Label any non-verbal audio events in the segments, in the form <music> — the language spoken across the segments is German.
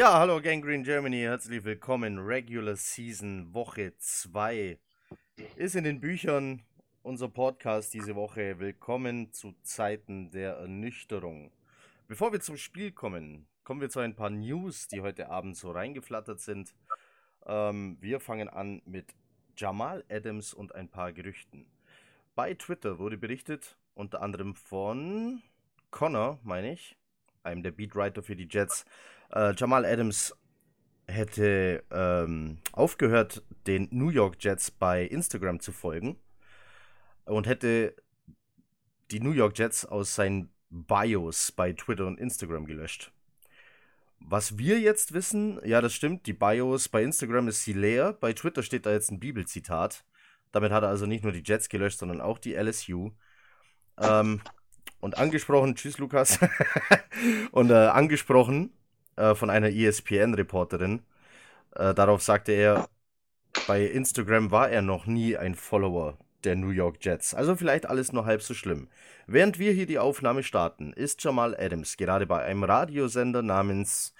Ja, hallo Gangrene Germany, herzlich willkommen. Regular Season Woche 2 ist in den Büchern unser Podcast diese Woche. Willkommen zu Zeiten der Ernüchterung. Bevor wir zum Spiel kommen, kommen wir zu ein paar News, die heute Abend so reingeflattert sind. Ähm, wir fangen an mit Jamal Adams und ein paar Gerüchten. Bei Twitter wurde berichtet, unter anderem von Connor, meine ich, einem der Beatwriter für die Jets, äh, Jamal Adams hätte ähm, aufgehört, den New York Jets bei Instagram zu folgen und hätte die New York Jets aus seinen Bios bei Twitter und Instagram gelöscht. Was wir jetzt wissen, ja, das stimmt, die Bios bei Instagram ist sie leer, bei Twitter steht da jetzt ein Bibelzitat. Damit hat er also nicht nur die Jets gelöscht, sondern auch die LSU. Ähm, und angesprochen, tschüss Lukas, <laughs> und äh, angesprochen äh, von einer ESPN-Reporterin. Äh, darauf sagte er, bei Instagram war er noch nie ein Follower der New York Jets. Also vielleicht alles nur halb so schlimm. Während wir hier die Aufnahme starten, ist Jamal Adams gerade bei einem Radiosender namens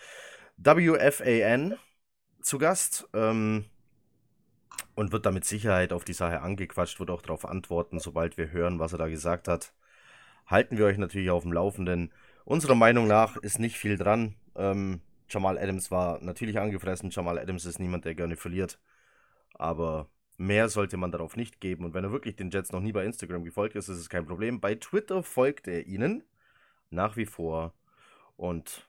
WFAN zu Gast ähm, und wird da mit Sicherheit auf die Sache angequatscht, wird auch darauf antworten, sobald wir hören, was er da gesagt hat. Halten wir euch natürlich auf dem Laufenden. Unserer Meinung nach ist nicht viel dran. Ähm, Jamal Adams war natürlich angefressen. Jamal Adams ist niemand, der gerne verliert. Aber mehr sollte man darauf nicht geben. Und wenn er wirklich den Jets noch nie bei Instagram gefolgt ist, ist es kein Problem. Bei Twitter folgt er ihnen nach wie vor. Und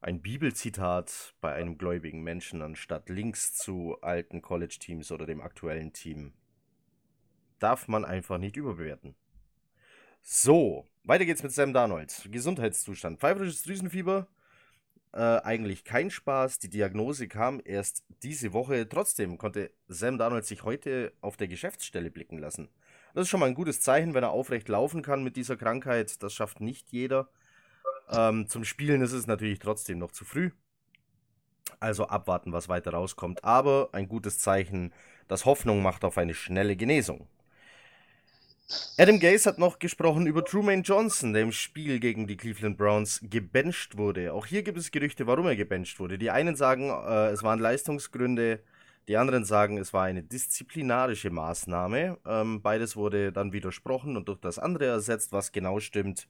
ein Bibelzitat bei einem gläubigen Menschen anstatt Links zu alten College-Teams oder dem aktuellen Team darf man einfach nicht überbewerten. So, weiter geht's mit Sam Darnold. Gesundheitszustand. Pfeiferisches Drüsenfieber, äh, eigentlich kein Spaß. Die Diagnose kam erst diese Woche. Trotzdem konnte Sam Darnold sich heute auf der Geschäftsstelle blicken lassen. Das ist schon mal ein gutes Zeichen, wenn er aufrecht laufen kann mit dieser Krankheit. Das schafft nicht jeder. Ähm, zum Spielen ist es natürlich trotzdem noch zu früh. Also abwarten, was weiter rauskommt. Aber ein gutes Zeichen, das Hoffnung macht auf eine schnelle Genesung. Adam Gase hat noch gesprochen über Truman Johnson, der im Spiel gegen die Cleveland Browns gebencht wurde. Auch hier gibt es Gerüchte, warum er gebencht wurde. Die einen sagen, äh, es waren Leistungsgründe, die anderen sagen, es war eine disziplinarische Maßnahme. Ähm, beides wurde dann widersprochen und durch das andere ersetzt, was genau stimmt.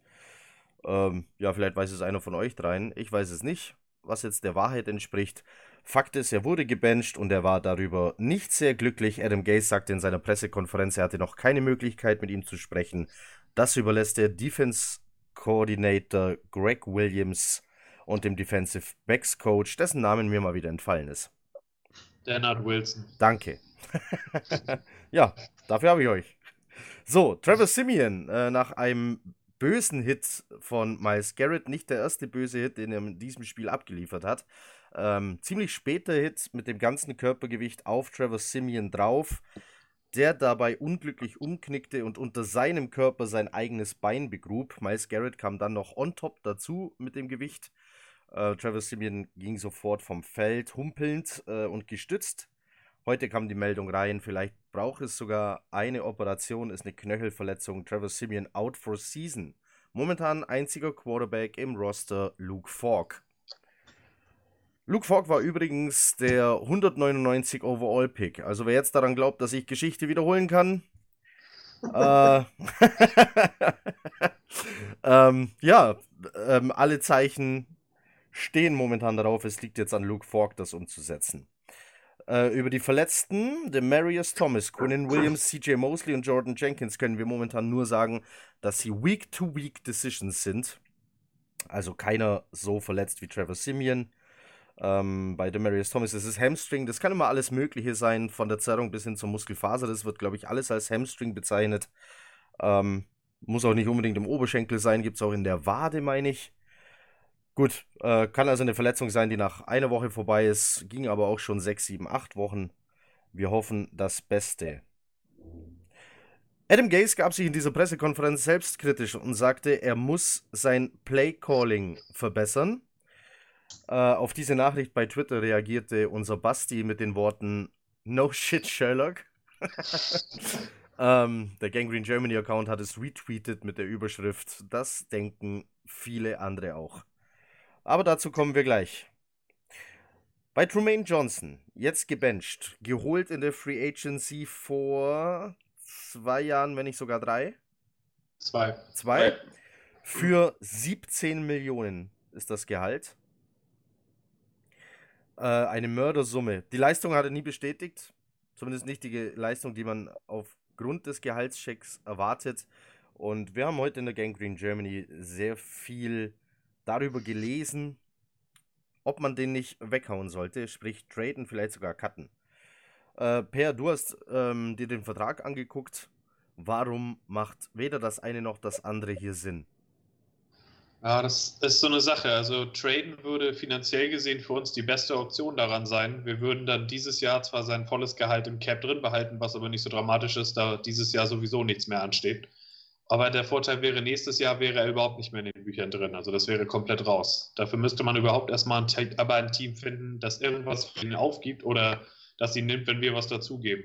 Ähm, ja, vielleicht weiß es einer von euch dreien. Ich weiß es nicht, was jetzt der Wahrheit entspricht. Fakt ist, er wurde gebencht und er war darüber nicht sehr glücklich. Adam Gase sagte in seiner Pressekonferenz, er hatte noch keine Möglichkeit mit ihm zu sprechen. Das überlässt der Defense Coordinator Greg Williams und dem Defensive Backs Coach, dessen Namen mir mal wieder entfallen ist. Leonard Wilson. Danke. <laughs> ja, dafür habe ich euch. So, Trevor Simeon äh, nach einem bösen Hit von Miles Garrett, nicht der erste böse Hit, den er in diesem Spiel abgeliefert hat, ähm, ziemlich später Hit mit dem ganzen Körpergewicht auf Trevor Simeon drauf, der dabei unglücklich umknickte und unter seinem Körper sein eigenes Bein begrub. Miles Garrett kam dann noch on top dazu mit dem Gewicht. Äh, Trevor Simeon ging sofort vom Feld, humpelnd äh, und gestützt. Heute kam die Meldung rein, vielleicht braucht es sogar eine Operation, ist eine Knöchelverletzung. Trevor Simeon out for season. Momentan einziger Quarterback im Roster Luke Falk. Luke Falk war übrigens der 199 Overall Pick. Also wer jetzt daran glaubt, dass ich Geschichte wiederholen kann, <laughs> äh, <laughs> ähm, ja, ähm, alle Zeichen stehen momentan darauf. Es liegt jetzt an Luke Falk, das umzusetzen. Äh, über die Verletzten, der Marius Thomas, Quinnen Williams, CJ Mosley und Jordan Jenkins können wir momentan nur sagen, dass sie Week-to-Week-Decisions sind. Also keiner so verletzt wie Trevor Simeon. Ähm, bei Demarius Thomas ist es Hamstring. Das kann immer alles Mögliche sein, von der Zerrung bis hin zur Muskelfaser. Das wird, glaube ich, alles als Hamstring bezeichnet. Ähm, muss auch nicht unbedingt im Oberschenkel sein, gibt es auch in der Wade, meine ich. Gut, äh, kann also eine Verletzung sein, die nach einer Woche vorbei ist, ging aber auch schon sechs, sieben, acht Wochen. Wir hoffen das Beste. Adam Gase gab sich in dieser Pressekonferenz selbstkritisch und sagte, er muss sein Play-Calling verbessern. Äh, auf diese Nachricht bei Twitter reagierte unser Basti mit den Worten No shit, Sherlock. <laughs> ähm, der Gangrene Germany Account hat es retweetet mit der Überschrift Das denken viele andere auch. Aber dazu kommen wir gleich. Bei Trumaine Johnson, jetzt gebencht, geholt in der Free Agency vor zwei Jahren, wenn nicht sogar drei. Zwei. Zwei. Für 17 Millionen ist das Gehalt. Äh, eine Mördersumme. Die Leistung hat er nie bestätigt. Zumindest nicht die Leistung, die man aufgrund des Gehaltschecks erwartet. Und wir haben heute in der Gangrene Germany sehr viel darüber gelesen, ob man den nicht weghauen sollte, sprich traden, vielleicht sogar cutten. Äh, per, du hast ähm, dir den Vertrag angeguckt. Warum macht weder das eine noch das andere hier Sinn? Ja, das ist so eine Sache. Also traden würde finanziell gesehen für uns die beste Option daran sein. Wir würden dann dieses Jahr zwar sein volles Gehalt im Cap drin behalten, was aber nicht so dramatisch ist, da dieses Jahr sowieso nichts mehr ansteht. Aber der Vorteil wäre, nächstes Jahr wäre er überhaupt nicht mehr in den Büchern drin. Also das wäre komplett raus. Dafür müsste man überhaupt erstmal ein, aber ein Team finden, das irgendwas für ihn aufgibt oder das ihn nimmt, wenn wir was dazugeben.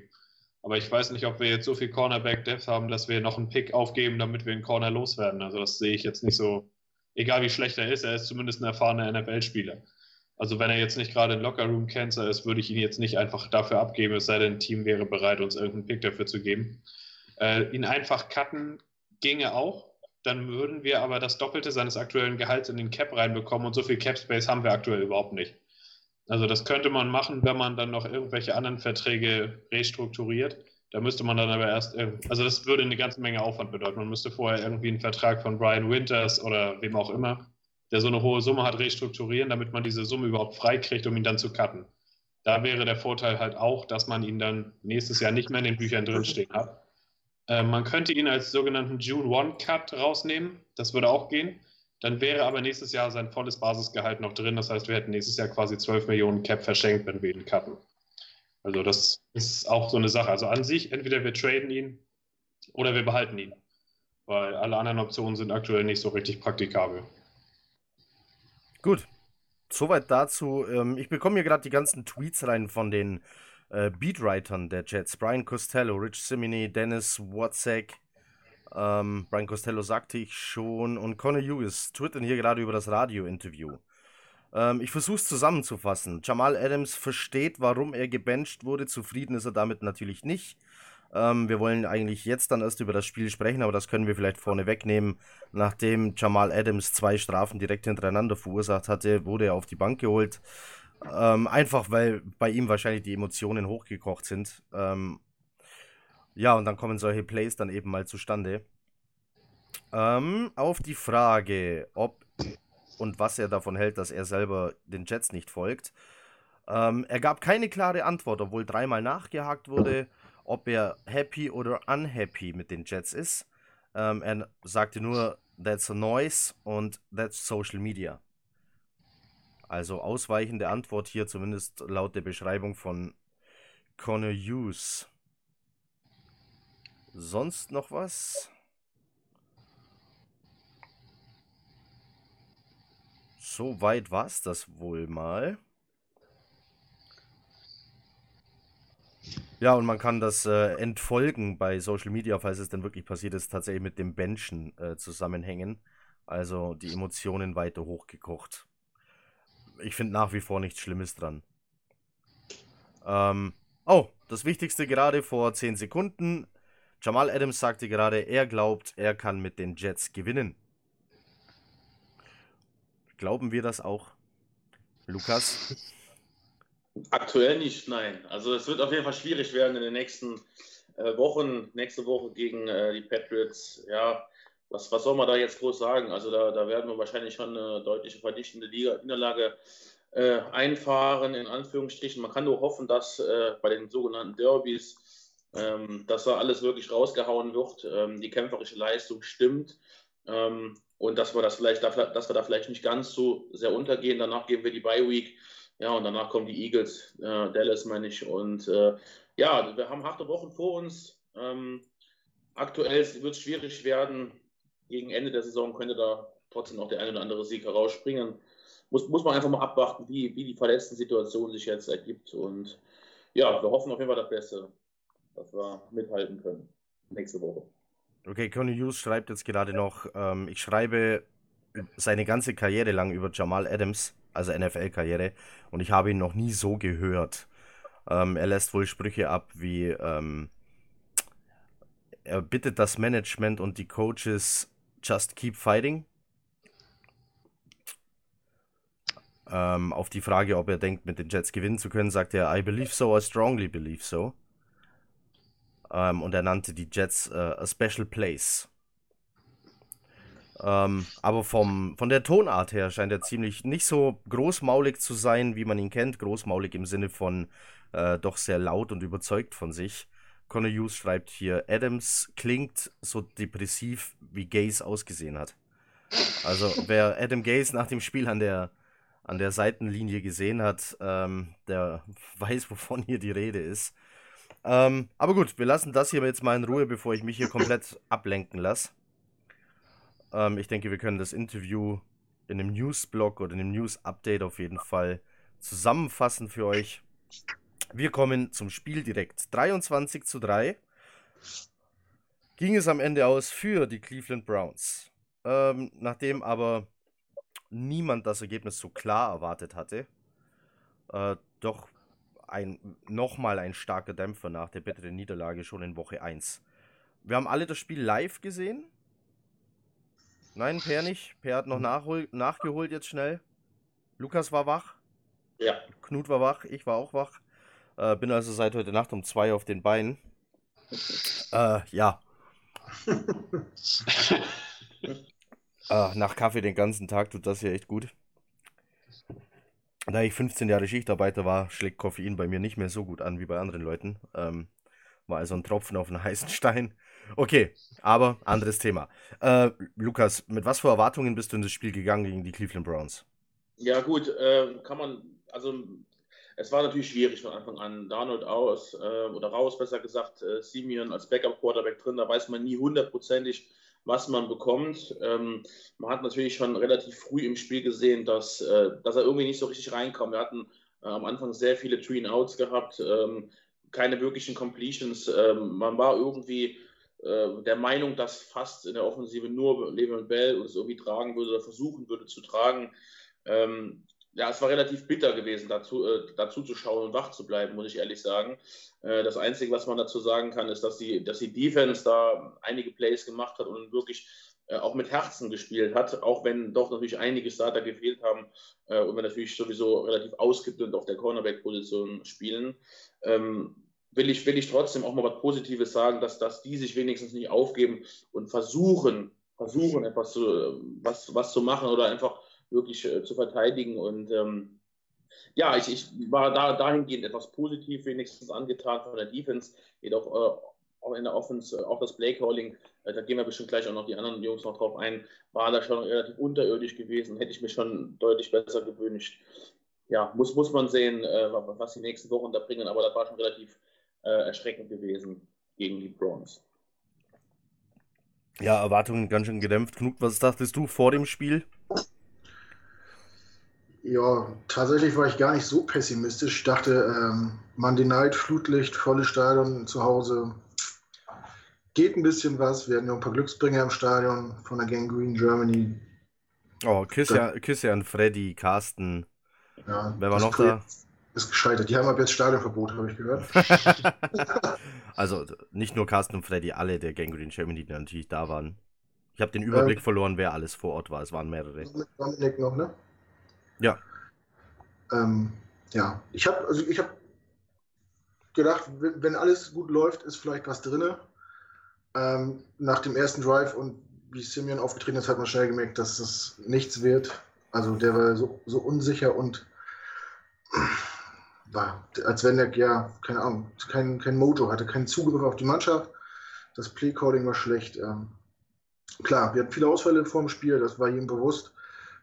Aber ich weiß nicht, ob wir jetzt so viel Cornerback-Depth haben, dass wir noch einen Pick aufgeben, damit wir einen Corner loswerden. Also das sehe ich jetzt nicht so, egal wie schlecht er ist, er ist zumindest ein erfahrener NFL-Spieler. Also wenn er jetzt nicht gerade ein Locker-Room-Cancer ist, würde ich ihn jetzt nicht einfach dafür abgeben, es sei denn, ein Team wäre bereit, uns irgendeinen Pick dafür zu geben. Äh, ihn einfach cutten ginge auch. Dann würden wir aber das Doppelte seines aktuellen Gehalts in den Cap reinbekommen und so viel Cap Space haben wir aktuell überhaupt nicht. Also das könnte man machen, wenn man dann noch irgendwelche anderen Verträge restrukturiert. Da müsste man dann aber erst, also das würde eine ganze Menge Aufwand bedeuten. Man müsste vorher irgendwie einen Vertrag von Brian Winters oder wem auch immer, der so eine hohe Summe hat, restrukturieren, damit man diese Summe überhaupt freikriegt, um ihn dann zu cutten. Da wäre der Vorteil halt auch, dass man ihn dann nächstes Jahr nicht mehr in den Büchern drinstehen hat. Äh, man könnte ihn als sogenannten June One Cut rausnehmen, das würde auch gehen. Dann wäre aber nächstes Jahr sein volles Basisgehalt noch drin. Das heißt, wir hätten nächstes Jahr quasi 12 Millionen Cap verschenkt, wenn wir ihn cutten. Also das ist auch so eine Sache. Also an sich, entweder wir traden ihn oder wir behalten ihn. Weil alle anderen Optionen sind aktuell nicht so richtig praktikabel. Gut. Soweit dazu. Ähm, ich bekomme hier gerade die ganzen Tweets rein von den äh, Beatwritern der Jets. Brian Costello, Rich Simini, Dennis Watzek. Ähm, Brian Costello sagte ich schon. Und Conor Hughes twittern hier gerade über das Radio-Interview. Ähm, ich versuche es zusammenzufassen. Jamal Adams versteht, warum er gebencht wurde. Zufrieden ist er damit natürlich nicht. Ähm, wir wollen eigentlich jetzt dann erst über das Spiel sprechen, aber das können wir vielleicht vorne wegnehmen. Nachdem Jamal Adams zwei Strafen direkt hintereinander verursacht hatte, wurde er auf die Bank geholt. Ähm, einfach weil bei ihm wahrscheinlich die Emotionen hochgekocht sind. Ähm, ja, und dann kommen solche Plays dann eben mal zustande. Ähm, auf die Frage, ob und was er davon hält, dass er selber den Jets nicht folgt. Ähm, er gab keine klare Antwort, obwohl dreimal nachgehakt wurde, ob er happy oder unhappy mit den Jets ist. Ähm, er sagte nur, that's a noise und that's social media. Also ausweichende Antwort hier, zumindest laut der Beschreibung von Connor Hughes. Sonst noch was? So weit war es das wohl mal. Ja, und man kann das äh, entfolgen bei Social Media, falls es denn wirklich passiert ist, tatsächlich mit dem Benchen äh, zusammenhängen. Also die Emotionen weiter hochgekocht ich finde nach wie vor nichts Schlimmes dran. Ähm, oh, das Wichtigste gerade vor 10 Sekunden. Jamal Adams sagte gerade, er glaubt, er kann mit den Jets gewinnen. Glauben wir das auch, Lukas? Aktuell nicht, nein. Also es wird auf jeden Fall schwierig werden in den nächsten äh, Wochen. Nächste Woche gegen äh, die Patriots. Ja, was, was soll man da jetzt groß sagen? Also da, da werden wir wahrscheinlich schon eine deutliche verdichtende Liga, Niederlage äh, einfahren, in Anführungsstrichen. Man kann nur hoffen, dass äh, bei den sogenannten Derbys, ähm, dass da alles wirklich rausgehauen wird, ähm, die kämpferische Leistung stimmt ähm, und dass wir das vielleicht, dass wir da vielleicht nicht ganz so sehr untergehen. Danach geben wir die Bye Week. Ja, und danach kommen die Eagles, äh, Dallas meine ich. Und äh, ja, wir haben harte Wochen vor uns. Ähm, aktuell wird es schwierig werden. Gegen Ende der Saison könnte da trotzdem noch der eine oder andere Sieg herausspringen. Muss, muss man einfach mal abwarten, wie, wie die verletzten Situation sich jetzt ergibt. Und ja, wir hoffen auf jeden Fall das Beste, dass wir mithalten können nächste Woche. Okay, Conny Hughes schreibt jetzt gerade noch, ähm, ich schreibe seine ganze Karriere lang über Jamal Adams, also NFL-Karriere, und ich habe ihn noch nie so gehört. Ähm, er lässt wohl Sprüche ab wie, ähm, er bittet das Management und die Coaches just keep fighting. Ähm, auf die Frage, ob er denkt, mit den Jets gewinnen zu können, sagt er, I believe so, I strongly believe so. Ähm, und er nannte die Jets äh, a special place. Ähm, aber vom, von der Tonart her scheint er ziemlich nicht so großmaulig zu sein, wie man ihn kennt. Großmaulig im Sinne von äh, doch sehr laut und überzeugt von sich. Connor Hughes schreibt hier, Adams klingt so depressiv, wie Gaze ausgesehen hat. Also wer Adam Gaze nach dem Spiel an der, an der Seitenlinie gesehen hat, ähm, der <laughs> weiß, wovon hier die Rede ist. Ähm, aber gut, wir lassen das hier jetzt mal in Ruhe, bevor ich mich hier komplett <laughs> ablenken lasse. Ähm, ich denke, wir können das Interview in einem Newsblog oder in einem News-Update auf jeden Fall zusammenfassen für euch. Wir kommen zum Spiel direkt. 23 zu 3 ging es am Ende aus für die Cleveland Browns. Ähm, nachdem aber niemand das Ergebnis so klar erwartet hatte, äh, doch ein, nochmal ein starker Dämpfer nach der bitteren Niederlage schon in Woche 1. Wir haben alle das Spiel live gesehen. Nein, Per nicht. Per hat noch mhm. nachhol nachgeholt jetzt schnell. Lukas war wach. Ja. Knut war wach, ich war auch wach. Äh, bin also seit heute Nacht um zwei auf den Beinen. <laughs> Äh, ja. <laughs> äh, nach Kaffee den ganzen Tag tut das hier echt gut. Da ich 15 Jahre Schichtarbeiter war, schlägt Koffein bei mir nicht mehr so gut an wie bei anderen Leuten. Ähm, war also ein Tropfen auf einen <laughs> heißen Stein. Okay, aber anderes Thema. Äh, Lukas, mit was für Erwartungen bist du in das Spiel gegangen gegen die Cleveland Browns? Ja, gut, äh, kann man, also es war natürlich schwierig von Anfang an. Darnold aus äh, oder raus, besser gesagt, äh, Simeon als Backup-Quarterback drin, da weiß man nie hundertprozentig, was man bekommt. Ähm, man hat natürlich schon relativ früh im Spiel gesehen, dass, äh, dass er irgendwie nicht so richtig reinkam. Wir hatten äh, am Anfang sehr viele Three-and-Outs gehabt, ähm, keine wirklichen Completions. Ähm, man war irgendwie äh, der Meinung, dass fast in der Offensive nur Le'Veon Bell es irgendwie tragen würde oder versuchen würde zu tragen. Ähm, ja, es war relativ bitter gewesen, dazu, äh, dazu zu schauen und wach zu bleiben, muss ich ehrlich sagen. Äh, das Einzige, was man dazu sagen kann, ist, dass die, dass die Defense da einige Plays gemacht hat und wirklich äh, auch mit Herzen gespielt hat, auch wenn doch natürlich einige Starter gefehlt haben äh, und wir natürlich sowieso relativ ausgedünnt auf der Cornerback-Position spielen. Ähm, will ich, will ich trotzdem auch mal was Positives sagen, dass, dass die sich wenigstens nicht aufgeben und versuchen, versuchen etwas zu, was, was zu machen oder einfach wirklich äh, zu verteidigen. Und ähm, ja, ich, ich war da dahingehend etwas positiv wenigstens angetan von der Defense, jedoch äh, auch in der Offense, äh, auch das Playcalling, äh, da gehen wir bestimmt gleich auch noch die anderen Jungs noch drauf ein, war da schon relativ unterirdisch gewesen, hätte ich mir schon deutlich besser gewünscht. Ja, muss, muss man sehen, äh, was die nächsten Wochen da bringen, aber das war schon relativ äh, erschreckend gewesen gegen die Browns. Ja, Erwartungen ganz schön gedämpft. Knut, was dachtest du vor dem Spiel? Ja, tatsächlich war ich gar nicht so pessimistisch. Ich dachte, ähm, Monday Night, Flutlicht, volles Stadion zu Hause. Geht ein bisschen was. Wir hatten ja ein paar Glücksbringer im Stadion von der Gang Green Germany. Oh, Küsse, an Freddy, Carsten. Ja, Wer war noch da? Ist gescheitert. Die haben ab jetzt Stadionverbot, habe ich gehört. <laughs> also nicht nur Carsten und Freddy, alle der Gang Green Germany, die natürlich da waren. Ich habe den Überblick ähm, verloren, wer alles vor Ort war. Es waren mehrere. Mit Dominik noch, ne? Ja. Ähm, ja, ich habe also ich habe gedacht, wenn alles gut läuft, ist vielleicht was drin. Ähm, nach dem ersten Drive und wie Simeon aufgetreten ist, hat man schnell gemerkt, dass das nichts wird. Also der war so, so unsicher und war, als wenn der, ja, keine Ahnung, kein, kein Mojo hatte, keinen Zugriff auf die Mannschaft. Das Playcalling war schlecht. Ähm, klar, wir hatten viele Ausfälle vor dem Spiel, das war jedem bewusst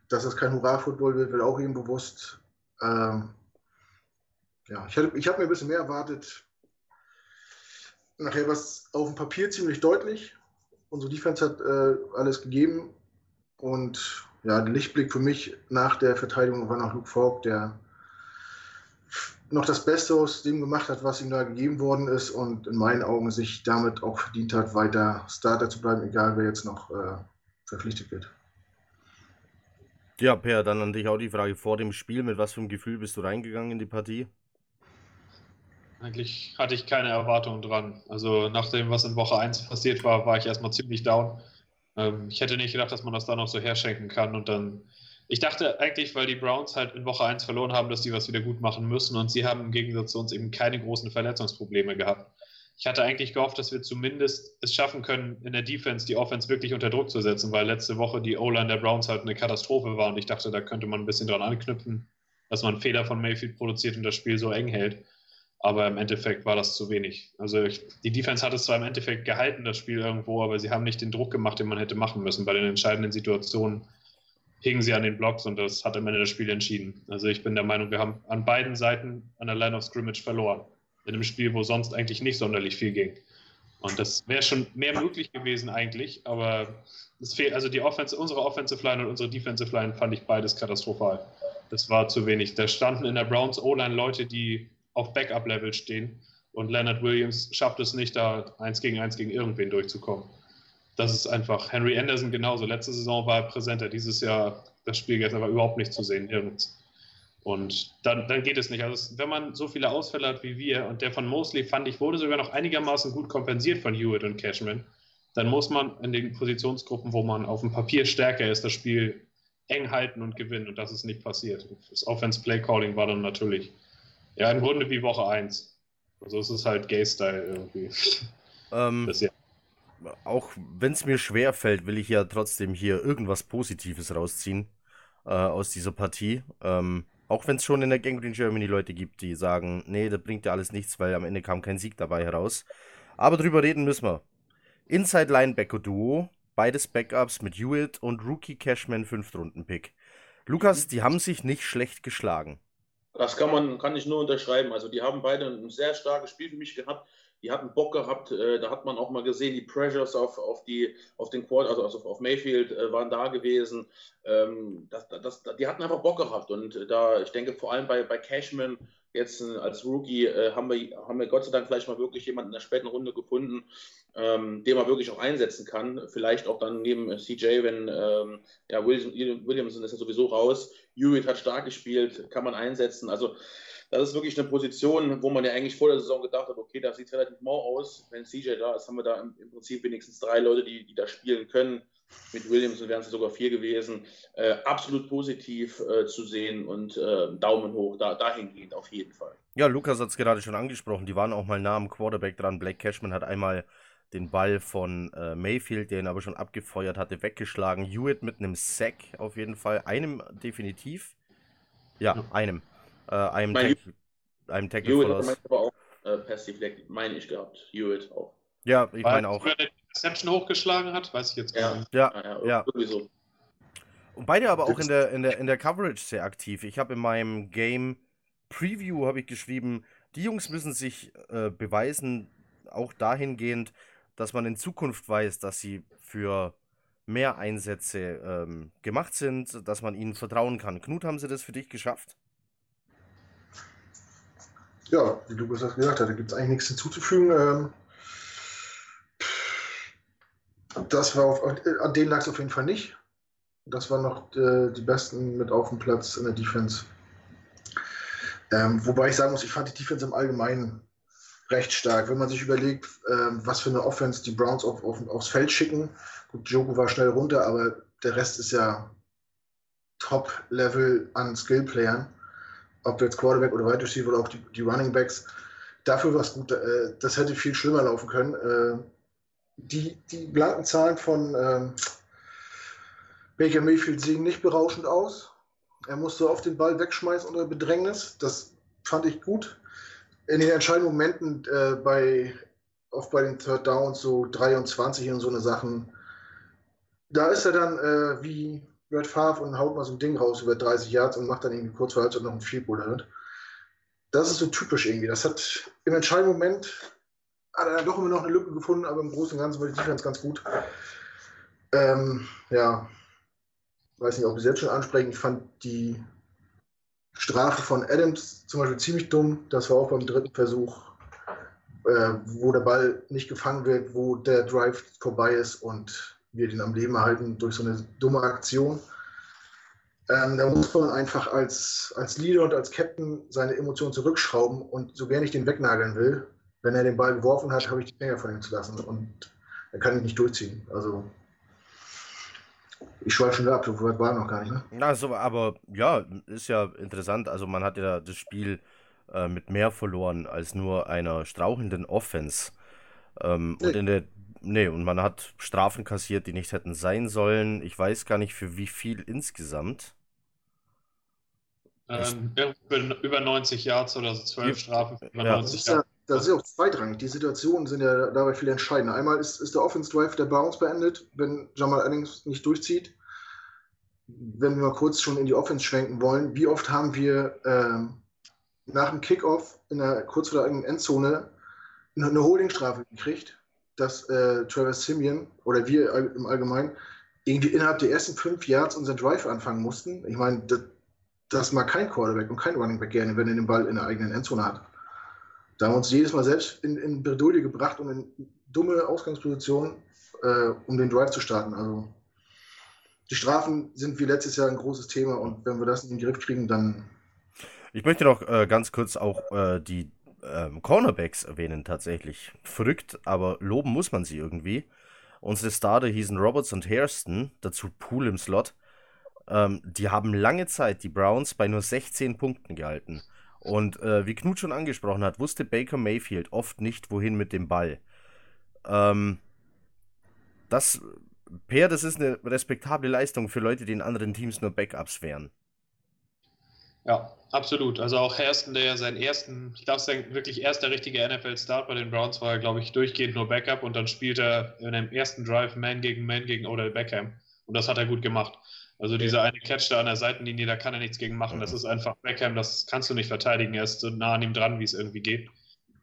dass es kein Hurra-Football wird, wird auch ihm bewusst. Ähm, ja, ich, ich habe mir ein bisschen mehr erwartet. nachher war es auf dem Papier ziemlich deutlich. Unsere Defense hat äh, alles gegeben. Und ja, der Lichtblick für mich nach der Verteidigung war noch Luke Falk, der noch das Beste aus dem gemacht hat, was ihm da gegeben worden ist und in meinen Augen sich damit auch verdient hat, weiter Starter zu bleiben, egal wer jetzt noch äh, verpflichtet wird. Ja, Per, dann an dich auch die Frage vor dem Spiel. Mit was für einem Gefühl bist du reingegangen in die Partie? Eigentlich hatte ich keine Erwartungen dran. Also nach dem, was in Woche 1 passiert war, war ich erstmal ziemlich down. Ähm, ich hätte nicht gedacht, dass man das da noch so herschenken kann. Und dann, ich dachte eigentlich, weil die Browns halt in Woche 1 verloren haben, dass die was wieder gut machen müssen. Und sie haben im Gegensatz zu uns eben keine großen Verletzungsprobleme gehabt ich hatte eigentlich gehofft, dass wir zumindest es schaffen können, in der Defense die Offense wirklich unter Druck zu setzen, weil letzte Woche die O-Line der Browns halt eine Katastrophe war und ich dachte, da könnte man ein bisschen dran anknüpfen, dass man Fehler von Mayfield produziert und das Spiel so eng hält. Aber im Endeffekt war das zu wenig. Also ich, die Defense hat es zwar im Endeffekt gehalten, das Spiel irgendwo, aber sie haben nicht den Druck gemacht, den man hätte machen müssen. Bei den entscheidenden Situationen hingen sie an den Blocks und das hat am Ende das Spiel entschieden. Also ich bin der Meinung, wir haben an beiden Seiten an der Line of Scrimmage verloren in einem Spiel, wo sonst eigentlich nicht sonderlich viel ging. Und das wäre schon mehr möglich gewesen eigentlich, aber es fehlt, also die Offense, unsere Offensive Line und unsere Defensive Line fand ich beides katastrophal. Das war zu wenig. Da standen in der Browns O-Line Leute, die auf Backup-Level stehen und Leonard Williams schafft es nicht, da eins gegen eins gegen irgendwen durchzukommen. Das ist einfach Henry Anderson genauso. Letzte Saison war er präsenter, dieses Jahr das Spiel gestern war überhaupt nicht zu sehen, nirgends. Und dann, dann geht es nicht. Also wenn man so viele Ausfälle hat wie wir und der von Mosley fand ich wurde sogar noch einigermaßen gut kompensiert von Hewitt und Cashman, dann muss man in den Positionsgruppen, wo man auf dem Papier stärker ist, das Spiel eng halten und gewinnen. Und das ist nicht passiert. Das Offense Play Calling war dann natürlich ja im Grunde wie Woche 1. Also es ist halt Gay-Style irgendwie. Ähm, ja. Auch wenn es mir schwer fällt, will ich ja trotzdem hier irgendwas Positives rausziehen äh, aus dieser Partie. Ähm, auch wenn es schon in der Gang Green Germany Leute gibt, die sagen, nee, das bringt ja alles nichts, weil am Ende kam kein Sieg dabei heraus. Aber drüber reden müssen wir. Inside Linebacker Duo, beides Backups mit Hewitt und Rookie Cashman 5 Runden Pick. Lukas, die haben sich nicht schlecht geschlagen. Das kann man, kann ich nur unterschreiben. Also die haben beide ein sehr starkes Spiel für mich gehabt die hatten Bock gehabt, äh, da hat man auch mal gesehen, die Pressures auf, auf, die, auf den Quad, also, also auf Mayfield äh, waren da gewesen. Ähm, das, das, die hatten einfach Bock gehabt und da, ich denke vor allem bei, bei Cashman jetzt äh, als Rookie haben, wir, haben wir Gott sei Dank vielleicht mal wirklich jemanden in der späten Runde gefunden, ähm, den man wirklich auch einsetzen kann. Vielleicht auch dann neben CJ, wenn ähm, ja, Williamson ist ja sowieso raus. Hewitt hat stark gespielt, kann man einsetzen. Also das ist wirklich eine Position, wo man ja eigentlich vor der Saison gedacht hat, okay, da sieht es relativ mau aus. Wenn CJ da ist, haben wir da im, im Prinzip wenigstens drei Leute, die, die da spielen können. Mit Williams wären es sogar vier gewesen. Äh, absolut positiv äh, zu sehen und äh, Daumen hoch da, dahingehend auf jeden Fall. Ja, Lukas hat es gerade schon angesprochen. Die waren auch mal nah am Quarterback dran. Blake Cashman hat einmal den Ball von äh, Mayfield, der ihn aber schon abgefeuert hatte, weggeschlagen. Hewitt mit einem Sack auf jeden Fall. Einem definitiv. Ja, ja. einem. Äh, einem, mein, Tackle, einem Tackle Hewitt hat aber auch äh, Pass meine ich gehabt. Hewitt auch. Ja, ich meine auch. Wer Reception hochgeschlagen hat, weiß ich jetzt gar nicht. Ja, ja, ja. Sowieso. Und beide aber auch in der, in der, in der Coverage sehr aktiv. Ich habe in meinem Game Preview habe ich geschrieben, die Jungs müssen sich äh, beweisen, auch dahingehend, dass man in Zukunft weiß, dass sie für mehr Einsätze ähm, gemacht sind, dass man ihnen vertrauen kann. Knut, haben sie das für dich geschafft? Ja, wie Lukas das gesagt hat, da gibt es eigentlich nichts hinzuzufügen. Ähm, das war auf, an denen lag es auf jeden Fall nicht. Das waren noch äh, die Besten mit auf dem Platz in der Defense. Ähm, wobei ich sagen muss, ich fand die Defense im Allgemeinen recht stark. Wenn man sich überlegt, ähm, was für eine Offense die Browns auf, auf, aufs Feld schicken. Gut, Joko war schnell runter, aber der Rest ist ja Top-Level an Skill-Playern ob jetzt Quarterback oder Wide Receiver oder auch die, die Running Backs, dafür war es gut. Äh, das hätte viel schlimmer laufen können. Äh, die, die blanken Zahlen von äh, Baker Mayfield sehen nicht berauschend aus. Er musste oft den Ball wegschmeißen unter Bedrängnis. Das fand ich gut. In den entscheidenden Momenten äh, bei, oft bei den Third Downs, so 23 und so eine Sachen, da ist er dann äh, wie Red Favre und haut mal so ein Ding raus über 30 Yards und macht dann irgendwie kurz vor Halbzeit noch ein Field Goal damit. Das ist so typisch irgendwie. Das hat im entscheidenden Moment hat er doch immer noch eine Lücke gefunden, aber im Großen und Ganzen war die Defense ganz gut. Ähm, ja, weiß nicht, ob wir es jetzt schon ansprechen. Ich fand die Strafe von Adams zum Beispiel ziemlich dumm. Das war auch beim dritten Versuch, äh, wo der Ball nicht gefangen wird, wo der Drive vorbei ist und wir den am Leben erhalten durch so eine dumme Aktion. Ähm, da muss man einfach als, als Leader und als Captain seine Emotionen zurückschrauben und so gerne ich den wegnageln will, wenn er den Ball geworfen hat, habe ich die Finger von ihm zu lassen und er kann ihn nicht durchziehen. Also ich schweife schon ab, so weit war noch gar nicht. Ne? Also, aber ja, ist ja interessant. Also man hat ja das Spiel äh, mit mehr verloren als nur einer strauchenden Offense. Ähm, nee. Und in der Nee, und man hat Strafen kassiert, die nicht hätten sein sollen. Ich weiß gar nicht für wie viel insgesamt. Ähm, über 90 Yards oder so, 12 Strafen. Über ja. 90 das, ist ja, das ist ja auch zweitrangig. Die Situationen sind ja dabei viel entscheidender. Einmal ist, ist der Offense Drive der Bounce beendet, wenn Jamal Adams nicht durchzieht. Wenn wir mal kurz schon in die Offense schwenken wollen, wie oft haben wir ähm, nach dem Kickoff in der kurz vor der eigenen Endzone eine Holdingstrafe gekriegt, dass äh, Travis Simeon oder wir im Allgemeinen irgendwie innerhalb der ersten fünf Yards unseren Drive anfangen mussten. Ich meine, das, das mag kein Quarterback und kein Running Back gerne, wenn er den Ball in der eigenen Endzone hat. Da haben wir uns jedes Mal selbst in, in Bredouille gebracht und in dumme Ausgangspositionen, äh, um den Drive zu starten. Also die Strafen sind wie letztes Jahr ein großes Thema und wenn wir das in den Griff kriegen, dann. Ich möchte noch äh, ganz kurz auch äh, die ähm, Cornerbacks erwähnen, tatsächlich. Verrückt, aber loben muss man sie irgendwie. Unsere Starter hießen Roberts und Hairston, dazu Pool im Slot. Ähm, die haben lange Zeit die Browns bei nur 16 Punkten gehalten. Und äh, wie Knut schon angesprochen hat, wusste Baker Mayfield oft nicht, wohin mit dem Ball. Ähm, das, Per, das ist eine respektable Leistung für Leute, die in anderen Teams nur Backups wären. Ja, absolut. Also auch Hairston, der ja seinen ersten, ich glaube, sein wirklich erster richtiger NFL-Start bei den Browns war, glaube ich, durchgehend nur Backup und dann spielt er in dem ersten Drive Man gegen Man gegen Odell Beckham. Und das hat er gut gemacht. Also dieser eine Catch da an der Seitenlinie, da kann er nichts gegen machen. Das ist einfach Beckham, das kannst du nicht verteidigen. Er ist so nah an ihm dran, wie es irgendwie geht.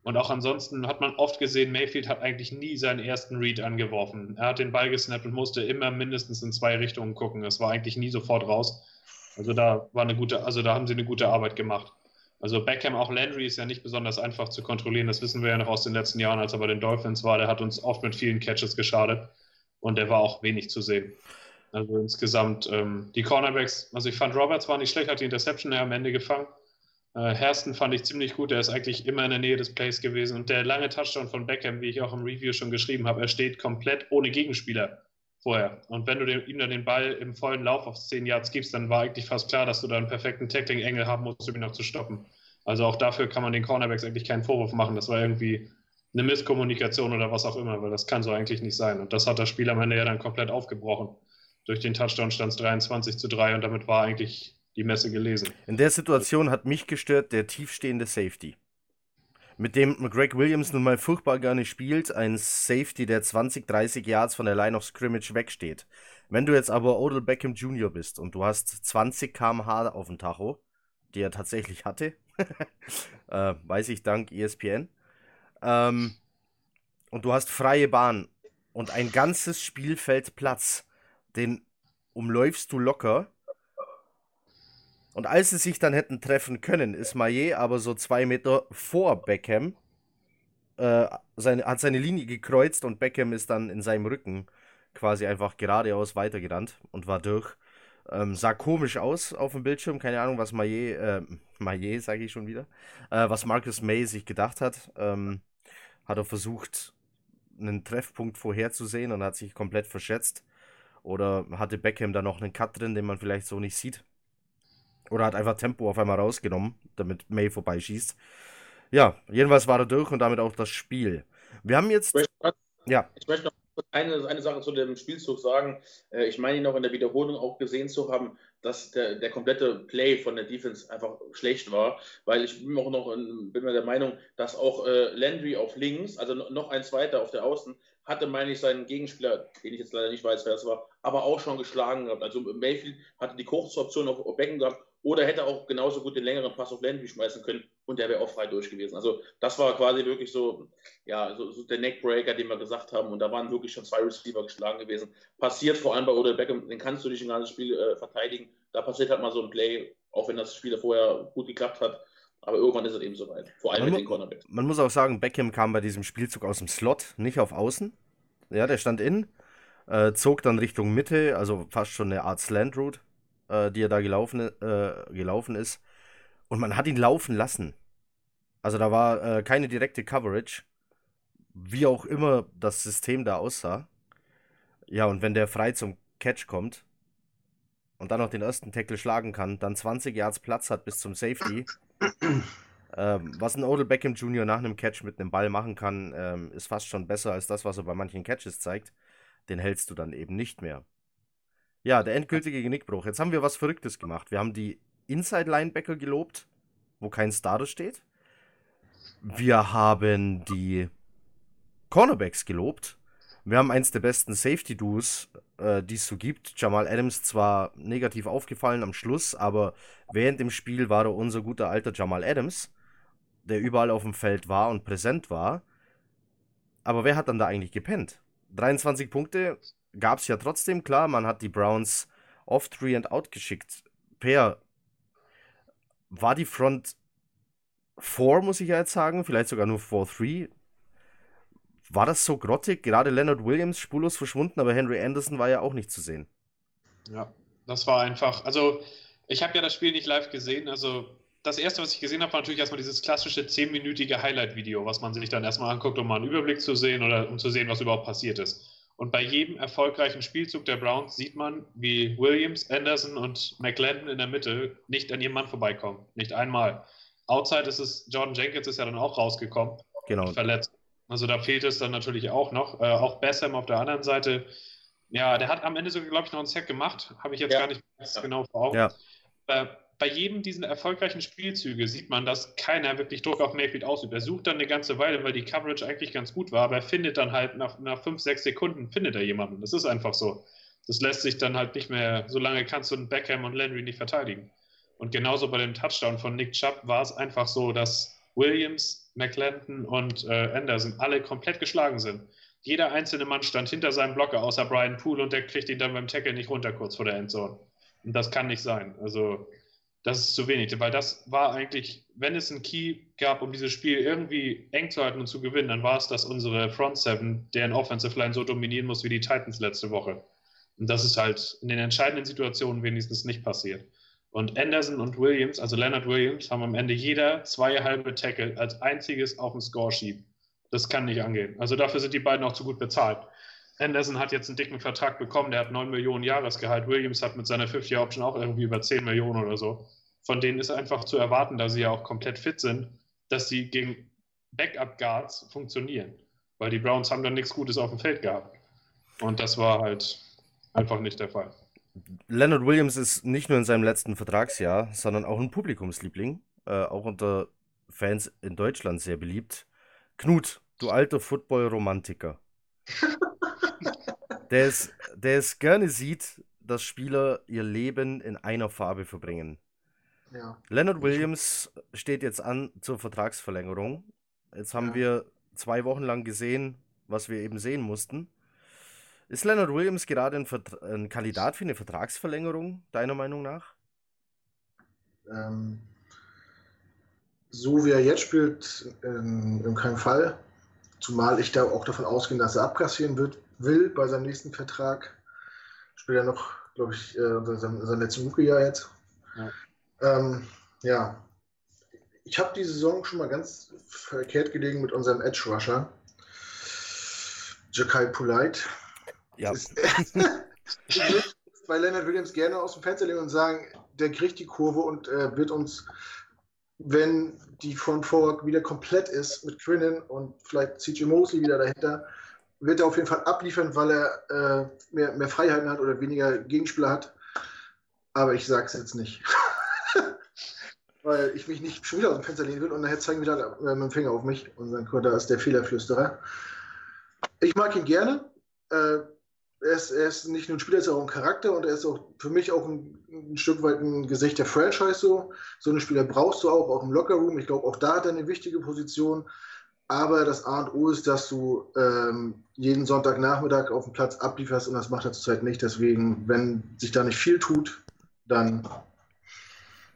Und auch ansonsten hat man oft gesehen, Mayfield hat eigentlich nie seinen ersten Read angeworfen. Er hat den Ball gesnappt und musste immer mindestens in zwei Richtungen gucken. Es war eigentlich nie sofort raus. Also da war eine gute, also da haben sie eine gute Arbeit gemacht. Also Beckham, auch Landry ist ja nicht besonders einfach zu kontrollieren. Das wissen wir ja noch aus den letzten Jahren, als er bei den Dolphins war. Der hat uns oft mit vielen Catches geschadet und der war auch wenig zu sehen. Also insgesamt ähm, die Cornerbacks, also ich fand Roberts war nicht schlecht, hat die Interception am Ende gefangen. Äh, Hersten fand ich ziemlich gut, der ist eigentlich immer in der Nähe des Plays gewesen. Und der lange Touchdown von Beckham, wie ich auch im Review schon geschrieben habe, er steht komplett ohne Gegenspieler vorher. Und wenn du dem, ihm dann den Ball im vollen Lauf auf 10 Yards gibst, dann war eigentlich fast klar, dass du da einen perfekten Tackling-Engel haben musst, um ihn noch zu stoppen. Also auch dafür kann man den Cornerbacks eigentlich keinen Vorwurf machen. Das war irgendwie eine Misskommunikation oder was auch immer, weil das kann so eigentlich nicht sein. Und das hat das Spiel am Ende ja dann komplett aufgebrochen. Durch den Touchdown stand es 23 zu 3 und damit war eigentlich die Messe gelesen. In der Situation hat mich gestört der tiefstehende Safety. Mit dem Greg Williams nun mal furchtbar gerne spielt, ein Safety, der 20, 30 Yards von der Line of Scrimmage wegsteht. Wenn du jetzt aber Odell Beckham Jr. bist und du hast 20 km/h auf dem Tacho, die er tatsächlich hatte, <laughs> äh, weiß ich dank ESPN, ähm, und du hast freie Bahn und ein ganzes Spielfeld Platz, den umläufst du locker. Und als sie sich dann hätten treffen können, ist Maillet aber so zwei Meter vor Beckham, äh, seine, hat seine Linie gekreuzt und Beckham ist dann in seinem Rücken quasi einfach geradeaus weitergerannt und war durch. Ähm, sah komisch aus auf dem Bildschirm, keine Ahnung, was Maillet, äh, Maillet sage ich schon wieder, äh, was Marcus May sich gedacht hat. Ähm, hat er versucht, einen Treffpunkt vorherzusehen und hat sich komplett verschätzt. Oder hatte Beckham da noch einen Cut drin, den man vielleicht so nicht sieht? Oder hat einfach Tempo auf einmal rausgenommen, damit May vorbeischießt. Ja, jedenfalls war er durch und damit auch das Spiel. Wir haben jetzt. Ich möchte, ja. ich möchte noch eine, eine Sache zu dem Spielzug sagen. Äh, ich meine ihn noch in der Wiederholung auch gesehen zu haben, dass der, der komplette Play von der Defense einfach schlecht war, weil ich bin auch noch in, bin mir der Meinung, dass auch äh, Landry auf links, also noch ein zweiter auf der Außen, hatte, meine ich, seinen Gegenspieler, den ich jetzt leider nicht weiß, wer es war, aber auch schon geschlagen gehabt. Also Mayfield hatte die kurze Option auf Becken gehabt oder hätte auch genauso gut den längeren Pass auf Landry schmeißen können und der wäre auch frei durch gewesen. Also das war quasi wirklich so, ja, so, so der Neckbreaker, den wir gesagt haben. Und da waren wirklich schon zwei Receiver geschlagen gewesen. Passiert vor allem bei Odell Beckham, den kannst du nicht ein ganzes Spiel äh, verteidigen. Da passiert halt mal so ein Play, auch wenn das Spiel vorher gut geklappt hat. Aber irgendwann ist es eben soweit. Vor allem man mit den Cornerbacks. Man muss auch sagen, Beckham kam bei diesem Spielzug aus dem Slot, nicht auf Außen. Ja, der stand in, äh, zog dann Richtung Mitte, also fast schon eine Art Slant Route, äh, die er da gelaufen, äh, gelaufen ist. Und man hat ihn laufen lassen. Also da war äh, keine direkte Coverage, wie auch immer das System da aussah. Ja, und wenn der frei zum Catch kommt und dann noch den ersten Tackle schlagen kann, dann 20 Yards Platz hat bis zum Safety. <clears throat> ähm, was ein Odell Beckham Jr. nach einem Catch mit einem Ball machen kann, ähm, ist fast schon besser als das, was er bei manchen Catches zeigt. Den hältst du dann eben nicht mehr. Ja, der endgültige Genickbruch. Jetzt haben wir was Verrücktes gemacht. Wir haben die Inside Linebacker gelobt, wo kein Starter steht. Wir haben die Cornerbacks gelobt. Wir haben eins der besten Safety-Duos, äh, die es so gibt. Jamal Adams zwar negativ aufgefallen am Schluss, aber während dem Spiel war er unser guter alter Jamal Adams, der überall auf dem Feld war und präsent war. Aber wer hat dann da eigentlich gepennt? 23 Punkte gab es ja trotzdem, klar. Man hat die Browns oft Three and Out geschickt. Per, war die Front 4, muss ich ja jetzt sagen, vielleicht sogar nur 4-3. War das so grottig? Gerade Leonard Williams spurlos verschwunden, aber Henry Anderson war ja auch nicht zu sehen. Ja, das war einfach. Also, ich habe ja das Spiel nicht live gesehen. Also, das erste, was ich gesehen habe, war natürlich erstmal dieses klassische 10-minütige Highlight-Video, was man sich dann erstmal anguckt, um mal einen Überblick zu sehen oder um zu sehen, was überhaupt passiert ist. Und bei jedem erfolgreichen Spielzug der Browns sieht man, wie Williams, Anderson und McLendon in der Mitte nicht an ihrem Mann vorbeikommen. Nicht einmal. Outside ist es, Jordan Jenkins ist ja dann auch rausgekommen. Genau. Verletzt. Also da fehlt es dann natürlich auch noch. Äh, auch Bessem auf der anderen Seite. Ja, der hat am Ende sogar, glaube ich, noch einen Sack gemacht. Habe ich jetzt Ja. gar nicht ganz genau vor Augen. Ja. Bei, bei jedem dieser erfolgreichen Spielzüge sieht man, dass keiner wirklich Druck auf Mayfield ausübt. Er sucht dann eine ganze Weile, weil die Coverage eigentlich ganz gut war, aber er findet dann halt nach, nach fünf, sechs Sekunden findet er jemanden. Das ist einfach so. Das lässt sich dann halt nicht mehr, so lange kannst du Beckham und Landry nicht verteidigen. Und genauso bei dem Touchdown von Nick Chubb war es einfach so, dass Williams, McClendon und äh, Anderson alle komplett geschlagen sind. Jeder einzelne Mann stand hinter seinem Blocker, außer Brian Poole, und der kriegt ihn dann beim Tackle nicht runter, kurz vor der Endzone. Und das kann nicht sein. Also, das ist zu wenig, weil das war eigentlich, wenn es einen Key gab, um dieses Spiel irgendwie eng zu halten und zu gewinnen, dann war es, dass unsere Front Seven, deren Offensive Line so dominieren muss wie die Titans letzte Woche. Und das ist halt in den entscheidenden Situationen wenigstens nicht passiert. Und Anderson und Williams, also Leonard Williams, haben am Ende jeder zwei halbe Tackle als einziges auf dem Scoresheet. Das kann nicht angehen. Also dafür sind die beiden auch zu gut bezahlt. Anderson hat jetzt einen dicken Vertrag bekommen, der hat 9 Millionen Jahresgehalt. Williams hat mit seiner 50-Year-Option auch irgendwie über 10 Millionen oder so. Von denen ist einfach zu erwarten, da sie ja auch komplett fit sind, dass sie gegen Backup-Guards funktionieren. Weil die Browns haben dann nichts Gutes auf dem Feld gehabt. Und das war halt einfach nicht der Fall. Leonard Williams ist nicht nur in seinem letzten Vertragsjahr, sondern auch ein Publikumsliebling, äh, auch unter Fans in Deutschland sehr beliebt. Knut, du alter Football-Romantiker. <laughs> der, es, der es gerne sieht, dass Spieler ihr Leben in einer Farbe verbringen. Ja. Leonard Williams steht jetzt an zur Vertragsverlängerung. Jetzt haben Ja. wir zwei Wochen lang gesehen, was wir eben sehen mussten. Ist Leonard Williams gerade ein, Vert ein Kandidat für eine Vertragsverlängerung, deiner Meinung nach? Ähm, so wie er jetzt spielt, in, in keinem Fall. Zumal ich da auch davon ausgehe, dass er abkassieren wird, will bei seinem nächsten Vertrag. Spielt er noch, glaube ich, äh, sein, sein letztes Rookie-Jahr jetzt. Ja. Ähm, ja. Ich habe die Saison schon mal ganz verkehrt gelegen mit unserem Edge-Rusher. Jakai Polite. Ja. Ist, <laughs> ich würde bei Leonard Williams gerne aus dem Fenster legen und sagen, der kriegt die Kurve und äh, wird uns, wenn die Front Four wieder komplett ist mit Quinnen und vielleicht CJ Mosley wieder dahinter, wird er auf jeden Fall abliefern, weil er äh, mehr, mehr Freiheiten hat oder weniger Gegenspieler hat. Aber ich sage es jetzt nicht. <laughs> weil ich mich nicht schon wieder aus dem Fenster lehnen will und nachher zeigen wieder äh, mit dem Finger auf mich und sagen, da ist der Fehlerflüsterer. Ich mag ihn gerne. Äh, er ist, er ist nicht nur ein Spieler, er ist auch ein Charakter und er ist auch für mich auch ein, ein Stück weit ein Gesicht der Franchise so. So einen Spieler brauchst du auch, auch im Lockerroom. Ich glaube, auch da hat er eine wichtige Position. Aber das A und O ist, dass du ähm, jeden Sonntagnachmittag auf dem Platz ablieferst und das macht er zurzeit nicht. Deswegen, wenn sich da nicht viel tut, dann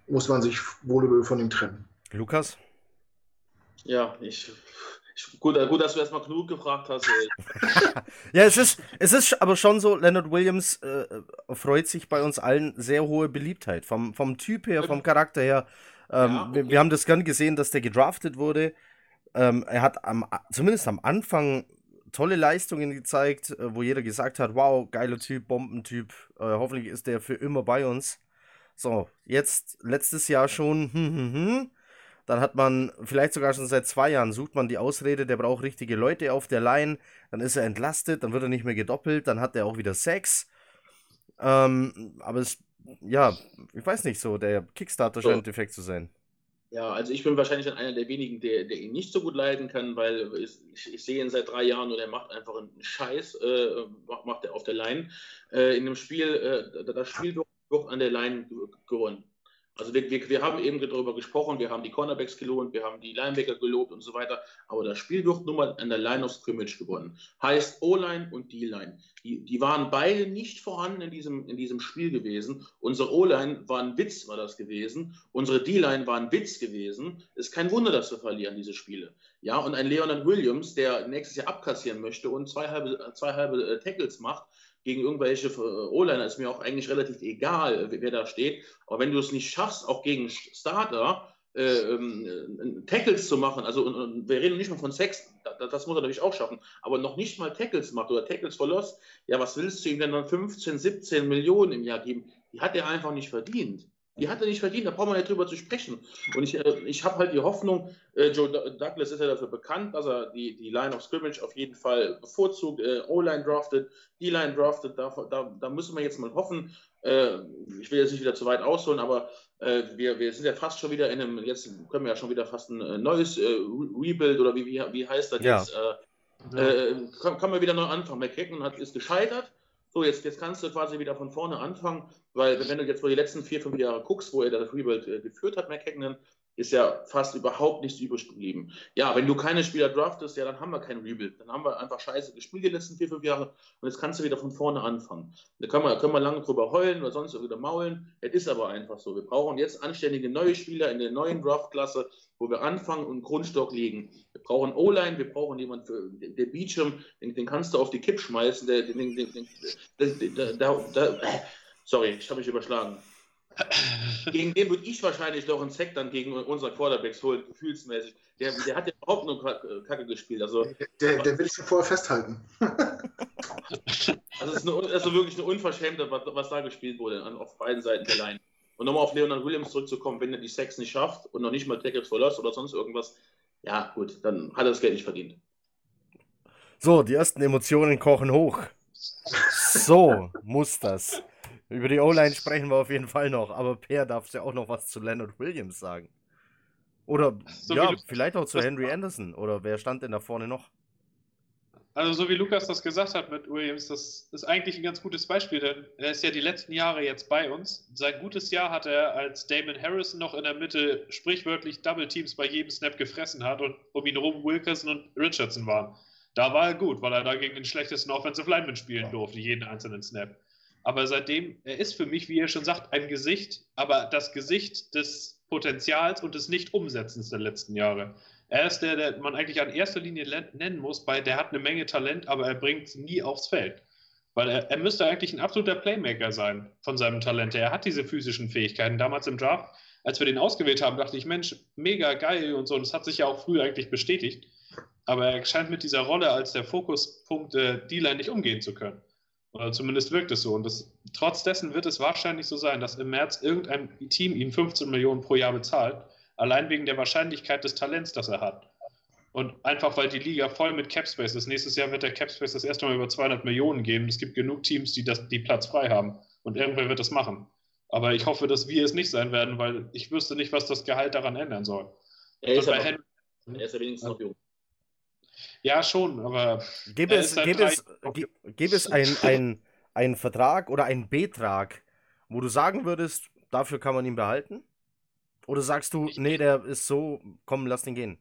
muss man sich wohl von ihm trennen. Lukas? Ja, ich Gut, gut, dass du erstmal Knut gefragt hast. <laughs> ja, es ist, es ist aber schon so, Leonard Williams äh, freut sich bei uns allen sehr hohe Beliebtheit. Vom, vom Typ her, vom Charakter her. Ähm, ja, okay. wir, wir, haben das gern gesehen, dass der gedraftet wurde. Ähm, er hat am, zumindest am Anfang tolle Leistungen gezeigt, äh, wo jeder gesagt hat, wow, geiler Typ, Bombentyp, äh, hoffentlich ist der für immer bei uns. So, jetzt letztes Jahr schon, hm, hm, hm. Dann hat man vielleicht sogar schon seit zwei Jahren sucht man die Ausrede, der braucht richtige Leute auf der Line. Dann ist er entlastet, dann wird er nicht mehr gedoppelt, dann hat er auch wieder Sex. Ähm, aber es, ja, ich weiß nicht so, der Kickstarter so. scheint defekt zu sein. Ja, also ich bin wahrscheinlich einer der wenigen, der, der ihn nicht so gut leiden kann, weil ich, ich sehe ihn seit drei Jahren und er macht einfach einen Scheiß, äh, macht, er auf der Line. Äh, in dem Spiel, äh, das Spiel wird an der Line gewonnen. Also wir, wir, wir haben eben darüber gesprochen, wir haben die Cornerbacks gelohnt, wir haben die Linebacker gelobt und so weiter, aber das Spiel wird nun mal an der Line of Scrimmage gewonnen. Heißt O-Line und D-Line. Die, die waren beide nicht vorhanden in diesem, in diesem Spiel gewesen. Unsere O-Line war ein Witz, war das gewesen. Unsere D-Line war ein Witz gewesen. Ist kein Wunder, dass wir verlieren, diese Spiele. Ja, und ein Leonard Williams, der nächstes Jahr abkassieren möchte und zwei halbe, zwei halbe äh, Tackles macht, gegen irgendwelche äh, O-Liner ist mir auch eigentlich relativ egal, wer da steht. Aber wenn du es nicht schaffst, auch gegen Starter äh, ähm, Tackles zu machen, also und, und wir reden nicht mal von Sex, das, das, muss er natürlich auch schaffen, aber noch nicht mal Tackles macht oder Tackles verlost, ja, was willst du ihm denn dann 15, 17 Millionen im Jahr geben? Die hat er einfach nicht verdient. Die hat er nicht verdient, da brauchen wir nicht drüber zu sprechen. Und ich, äh, ich habe halt die Hoffnung, äh, Joe Douglas ist ja dafür bekannt, dass er die, die Line of Scrimmage auf jeden Fall bevorzugt, äh, O-Line draftet, D-Line draftet, da, da, da, müssen wir jetzt mal hoffen. Äh, ich will jetzt nicht wieder zu weit ausholen, aber äh, wir, wir sind ja fast schon wieder in einem, jetzt können wir ja schon wieder fast ein äh, neues Rebuild oder wie, wie, wie heißt das ja. jetzt? Ja. Kann, kann man wieder neu anfangen. McKagan hat, ist gescheitert so, jetzt, jetzt kannst du quasi wieder von vorne anfangen, weil wenn du jetzt mal die letzten vier, fünf Jahre guckst, wo er das Rebuild äh, geführt hat, McKagan, ist ja fast überhaupt nichts übrig geblieben. Ja, wenn du keine Spieler draftest, ja, dann haben wir kein Rebuild. Dann haben wir einfach scheiße gespielt die letzten vier, fünf Jahre und jetzt kannst du wieder von vorne anfangen. Da können wir, können wir lange drüber heulen oder sonst wieder maulen. Es ist aber einfach so. Wir brauchen jetzt anständige neue Spieler in der neuen Draftklasse, wo wir anfangen und Grundstock legen. Wir brauchen O-Line, wir brauchen jemanden für der Beecham, den, den, kannst du auf die Kipp schmeißen. Den, den, den, sorry, ich habe mich überschlagen. Gegen den würde ich wahrscheinlich noch einen Sack dann gegen unsere Quarterbacks holen, gefühlsmäßig. Der, der hat ja überhaupt nur Kacke gespielt. Also, der, der will ich vorher festhalten. <laughs> also es ist eine, also wirklich eine Unverschämte, was, was da gespielt wurde auf beiden Seiten der Line. Und nochmal auf Leonard Williams zurückzukommen, wenn er die Sex nicht schafft und noch nicht mal Tackles verlässt oder sonst irgendwas, ja gut, dann hat er das Geld nicht verdient. So, die ersten Emotionen kochen hoch. So muss das. Über die O-Line sprechen wir auf jeden Fall noch, aber Per darf ja auch noch was zu Leonard Williams sagen. Oder so ja, vielleicht auch zu Henry Anderson. Oder wer stand denn da vorne noch? Also so wie Lukas das gesagt hat mit Williams, das ist eigentlich ein ganz gutes Beispiel, denn er ist ja die letzten Jahre jetzt bei uns. Sein gutes Jahr hat er, als Damon Harrison noch in der Mitte sprichwörtlich Double Teams bei jedem Snap gefressen hat und um ihn herum Wilkerson und Richardson waren. Da war er gut, weil er da gegen den schlechtesten Offensive Lineman spielen durfte, jeden einzelnen Snap. Aber seitdem, er ist für mich, wie er schon sagt, ein Gesicht, aber das Gesicht des Potenzials und des Nicht-Umsetzens der letzten Jahre. Er ist der, der man eigentlich an erster Linie nennen muss, weil der hat eine Menge Talent, aber er bringt es nie aufs Feld. Weil er, er müsste eigentlich ein absoluter Playmaker sein von seinem Talent. Er hat diese physischen Fähigkeiten. Damals im Draft, als wir den ausgewählt haben, dachte ich, Mensch, mega geil und so. Und das hat sich ja auch früh eigentlich bestätigt. Aber er scheint mit dieser Rolle als der Fokuspunkt äh, D-Line nicht umgehen zu können. Oder zumindest wirkt es so. Und das, trotz dessen wird es wahrscheinlich so sein, dass im März irgendein Team ihm 15 Millionen pro Jahr bezahlt, allein wegen der Wahrscheinlichkeit des Talents, das er hat. Und einfach, weil die Liga voll mit Capspace ist. Nächstes Jahr wird der Capspace das erste Mal über 200 Millionen geben. Es gibt genug Teams, die, das, die Platz frei haben. Und irgendwer wird das machen. Aber ich hoffe, dass wir es nicht sein werden, weil ich wüsste nicht, was das Gehalt daran ändern soll. Er ist, aber, er ist ja wenigstens noch jung. Ja, schon, aber. Gäbe es, gäbe es, gäbe es ein, <laughs> ein, einen Vertrag oder einen Betrag, wo du sagen würdest, dafür kann man ihn behalten? Oder sagst du, nee, der ist so, komm, lass den gehen?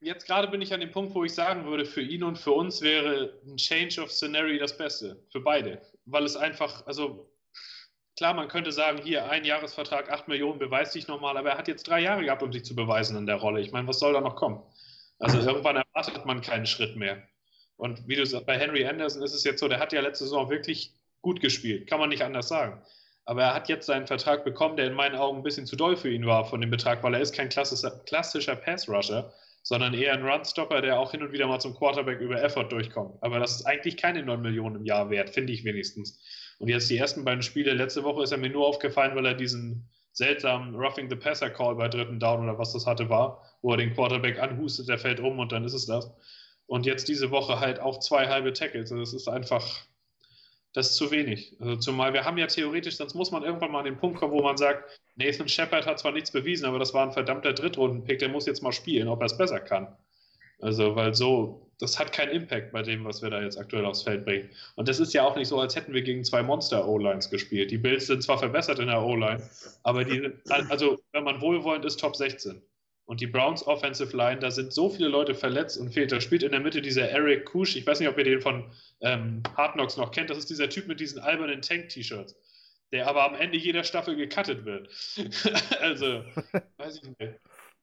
Jetzt gerade bin ich an dem Punkt, wo ich sagen würde, für ihn und für uns wäre ein Change of Scenery das Beste. Für beide. Weil es einfach, also klar, man könnte sagen, hier ein Jahresvertrag, 8 Millionen, beweist dich nochmal, aber er hat jetzt drei Jahre gehabt, um sich zu beweisen in der Rolle. Ich meine, was soll da noch kommen? Also irgendwann erwartet man keinen Schritt mehr. Und wie du sagst, bei Henry Anderson ist es jetzt so, der hat ja letzte Saison wirklich gut gespielt, kann man nicht anders sagen. Aber er hat jetzt seinen Vertrag bekommen, der in meinen Augen ein bisschen zu doll für ihn war von dem Betrag, weil er ist kein klassischer, klassischer Pass-Rusher, sondern eher ein Runstopper, der auch hin und wieder mal zum Quarterback über Effort durchkommt. Aber das ist eigentlich keine 9 Millionen im Jahr wert, finde ich wenigstens. Und jetzt die ersten beiden Spiele, letzte Woche ist er mir nur aufgefallen, weil er diesen seltsamen Roughing the Passer Call bei dritten Down oder was das hatte war, wo er den Quarterback anhustet, der fällt um und dann ist es das. Und jetzt diese Woche halt auch zwei halbe Tackles. Also das ist einfach, das ist zu wenig. Also zumal wir haben ja theoretisch, sonst muss man irgendwann mal an den Punkt kommen, wo man sagt, Nathan Shepard hat zwar nichts bewiesen, aber das war ein verdammter Drittrunden-Pick, der muss jetzt mal spielen, ob er es besser kann. Also, weil so, das hat keinen Impact bei dem, was wir da jetzt aktuell aufs Feld bringen. Und das ist ja auch nicht so, als hätten wir gegen zwei Monster-O-Lines gespielt. Die Bills sind zwar verbessert in der O-Line, aber die also, wenn man wohlwollend ist, Top 16. Und die Browns Offensive Line, da sind so viele Leute verletzt und fehlt. Da spielt in der Mitte dieser Eric Kusch. Ich weiß nicht, ob ihr den von ähm, Hard Knocks noch kennt. Das ist dieser Typ mit diesen albernen Tank-T-Shirts, der aber am Ende jeder Staffel gecuttet wird. <laughs> also, weiß ich nicht.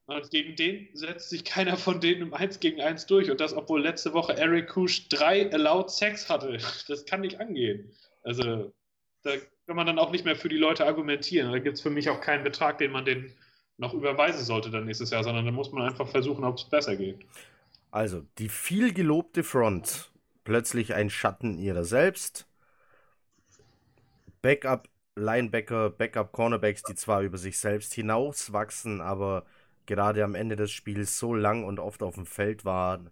Und gegen den setzt sich keiner von denen im 1 gegen 1 durch. Und das, obwohl letzte Woche Eric Kusch drei Allowed Sex hatte. <laughs> Das kann nicht angehen. Also, da kann man dann auch nicht mehr für die Leute argumentieren. Da gibt es für mich auch keinen Betrag, den man den noch überweisen sollte dann nächstes Jahr, sondern dann muss man einfach versuchen, ob es besser geht. Also, die viel gelobte Front, plötzlich ein Schatten ihrer selbst. Backup Linebacker, Backup Cornerbacks, die zwar über sich selbst hinauswachsen, aber gerade am Ende des Spiels so lang und oft auf dem Feld waren,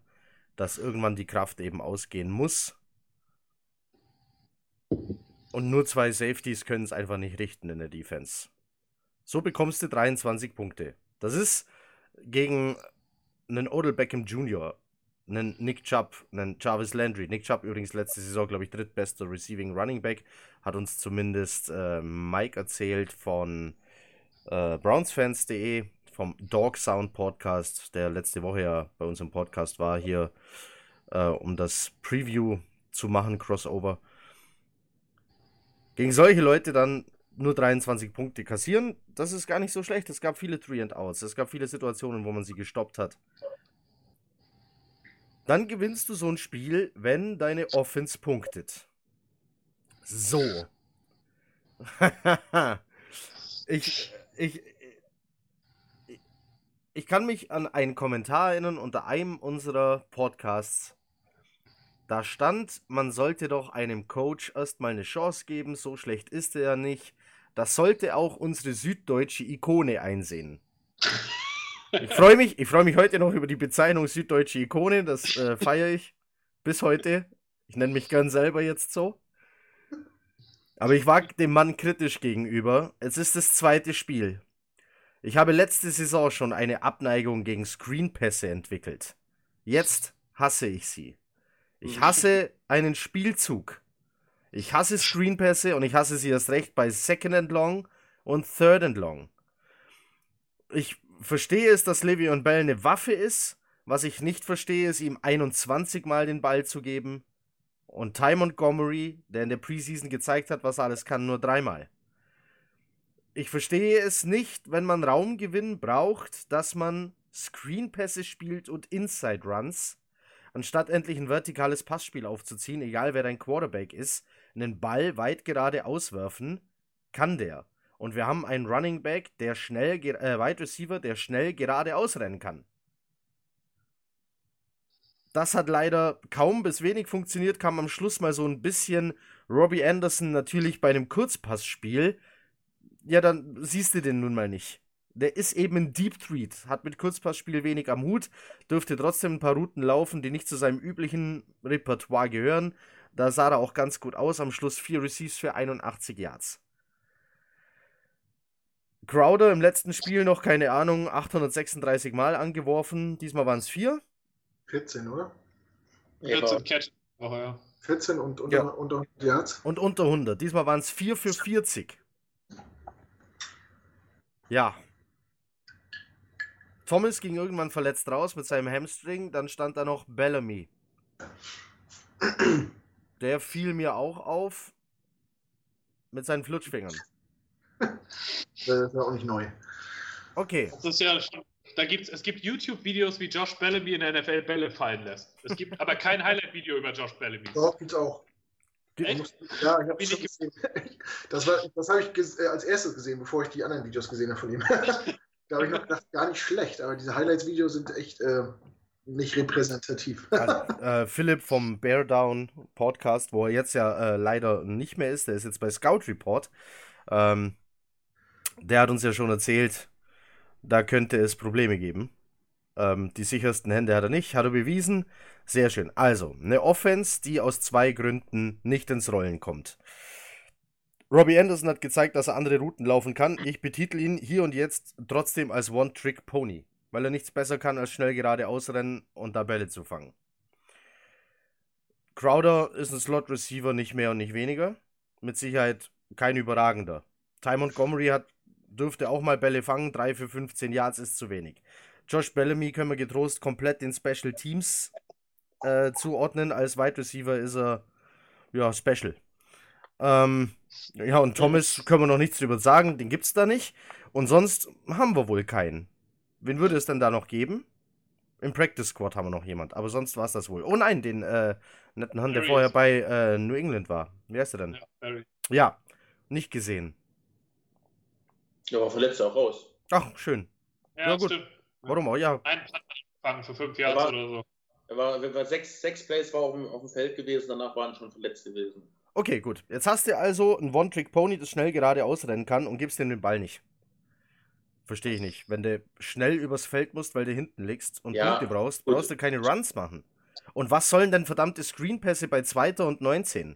dass irgendwann die Kraft eben ausgehen muss. Und nur zwei Safeties können es einfach nicht richten in der Defense. So bekommst du 23 Punkte. Das ist gegen einen Odell Beckham Jr., einen Nick Chubb, einen Jarvis Landry. Nick Chubb übrigens letzte Saison, glaube ich, drittbester Receiving Running Back. Hat uns zumindest äh, Mike erzählt von äh, BrownsFans.de, vom Dog Sound Podcast, der letzte Woche ja bei uns im Podcast war, hier, äh, um das Preview zu machen, Crossover. Gegen solche Leute dann nur 23 Punkte kassieren, das ist gar nicht so schlecht. Es gab viele Three and Outs. Es gab viele Situationen, wo man sie gestoppt hat. Dann gewinnst du so ein Spiel, wenn deine Offense punktet. So. <laughs> ich, ich, ich kann mich an einen Kommentar erinnern unter einem unserer Podcasts. Da stand, man sollte doch einem Coach erstmal eine Chance geben, so schlecht ist er ja nicht. Das sollte auch unsere süddeutsche Ikone einsehen. Ich freue mich, ich mich heute noch über die Bezeichnung süddeutsche Ikone, das äh, feiere ich bis heute. Ich nenne mich gern selber jetzt so. Aber ich war dem Mann kritisch gegenüber. Es ist das zweite Spiel. Ich habe letzte Saison schon eine Abneigung gegen Screenpässe entwickelt. Jetzt hasse ich sie. Ich hasse einen Spielzug. Ich hasse Screenpässe und ich hasse sie erst recht bei Second and Long und Third and Long. Ich verstehe es, dass Le'Veon Bell eine Waffe ist. Was ich nicht verstehe, ist, ihm 21 Mal den Ball zu geben. Und Ty Montgomery, der in der Preseason gezeigt hat, was er alles kann, nur dreimal. Ich verstehe es nicht, wenn man Raumgewinn braucht, dass man Screenpässe spielt und Inside Runs, anstatt endlich ein vertikales Passspiel aufzuziehen, egal wer dein Quarterback ist, einen Ball weit gerade auswerfen, kann der. Und wir haben einen Running Back, der schnell, äh, Wide Receiver, der schnell gerade ausrennen kann. Das hat leider kaum bis wenig funktioniert, kam am Schluss mal so ein bisschen Robbie Anderson natürlich bei einem Kurzpassspiel. Ja, dann siehst du den nun mal nicht. Der ist eben ein Deep Threat, hat mit Kurzpassspiel wenig am Hut, dürfte trotzdem ein paar Routen laufen, die nicht zu seinem üblichen Repertoire gehören. Da sah er auch ganz gut aus. Am Schluss vier Receives für 81 Yards. Crowder im letzten Spiel noch, keine Ahnung, 836 Mal angeworfen. Diesmal waren es vier. 14, oder? 14 Catch. Oh, ja. 14 und unter, Ja. unter 100 Yards. Und unter 100. Diesmal waren es 4 für 40. Ja. Thomas ging irgendwann verletzt raus mit seinem Hamstring. Dann stand da noch Bellamy. Der fiel mir auch auf mit seinen Flutschfingern. Das ist ja auch nicht neu. Okay. Das ist ja schon, da gibt's, es gibt YouTube-Videos, wie Josh Bellamy in der NFL Bälle fallen lässt. Es gibt aber kein Highlight-Video über Josh Bellamy. Dort gibt's auch. Echt? Ja, ich habe Bin schon ich- gesehen. <laughs> Das, war- das habe ich äh, als erstes gesehen, bevor ich die anderen Videos gesehen habe von ihm. <laughs> da habe ich noch gedacht, gar nicht schlecht, aber diese Highlights-Videos sind echt äh, nicht repräsentativ. <laughs> Also, äh, Philipp vom Bear Down Podcast, wo er jetzt ja äh, leider nicht mehr ist, der ist jetzt bei Scout Report. Ähm, der hat uns ja schon erzählt, da könnte es Probleme geben. Ähm, die sichersten Hände hat er nicht, hat er bewiesen. Sehr schön. Also, eine Offense, die aus zwei Gründen nicht ins Rollen kommt. Robbie Anderson hat gezeigt, dass er andere Routen laufen kann. Ich betitel ihn hier und jetzt trotzdem als One-Trick-Pony, weil er nichts besser kann, als schnell gerade ausrennen und da Bälle zu fangen. Crowder ist ein Slot-Receiver nicht mehr und nicht weniger. Mit Sicherheit kein überragender. Ty Montgomery hat, dürfte auch mal Bälle fangen. 3 für 15 Yards ist zu wenig. Josh Bellamy können wir getrost komplett den Special Teams äh, zuordnen. Als Wide Receiver ist er ja Special. Ähm, ja, und Thomas können wir noch nichts drüber sagen, den gibt's da nicht. Und sonst haben wir wohl keinen. Wen würde es denn da noch geben? Im Practice Squad haben wir noch jemand, aber sonst war es das wohl. Oh nein, den äh, netten Herrn, der vorher bei äh, New England war. Wie heißt er denn? Ja, Barry. Ja, nicht gesehen. Ja, aber verletzt auch raus. Ach, schön. ja, Ja, gut. stimmt. Warum auch? Ja, Ein fangen für fünf Jahre oder so. Er war, er war sechs, sechs Plays war auf dem, auf dem Feld gewesen, danach waren schon verletzt gewesen. okay, gut. Jetzt hast du also einen One-Trick-Pony, das schnell gerade ausrennen kann und gibst ihm den Ball nicht. Verstehe ich nicht. Wenn du schnell übers Feld musst, weil du hinten liegst und Ja, Punkte brauchst, gut. brauchst du keine Runs machen. Und was sollen denn verdammte Screenpässe bei 2. und 19?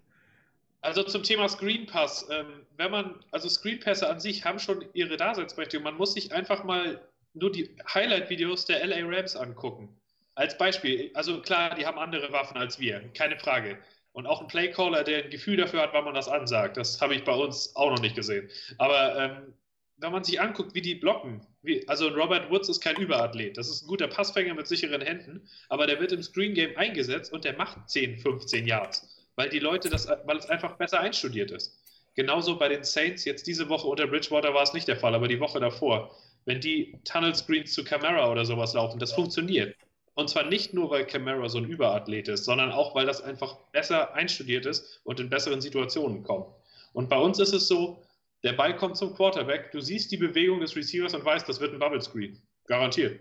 Also zum Thema Screen Pass, ähm, wenn man, also Screenpässe an sich haben schon ihre Daseinsberechtigung. Man muss sich einfach mal nur die Highlight-Videos der LA Rams angucken. Als Beispiel, also klar, die haben andere Waffen als wir, keine Frage. Und auch ein Playcaller, der ein Gefühl dafür hat, wann man das ansagt, das habe ich bei uns auch noch nicht gesehen. Aber ähm, wenn man sich anguckt, wie die blocken, wie, also Robert Woods ist kein Überathlet, das ist ein guter Passfänger mit sicheren Händen, aber der wird im Screen Game eingesetzt und der macht 10, 15 Yards weil die Leute das, weil es einfach besser einstudiert ist. Genauso bei den Saints, jetzt diese Woche unter Bridgewater war es nicht der Fall, aber die Woche davor, wenn die Tunnel Screens zu Camara oder sowas laufen, das funktioniert. Und zwar nicht nur, weil Camara so ein Überathlet ist, sondern auch, weil das einfach besser einstudiert ist und in besseren Situationen kommt. Und bei uns ist es so, der Ball kommt zum Quarterback, du siehst die Bewegung des Receivers und weißt, das wird ein Bubble Screen. Garantiert.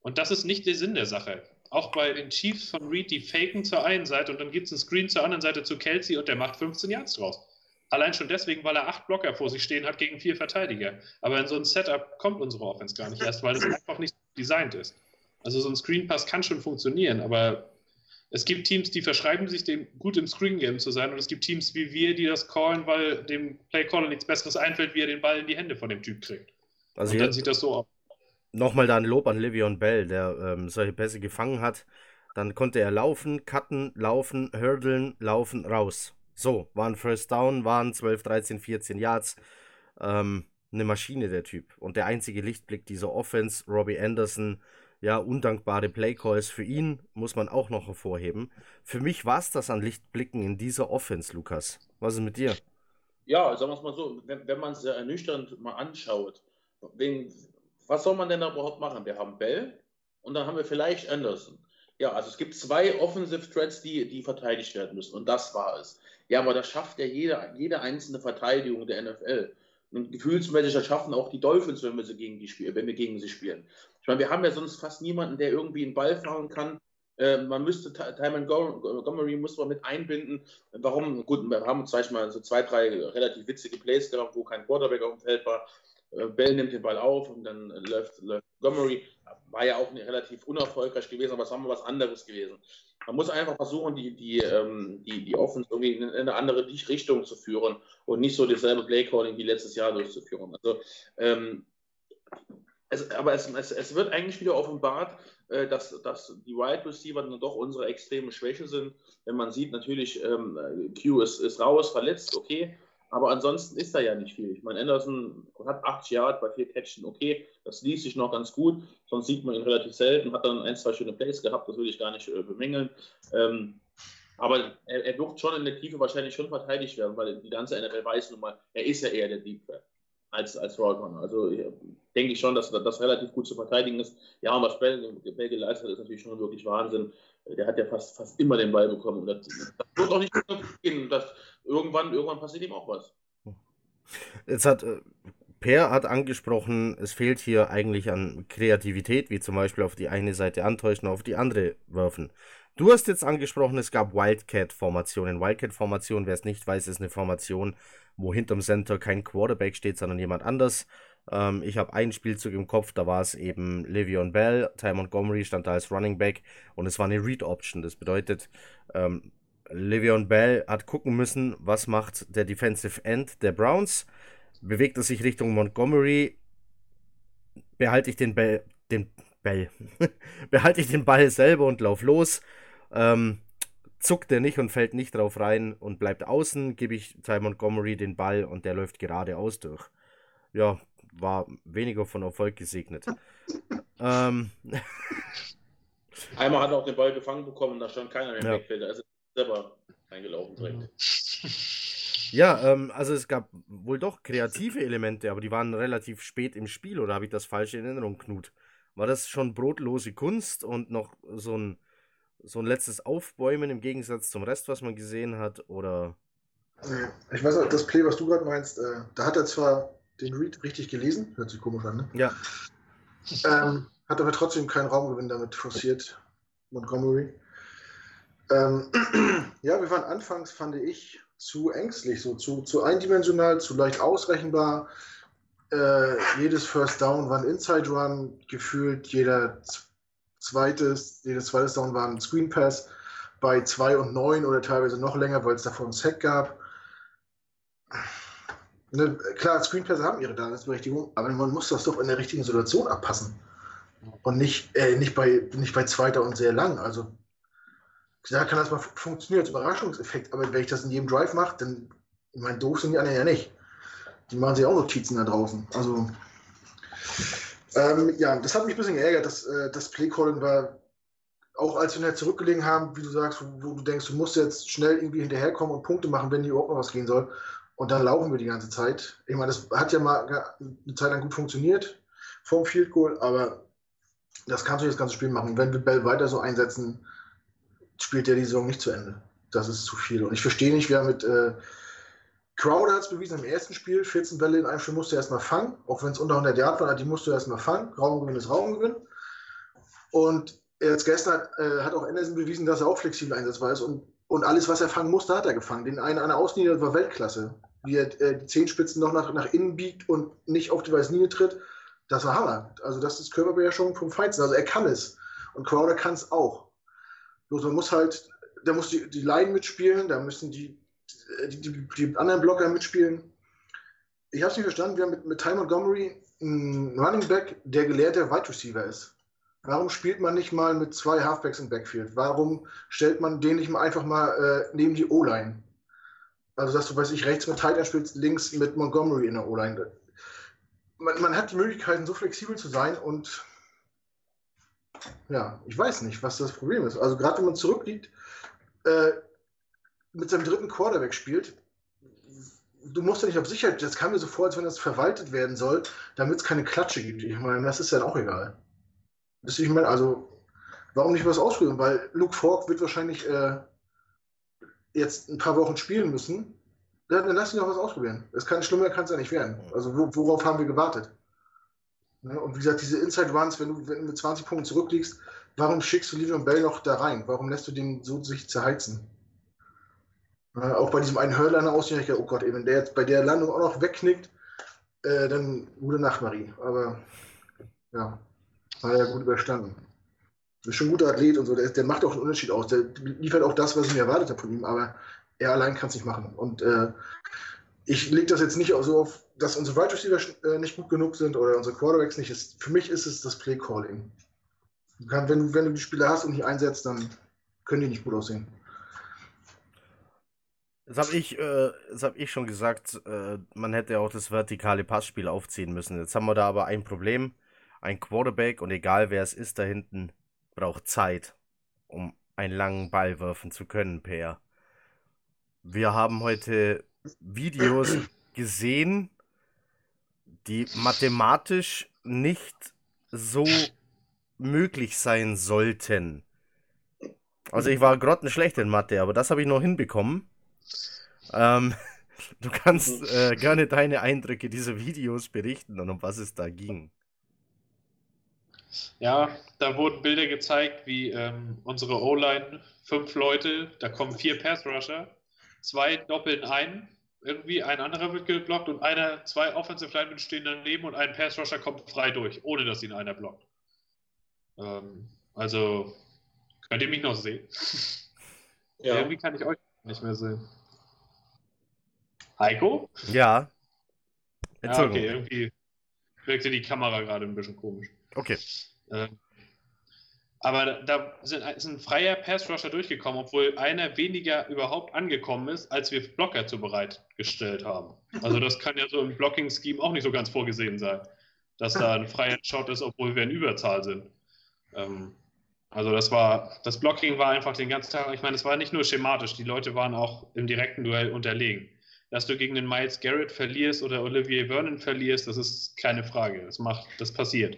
Und das ist nicht der Sinn der Sache. Auch bei den Chiefs von Reed, die faken zur einen Seite und dann gibt es einen Screen zur anderen Seite zu Kelsey und der macht 15 Yards draus. Allein schon deswegen, weil er acht Blocker vor sich stehen hat gegen vier Verteidiger. Aber in so ein Setup kommt unsere Offense gar nicht erst, weil es einfach nicht designt ist. Also so ein Screen Pass kann schon funktionieren, aber es gibt Teams, die verschreiben sich dem, gut im Screen Game zu sein und es gibt Teams wie wir, die das callen, weil dem Playcaller nichts Besseres einfällt, wie er den Ball in die Hände von dem Typ kriegt. Also und dann sieht das so aus. nochmal da ein Lob an Livion Bell, der ähm, solche Pässe gefangen hat. Dann konnte er laufen, cutten, laufen, hürdeln, laufen, raus. So, waren First Down, waren 12, 13, 14 Yards. Ähm, eine Maschine, der Typ. Und der einzige Lichtblick dieser Offense, Robbie Anderson, ja, undankbare Playcalls für ihn, muss man auch noch hervorheben. Für mich war es das an Lichtblicken in dieser Offense, Lukas. Was ist mit dir? Ja, sagen wir es mal so, wenn, wenn man es ja ernüchternd mal anschaut, wen, was soll man denn da überhaupt machen? Wir haben Bell und dann haben wir vielleicht Anderson. Ja, also es gibt zwei Offensive Threats, die, die verteidigt werden müssen und das war es. Ja, aber das schafft ja jede, jede einzelne Verteidigung der NFL. Und gefühlsmäßig das schaffen auch die Dolphins, wenn wir, sie gegen die spielen, wenn wir gegen sie spielen. Ich meine, wir haben ja sonst fast niemanden, der irgendwie einen Ball fangen kann. Äh, man müsste Timon Montgomery muss man mit einbinden. Warum? Gut, wir haben zum Beispiel mal so zwei, drei relativ witzige Plays gehabt, wo kein Quarterback auf dem Feld war. Äh, Bell nimmt den Ball auf und dann läuft, läuft Montgomery. War ja auch relativ unerfolgreich gewesen, aber es war mal was anderes gewesen. Man muss einfach versuchen, die, die, ähm, die, die Offense irgendwie in eine andere Richtung zu führen und nicht so dasselbe Playcalling wie letztes Jahr durchzuführen. Also, ähm, es, aber es, es, es, wird eigentlich wieder offenbart, äh, dass, dass die Wide Receiver dann doch unsere extreme Schwäche sind. Wenn man sieht, natürlich, ähm, Q ist, ist raus, verletzt, okay. Aber ansonsten ist da ja nicht viel. Ich meine, Anderson hat 80 Yard bei vier Catchen, okay, das liest sich noch ganz gut. Sonst sieht man ihn relativ selten, hat dann ein, zwei schöne Plays gehabt, das will ich gar nicht äh, bemängeln. Ähm, aber er, er, wird schon in der Tiefe wahrscheinlich schon verteidigt werden, weil die ganze NFL weiß nun mal, er ist ja eher der Deep Threat als, als Roadrunner. Also denke ich schon, dass das relativ gut zu verteidigen ist. Ja, und was Bell, Bell geleistet hat, ist natürlich schon wirklich Wahnsinn. Der hat ja fast, fast immer den Ball bekommen. Und das, das wird auch nicht gehen. Das, irgendwann, irgendwann passiert ihm auch was. Jetzt hat äh, Per hat angesprochen, es fehlt hier eigentlich an Kreativität, wie zum Beispiel auf die eine Seite antäuschen, auf die andere werfen. Du hast jetzt angesprochen, es gab Wildcat-Formationen. Wildcat-Formation, wer es nicht weiß, ist eine Formation, wo hinterm Center kein Quarterback steht, sondern jemand anders. Ähm, ich habe einen Spielzug im Kopf, da war es eben Le'Veon Bell, Ty Montgomery stand da als Running Back und es war eine Read-Option. Das bedeutet, ähm, Le'Veon Bell hat gucken müssen, was macht der Defensive End der Browns. Bewegt er sich Richtung Montgomery, behalte ich den Bell, den Bell, <laughs> behalte ich den Ball selber und lauf los. Ähm, zuckt er nicht und fällt nicht drauf rein und bleibt außen, gebe ich Ty Montgomery den Ball und der läuft geradeaus durch. Ja, war weniger von Erfolg gesegnet. ähm. <laughs> Einmal hat er auch den Ball gefangen bekommen und da stand keiner im ja. Backfield. Also selber reingelaufen direkt. <laughs> Ja, ähm, also es gab wohl doch kreative Elemente, aber die waren relativ spät im Spiel oder habe ich das falsch in Erinnerung, Knut? War das schon brotlose Kunst und noch so ein so ein letztes Aufbäumen im Gegensatz zum Rest, was man gesehen hat? Oder. Ich weiß auch, das Play, was du gerade meinst, äh, da hat er zwar den Read richtig gelesen, hört sich komisch an, ne? Ja. Ähm, hat aber trotzdem keinen Raumgewinn damit forciert, Montgomery. Ähm, <clears throat> ja, wir waren anfangs, fand ich, zu ängstlich, so zu, zu eindimensional, zu leicht ausrechenbar. Äh, jedes First Down war ein Inside Run, gefühlt jeder zweites, jedes zweite Down war ein Screen Pass bei 2 und 9 oder teilweise noch länger, weil es davor einen Sack gab. Ne, klar, Screen Pass haben ihre Daseinsberechtigung, aber man muss das doch in der richtigen Situation abpassen. Und nicht, äh, nicht, bei, nicht bei zweiter und sehr lang. Also, da kann das mal funktionieren als Überraschungseffekt, aber wenn ich das in jedem Drive mache, dann, ich meine, doof sind die anderen ja nicht. Die machen sich auch Notizen da draußen. Also, ähm, ja, das hat mich ein bisschen geärgert, dass äh, das Playcalling war, auch als wir zurückgelegen haben, wie du sagst, wo, wo, du denkst, du musst jetzt schnell irgendwie hinterherkommen und Punkte machen, wenn die überhaupt noch was gehen soll. Und dann laufen wir die ganze Zeit. Ich meine, das hat ja mal eine Zeit lang gut funktioniert vom Field Goal, aber das kannst du das ganze Spiel machen. Wenn wir Bell weiter so einsetzen, spielt der die Saison nicht zu Ende. Das ist zu viel. Und ich verstehe nicht, wer mit äh, Crowder hat es bewiesen im ersten Spiel, 14 Bälle in einem Spiel musst du erstmal fangen, auch wenn es unter 100 Yard war, die musst du erstmal fangen. Raumgewinn ist Raumgewinn. Und jetzt gestern hat, äh, hat auch Anderson bewiesen, dass er auch flexibel einsetzbar ist und, und alles, was er fangen musste, hat er gefangen. Den einen an der Außenlinie war Weltklasse. Wie er äh, die Zehenspitzen noch nach, nach innen biegt und nicht auf die weiße Linie tritt, das war Hammer. Also das ist Körperbeherrschung vom Feinsten. Also er kann es. Und Crowder kann es auch. Bloß man muss halt, da muss die, die Line mitspielen, da müssen die die, die, die anderen Blocker mitspielen. Ich habe es nicht verstanden, wir haben mit, mit Ty Montgomery einen Running Back, der gelehrter Wide Receiver ist. Warum spielt man nicht mal mit zwei Halfbacks im Backfield? Warum stellt man den nicht mal einfach mal äh, neben die O-Line? Also, dass du, weiß ich, rechts mit Titan spielst, links mit Montgomery in der O-Line. Man, man, hat die Möglichkeiten, so flexibel zu sein und ja, ich weiß nicht, was das Problem ist. Also, gerade wenn man zurückliegt, äh, mit seinem dritten Quarterback spielt, du musst ja nicht auf Sicherheit, das kam mir so vor, als wenn das verwaltet werden soll, damit es keine Klatsche gibt. Ich meine, das ist ja auch egal. Das, ich meine, also, warum nicht was ausprobieren? Weil Luke Falk wird wahrscheinlich äh, jetzt ein paar Wochen spielen müssen. Dann, dann lass ihn doch was ausprobieren. Das kann schlimmer kann es ja nicht werden. Also, wo, worauf haben wir gewartet? Ne? Und wie gesagt, diese Inside Runs, wenn du, wenn du mit 20 Punkten zurückliegst, warum schickst du Livion Bell noch da rein? Warum lässt du den so sich zerheizen? Äh, auch bei diesem einen Hörliner aussehen, ich oh Gott, ey, wenn der jetzt bei der Landung auch noch wegknickt, äh, dann gute Nacht, Marie. Aber ja, war ja gut überstanden. Ist schon ein guter Athlet und so, der, der macht auch einen Unterschied aus. Der liefert auch das, was ich mir erwartet habe von ihm, aber er allein kann es nicht machen. Und äh, ich lege das jetzt nicht so auf, dass unsere Wide Receiver äh, nicht gut genug sind oder unsere Quarterbacks nicht. Ist, für mich ist es das Play Calling. Wenn, wenn du die Spieler hast und nicht einsetzt, dann können die nicht gut aussehen. Das habe ich, äh, hab ich schon gesagt, äh, man hätte auch das vertikale Passspiel aufziehen müssen. Jetzt haben wir da aber ein Problem. Ein Quarterback und egal wer es ist da hinten, braucht Zeit, um einen langen Ball werfen zu können, Per. Wir haben heute Videos gesehen, die mathematisch nicht so möglich sein sollten. Also ich war grottenschlecht in Mathe, aber das habe ich noch hinbekommen. Ähm, <laughs> du kannst äh, gerne deine Eindrücke dieser Videos berichten und um was es da ging. Ja, da wurden Bilder gezeigt, wie ähm, unsere O-Line, fünf Leute, da kommen vier Pass-Rusher, zwei doppeln ein, irgendwie ein anderer wird geblockt und einer, zwei Offensive Linemen stehen daneben und ein Pass-Rusher kommt frei durch, ohne dass ihn einer blockt. Ähm, also, könnt ihr mich noch sehen? Ja. <laughs> Irgendwie kann ich euch nicht mehr sehen. Heiko? Ja. Ja, okay, irgendwie wirkte die Kamera gerade ein bisschen komisch. Okay. Ähm, aber da sind, ist ein freier Pass-Rusher durchgekommen, obwohl einer weniger überhaupt angekommen ist, als wir Blocker zu bereitgestellt haben. Also das kann ja so im Blocking-Scheme auch nicht so ganz vorgesehen sein, dass da ein freier Shot ist, obwohl wir in Überzahl sind. Ähm, also das war, das Blocking war einfach den ganzen Tag, ich meine, es war nicht nur schematisch, die Leute waren auch im direkten Duell unterlegen. Dass du gegen den Miles Garrett verlierst oder Olivier Vernon verlierst, das ist keine Frage. Das macht, das passiert.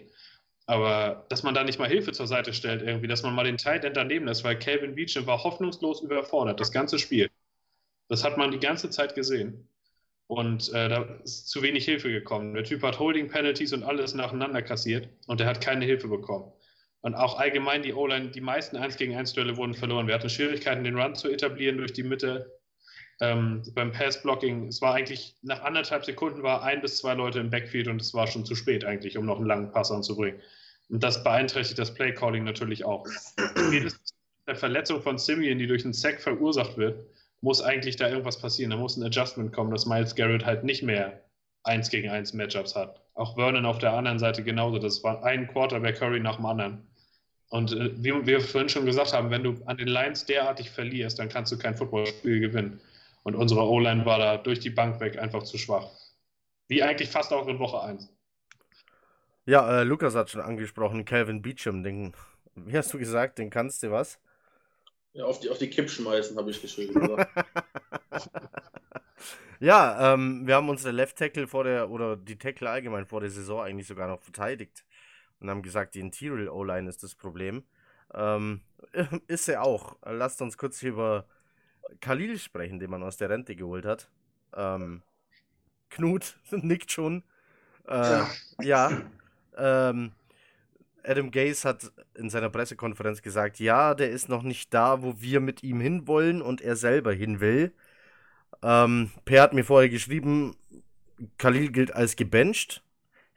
Aber dass man da nicht mal Hilfe zur Seite stellt, irgendwie, dass man mal den Tight End daneben lässt, weil Calvin Beecham war hoffnungslos überfordert, das ganze Spiel. Das hat man die ganze Zeit gesehen. Und äh, da ist zu wenig Hilfe gekommen. Der Typ hat Holding Penalties und alles nacheinander kassiert und er hat keine Hilfe bekommen. Und auch allgemein die O-Line, die meisten 1 gegen 1 Duelle wurden verloren. Wir hatten Schwierigkeiten, den Run zu etablieren durch die Mitte. Ähm, beim Pass-Blocking, es war eigentlich nach anderthalb Sekunden war ein bis zwei Leute im Backfield und es war schon zu spät eigentlich, um noch einen langen Pass anzubringen. Und das beeinträchtigt das Play-Calling natürlich auch. der Verletzung von Simeon, die durch einen Sack verursacht wird, muss eigentlich da irgendwas passieren. Da muss ein Adjustment kommen, dass Miles Garrett halt nicht mehr 1 gegen 1 Matchups hat. Auch Vernon auf der anderen Seite genauso. Das war ein Quarterback Curry nach dem anderen. Und äh, wie wir vorhin schon gesagt haben, wenn du an den Lines derartig verlierst, dann kannst du kein Footballspiel gewinnen. Und unsere O-Line war da durch die Bank weg einfach zu schwach. Wie eigentlich fast auch in Woche 1. Ja, äh, Lukas hat schon angesprochen, Calvin Beecham, den, wie hast du gesagt, den kannst du was? Ja, auf die, auf die Kipp schmeißen, habe ich geschrieben. <laughs> ja, ähm, wir haben unsere Left Tackle vor der, oder die Tackle allgemein vor der Saison eigentlich sogar noch verteidigt und haben gesagt, die Interior O-Line ist das Problem. Ähm, <laughs> ist er auch. Lasst uns kurz über Khalil sprechen, den man aus der Rente geholt hat. Ähm, Knut <laughs> nickt schon. Äh, ja. ja ähm, Adam Gaze hat in seiner Pressekonferenz gesagt, ja, der ist noch nicht da, wo wir mit ihm hinwollen und er selber hin will. Ähm, per hat mir vorher geschrieben, Khalil gilt als gebencht.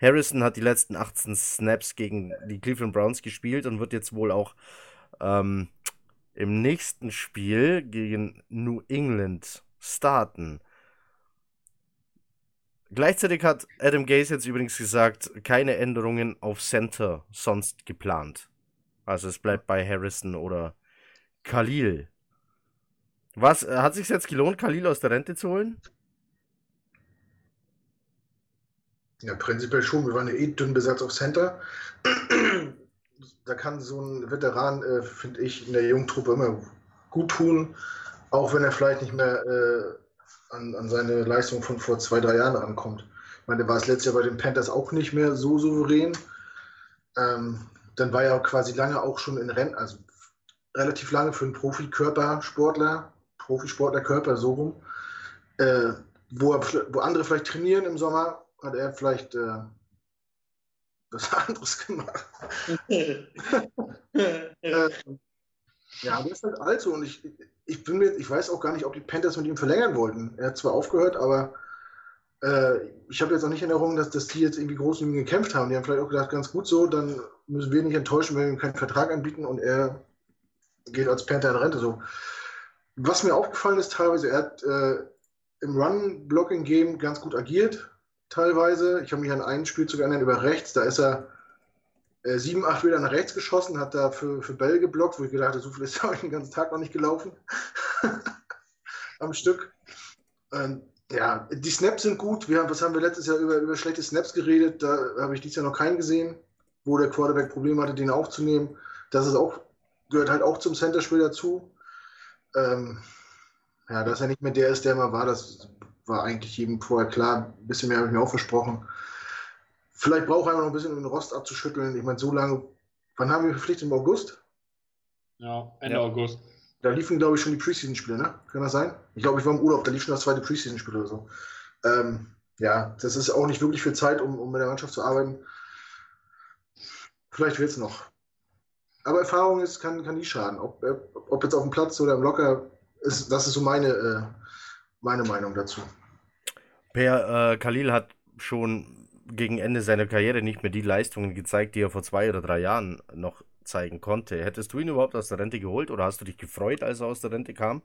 Harrison hat die letzten 18 Snaps gegen die Cleveland Browns gespielt und wird jetzt wohl auch ähm, im nächsten Spiel gegen New England starten. Gleichzeitig hat Adam Gaze jetzt übrigens gesagt, keine Änderungen auf Center sonst geplant. Also es bleibt bei Harrison oder Khalil. Was, äh, hat sich jetzt gelohnt, Khalil aus der Rente zu holen? Ja, prinzipiell schon. Wir waren eh dünn besetzt auf Center da kann so ein Veteran, äh, finde ich, in der Jungtruppe immer gut tun, auch wenn er vielleicht nicht mehr äh, an, an, seine Leistung von vor zwei, drei Jahren rankommt. Ich meine, der war es letztes Jahr bei den Panthers auch nicht mehr so souverän. Ähm, dann war er quasi lange auch schon in Rennen, also relativ lange für einen Profikörpersportler, Profisportlerkörper, so rum. Äh, wo, er, wo andere vielleicht trainieren im Sommer, hat er vielleicht äh, was <laughs> anderes gemacht. äh, <laughs> ja, der ist halt alt so und ich, ich bin mir, ich weiß auch gar nicht, ob die Panthers mit ihm verlängern wollten. Er hat zwar aufgehört, aber äh, ich habe jetzt auch nicht in Erinnerung, dass, dass die jetzt irgendwie groß mit ihm gekämpft haben. Die haben vielleicht auch gedacht, ganz gut so, dann müssen wir nicht enttäuschen, wenn wir ihm keinen Vertrag anbieten und er geht als Panther in Rente. So. Was mir aufgefallen ist teilweise, er hat äh, im Run-Blocking-Game ganz gut agiert, teilweise. Ich habe mich an einen Spielzug erinnert über rechts, da ist er äh, sieben, acht Meter nach rechts geschossen, hat da für, für Bell geblockt, wo ich gedacht habe, so viel ist <laughs> er den ganzen Tag noch nicht gelaufen. <laughs> Am Stück. Ähm, ja, die Snaps sind gut. Wir haben, was haben wir letztes Jahr über, über schlechte Snaps geredet? Da habe ich dieses Jahr noch keinen gesehen, wo der Quarterback Probleme hatte, den aufzunehmen. Das ist auch, gehört halt auch zum Center-Spiel dazu. Ähm, ja, dass er nicht mehr der ist, der mal war, das war eigentlich jedem vorher klar. Ein bisschen mehr habe ich mir auch versprochen. Vielleicht braucht er noch ein bisschen, um den Rost abzuschütteln. Ich meine, so lange. Wann haben wir verpflichtet? Im August? Ja, Ende ja. August. Da liefen, glaube ich, schon die Preseason-Spiele, ne? Kann das sein? Ich glaube, ich war im Urlaub, da lief schon das zweite Preseason-Spiel oder so. Ähm, ja, das ist auch nicht wirklich viel Zeit, um, um mit der Mannschaft zu arbeiten. Vielleicht wird es noch. Aber Erfahrung ist, kann, kann nie schaden. Ob, ob jetzt auf dem Platz oder im Locker, ist, das ist so meine, äh, meine Meinung dazu. Per äh, Khalil hat schon gegen Ende seiner Karriere nicht mehr die Leistungen gezeigt, die er vor zwei oder drei Jahren noch zeigen konnte. Hättest du ihn überhaupt aus der Rente geholt oder hast du dich gefreut, als er aus der Rente kam?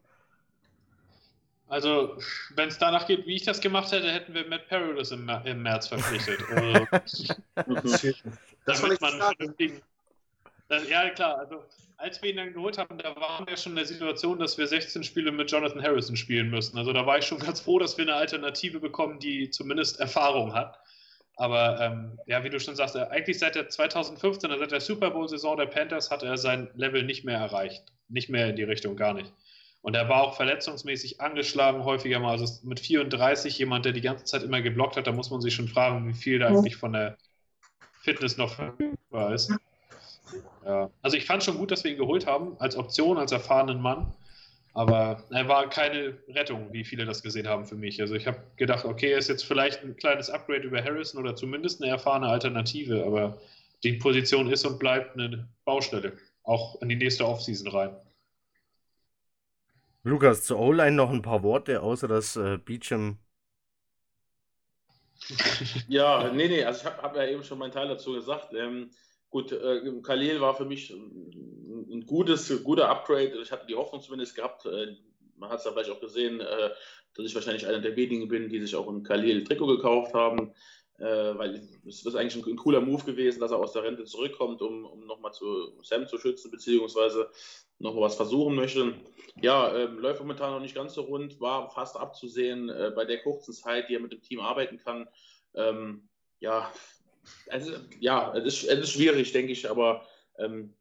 Also, wenn es danach geht, wie ich das gemacht hätte, hätten wir Matt Perilous im, im März verpflichtet. <laughs> Also, das damit man vernünftigen. Ja, klar. Also, als wir ihn dann geholt haben, da waren wir schon in der Situation, dass wir 16 Spiele mit Jonathan Harrison spielen müssten. Also, da war ich schon <laughs> ganz froh, dass wir eine Alternative bekommen, die zumindest Erfahrung hat. Aber ähm, ja, wie du schon sagst, eigentlich seit der 2015, seit der Super Bowl-Saison der Panthers, hat er sein Level nicht mehr erreicht. Nicht mehr in die Richtung, gar nicht. Und er war auch verletzungsmäßig angeschlagen, häufiger mal. Also mit 34 jemand, der die ganze Zeit immer geblockt hat, da muss man sich schon fragen, wie viel da eigentlich von der Fitness noch verfügbar ist. Ja. Also ich fand schon gut, dass wir ihn geholt haben, als Option, als erfahrenen Mann. Aber er war keine Rettung, wie viele das gesehen haben für mich. Also ich habe gedacht, okay, er ist jetzt vielleicht ein kleines Upgrade über Harrison oder zumindest eine erfahrene Alternative, aber die Position ist und bleibt eine Baustelle, auch in die nächste Offseason rein. Lukas, zur O-Line noch ein paar Worte, außer dass äh, Beecham. ja, nee, nee, also ich habe hab ja eben schon meinen Teil dazu gesagt. Ähm, Gut, äh, Khalil war für mich ein gutes, guter Upgrade. Ich hatte die Hoffnung zumindest gehabt, äh, man hat es ja vielleicht auch gesehen, äh, dass ich wahrscheinlich einer der wenigen bin, die sich auch ein Khalil-Trikot gekauft haben, äh, weil es ist eigentlich ein, ein, cooler Move gewesen, dass er aus der Rente zurückkommt, um, um nochmal zu Sam zu schützen, beziehungsweise nochmal was versuchen möchte. Ja, ähm, läuft momentan noch nicht ganz so rund, war fast abzusehen äh, bei der kurzen Zeit, die er mit dem Team arbeiten kann. Ähm, ja, also, ja, es ist, es ist schwierig, denke ich, aber ähm,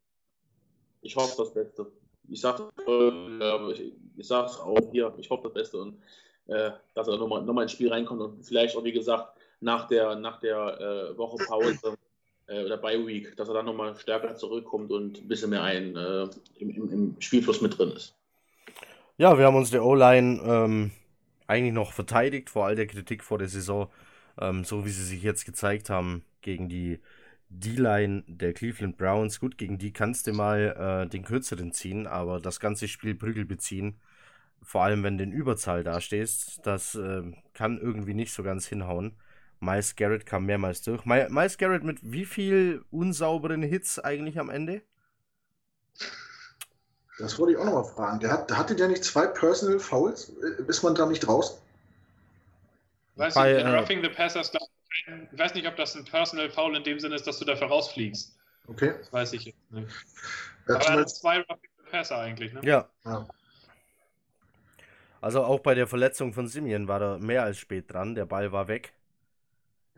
ich hoffe das Beste. Ich sage äh, auch hier, ich hoffe das Beste und äh, dass er nochmal noch mal ins Spiel reinkommt und vielleicht auch, wie gesagt, nach der, nach der äh, Woche Pause äh, oder bei Week, dass er dann nochmal stärker zurückkommt und ein bisschen mehr ein, äh, im, im, im, Spielfluss mit drin ist. Ja, wir haben uns der O-Line ähm, eigentlich noch verteidigt vor all der Kritik vor der Saison, ähm, so wie sie sich jetzt gezeigt haben gegen die D-Line der Cleveland Browns. Gut, gegen die kannst du mal äh, den kürzeren ziehen, aber das ganze Spiel Prügel beziehen, vor allem wenn du in Überzahl dastehst, das äh, kann irgendwie nicht so ganz hinhauen. Miles Garrett kam mehrmals durch. My Miles Garrett mit wie viel unsauberen Hits eigentlich am Ende? Das wollte ich auch nochmal fragen. Der, hat, hatte der nicht zwei Personal Fouls? Äh, ist man da nicht raus? Weißt Bei, du, in äh, Roughing the Passers, glaube ich weiß nicht, ob das ein Personal Foul in dem Sinne ist, dass du dafür rausfliegst. Okay. Das weiß ich jetzt nicht. Ja, Aber er zwei Roughing the Passer eigentlich, ne? Ja. ja. Also auch bei der Verletzung von Simeon war er mehr als spät dran. Der Ball war weg.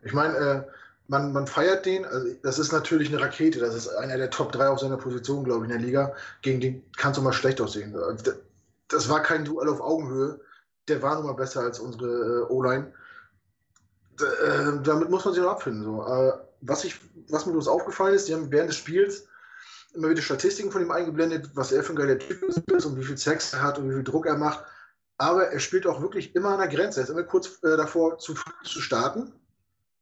Ich meine, äh, man, man feiert den. Also das ist natürlich eine Rakete. Das ist einer der Top 3 auf seiner Position, glaube ich, in der Liga. Gegen den kannst du mal schlecht aussehen. Das war kein Duell auf Augenhöhe. Der war nun mal besser als unsere äh, O-Line äh, damit muss man sich noch abfinden. So. Äh, was, ich, was mir bloß aufgefallen ist, die haben während des Spiels immer wieder Statistiken von ihm eingeblendet, was er für ein geiler Typ ist und wie viel Sex er hat und wie viel Druck er macht. Aber er spielt auch wirklich immer an der Grenze. Er ist immer kurz äh, davor, zu, zu starten.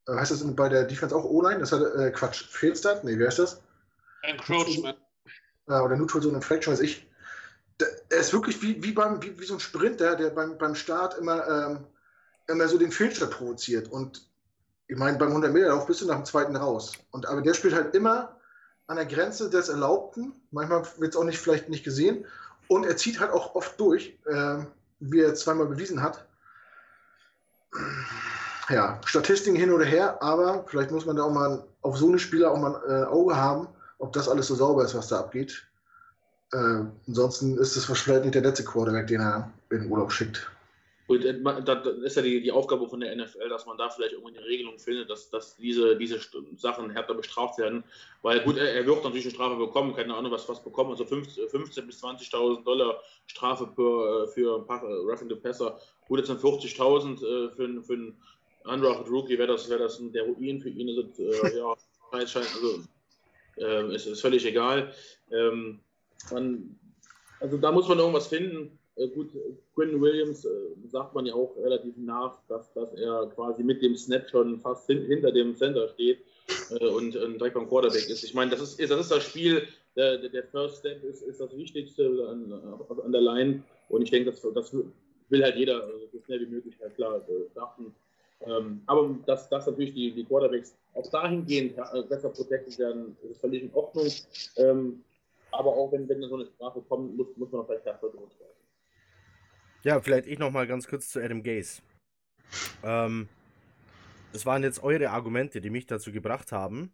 Äh, heißt das bei der Defense auch O-Line? Das hat Quatsch. Fehlstart? Nee, wie heißt das? Encroachment. Ja, oder Neutral Zone Infraction, weiß ich. er ist wirklich wie, wie, beim, wie, wie so ein Sprinter, der beim, beim Start immer ähm, immer so den Fehlstart provoziert. Und ich meine, beim 100-Meter-Lauf bist du nach dem zweiten raus. Und, aber der spielt halt immer an der Grenze des Erlaubten. Manchmal wird es auch nicht, vielleicht nicht gesehen. Und er zieht halt auch oft durch, äh, wie er zweimal bewiesen hat. ja, Statistiken hin oder her, aber vielleicht muss man da auch mal auf so eine Spieler auch mal ein äh, Auge haben, ob das alles so sauber ist, was da abgeht. Äh, ansonsten ist es vielleicht nicht der letzte Quarterback, den er in den Urlaub schickt. Und äh, da ist ja die, die Aufgabe von der NFL, dass man da vielleicht irgendwie eine Regelung findet, dass, dass diese, diese Sachen härter bestraft werden. Weil gut, er, er wird natürlich eine Strafe bekommen, keine Ahnung, was, was bekommen, also 15.000 bis 20.000 Dollar Strafe für, für ein paar Roughing the Passer. Gut, jetzt sind 40.000 äh, für, für einen undrafted Rookie, wäre das, wär das der Ruin für ihn. Also, äh, <laughs> ja, also, äh, ist, ist völlig egal. Ähm, man, also da muss man irgendwas finden äh, gut, Quinn Williams äh, sagt man ja auch relativ nach, dass, dass er quasi mit dem Snap schon fast hin, hinter dem Center steht äh, und, und, direkt beim Quarterback ist. Ich meine, das ist, das ist das Spiel, der, der First Step ist, ist das Wichtigste an, an der Line und ich denke, das, das will halt jeder so schnell wie möglich halt klar starten. Ähm, aber dass, dass natürlich die, die Quarterbacks auch dahingehend besser protected werden, ist völlig in Ordnung. Ähm, aber auch wenn, wenn so eine Sprache kommt, muss, muss man vielleicht dafür drunter ja, vielleicht ich noch mal ganz kurz zu Adam Gaze. Ähm, das waren jetzt eure Argumente, die mich dazu gebracht haben,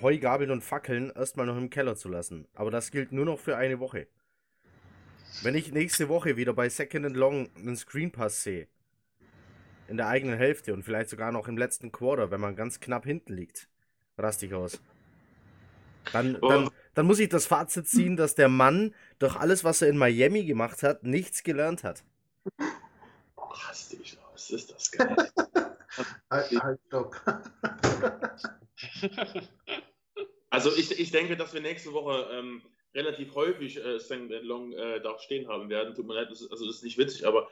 Heugabeln und Fackeln erstmal noch im Keller zu lassen. Aber das gilt nur noch für eine Woche. Wenn ich nächste Woche wieder bei Second and Long einen Screen Pass sehe, in der eigenen Hälfte und vielleicht sogar noch im letzten Quarter, wenn man ganz knapp hinten liegt, raste ich aus. Dann, dann, dann muss ich das Fazit <laughs> ziehen, dass der Mann durch alles, was er in Miami gemacht hat, nichts gelernt hat. Raste ich aus, ist das geil. <laughs> halt, halt, stopp. <laughs> also ich, ich denke, dass wir nächste Woche ähm, relativ häufig äh, St. Long äh, da stehen haben werden. Tut mir leid, das ist, also das ist nicht witzig, aber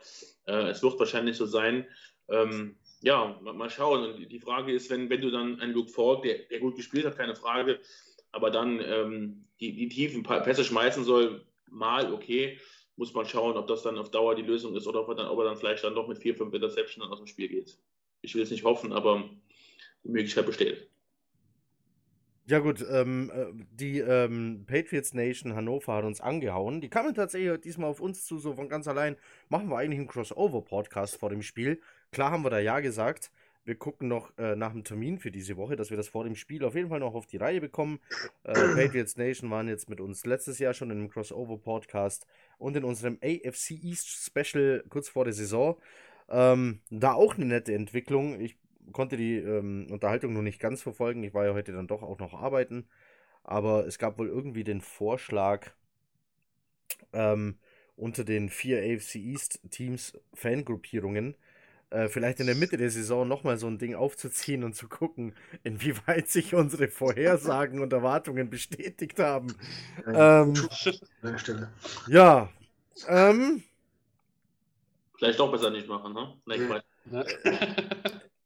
äh, es wird wahrscheinlich so sein. Ähm, ja, mal, mal, schauen. Und die Frage ist, wenn, wenn du dann einen Luke Falk, der, der gut gespielt hat, keine Frage, aber dann ähm, die, die tiefen Pässe schmeißen soll, mal okay, muss man schauen, ob das dann auf Dauer die Lösung ist oder ob er dann, ob er dann vielleicht dann doch mit vier, fünf Interceptions aus dem Spiel geht. Ich will es nicht hoffen, aber die Möglichkeit besteht. Ja gut, ähm, äh, die ähm, Patriots Nation Hannover hat uns angehauen. Die kamen tatsächlich diesmal auf uns zu, so von ganz allein. Machen wir eigentlich einen Crossover-Podcast vor dem Spiel. Klar haben wir da ja gesagt. Wir gucken noch äh, nach dem Termin für diese Woche, dass wir das vor dem Spiel auf jeden Fall noch auf die Reihe bekommen. Äh, <clears throat> Patriots Nation waren jetzt mit uns letztes Jahr schon in einem Crossover-Podcast und in unserem AFC East Special kurz vor der Saison. Ähm, da auch eine nette Entwicklung. Ich konnte die ähm, Unterhaltung noch nicht ganz verfolgen. Ich war ja heute dann doch auch noch arbeiten. Aber es gab wohl irgendwie den Vorschlag, ähm, unter den vier AFC East Teams Fangruppierungen äh, vielleicht in der Mitte der Saison nochmal so ein Ding aufzuziehen und zu gucken, inwieweit sich unsere Vorhersagen und Erwartungen bestätigt haben. Ähm, ja. Ähm, Vielleicht doch besser nicht machen, ne? Nee,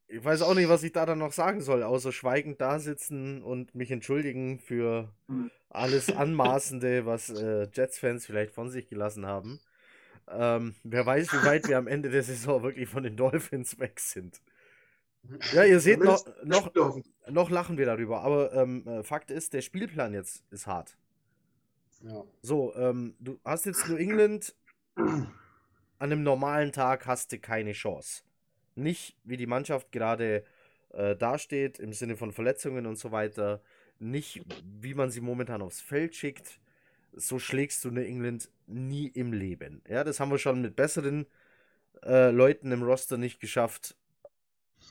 ich weiß auch nicht, was ich da dann noch sagen soll, außer schweigend da sitzen und mich entschuldigen für hm. alles Anmaßende, was äh, Jets-Fans vielleicht von sich gelassen haben. Ähm, wer weiß, wie weit wir am Ende der Saison wirklich von den Dolphins weg sind. Ja, ihr seht, noch, noch, noch lachen wir darüber, aber ähm, äh, Fakt ist, der Spielplan jetzt ist hart. Ja. So, ähm, du hast jetzt New England an einem normalen Tag hast du keine Chance. Nicht wie die Mannschaft gerade äh, dasteht, im Sinne von Verletzungen und so weiter. Nicht wie man sie momentan aufs Feld schickt so schlägst du New England nie im Leben. Ja, das haben wir schon mit besseren äh, Leuten im Roster nicht geschafft.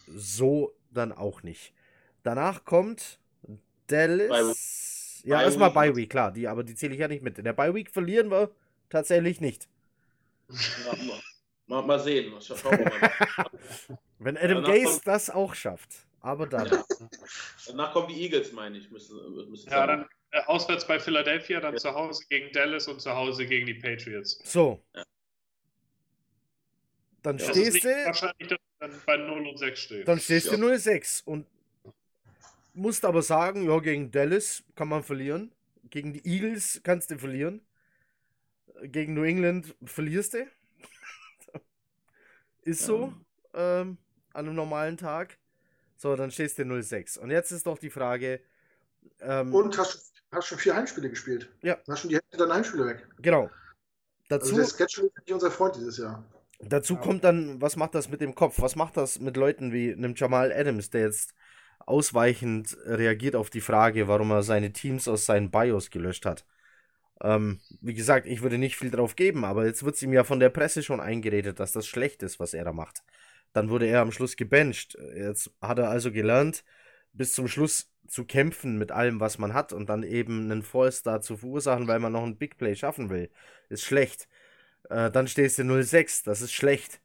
So dann auch nicht. Danach kommt Dallas. By, ja, erstmal Bye Week, klar, die, aber die zähle ich ja nicht mit. In der Bye Week verlieren wir tatsächlich nicht. <laughs> Ja, mal, mal, sehen. Schauen wir mal. <laughs> Wenn Adam Gase das auch schafft. Aber dann. Ja. <laughs> Danach kommen die Eagles, meine ich. Müssen, müssen ja, dann, auswärts bei Philadelphia, dann ja. zu Hause gegen Dallas und zu Hause gegen die Patriots. So. Ja. Dann ja, stehst du. Wahrscheinlich, dass du dann bei 0 und 6 stehst. Dann stehst du 0 6 und musst aber sagen, ja, gegen Dallas kann man verlieren. Gegen die Eagles kannst du verlieren. Gegen New England verlierst du. <laughs> ist so. Ähm, an einem normalen Tag. So, dann stehst du 0-6. Und jetzt ist doch die Frage. Ähm, und hast hast schon vier Heimspiele gespielt. Ja. Hast schon die Hälfte deiner Heimspiele weg. Genau. Dazu, also der Sketch ist nicht unser Freund dieses Jahr. Dazu kommt dann, was macht das mit dem Kopf? Was macht das mit Leuten wie einem Jamal Adams, der jetzt ausweichend reagiert auf die Frage, warum er seine Teams aus seinen BIOS gelöscht hat? Ähm, wie gesagt, ich würde nicht viel drauf geben, aber jetzt wird es ihm ja von der Presse schon eingeredet, dass das schlecht ist, was er da macht. Dann wurde er am Schluss gebencht. Jetzt hat er also gelernt, bis zum Schluss zu kämpfen mit allem, was man hat und dann eben einen Fallstar zu verursachen, weil man noch ein Big Play schaffen will. Ist schlecht. Äh, dann stehst du 0-6, das ist schlecht.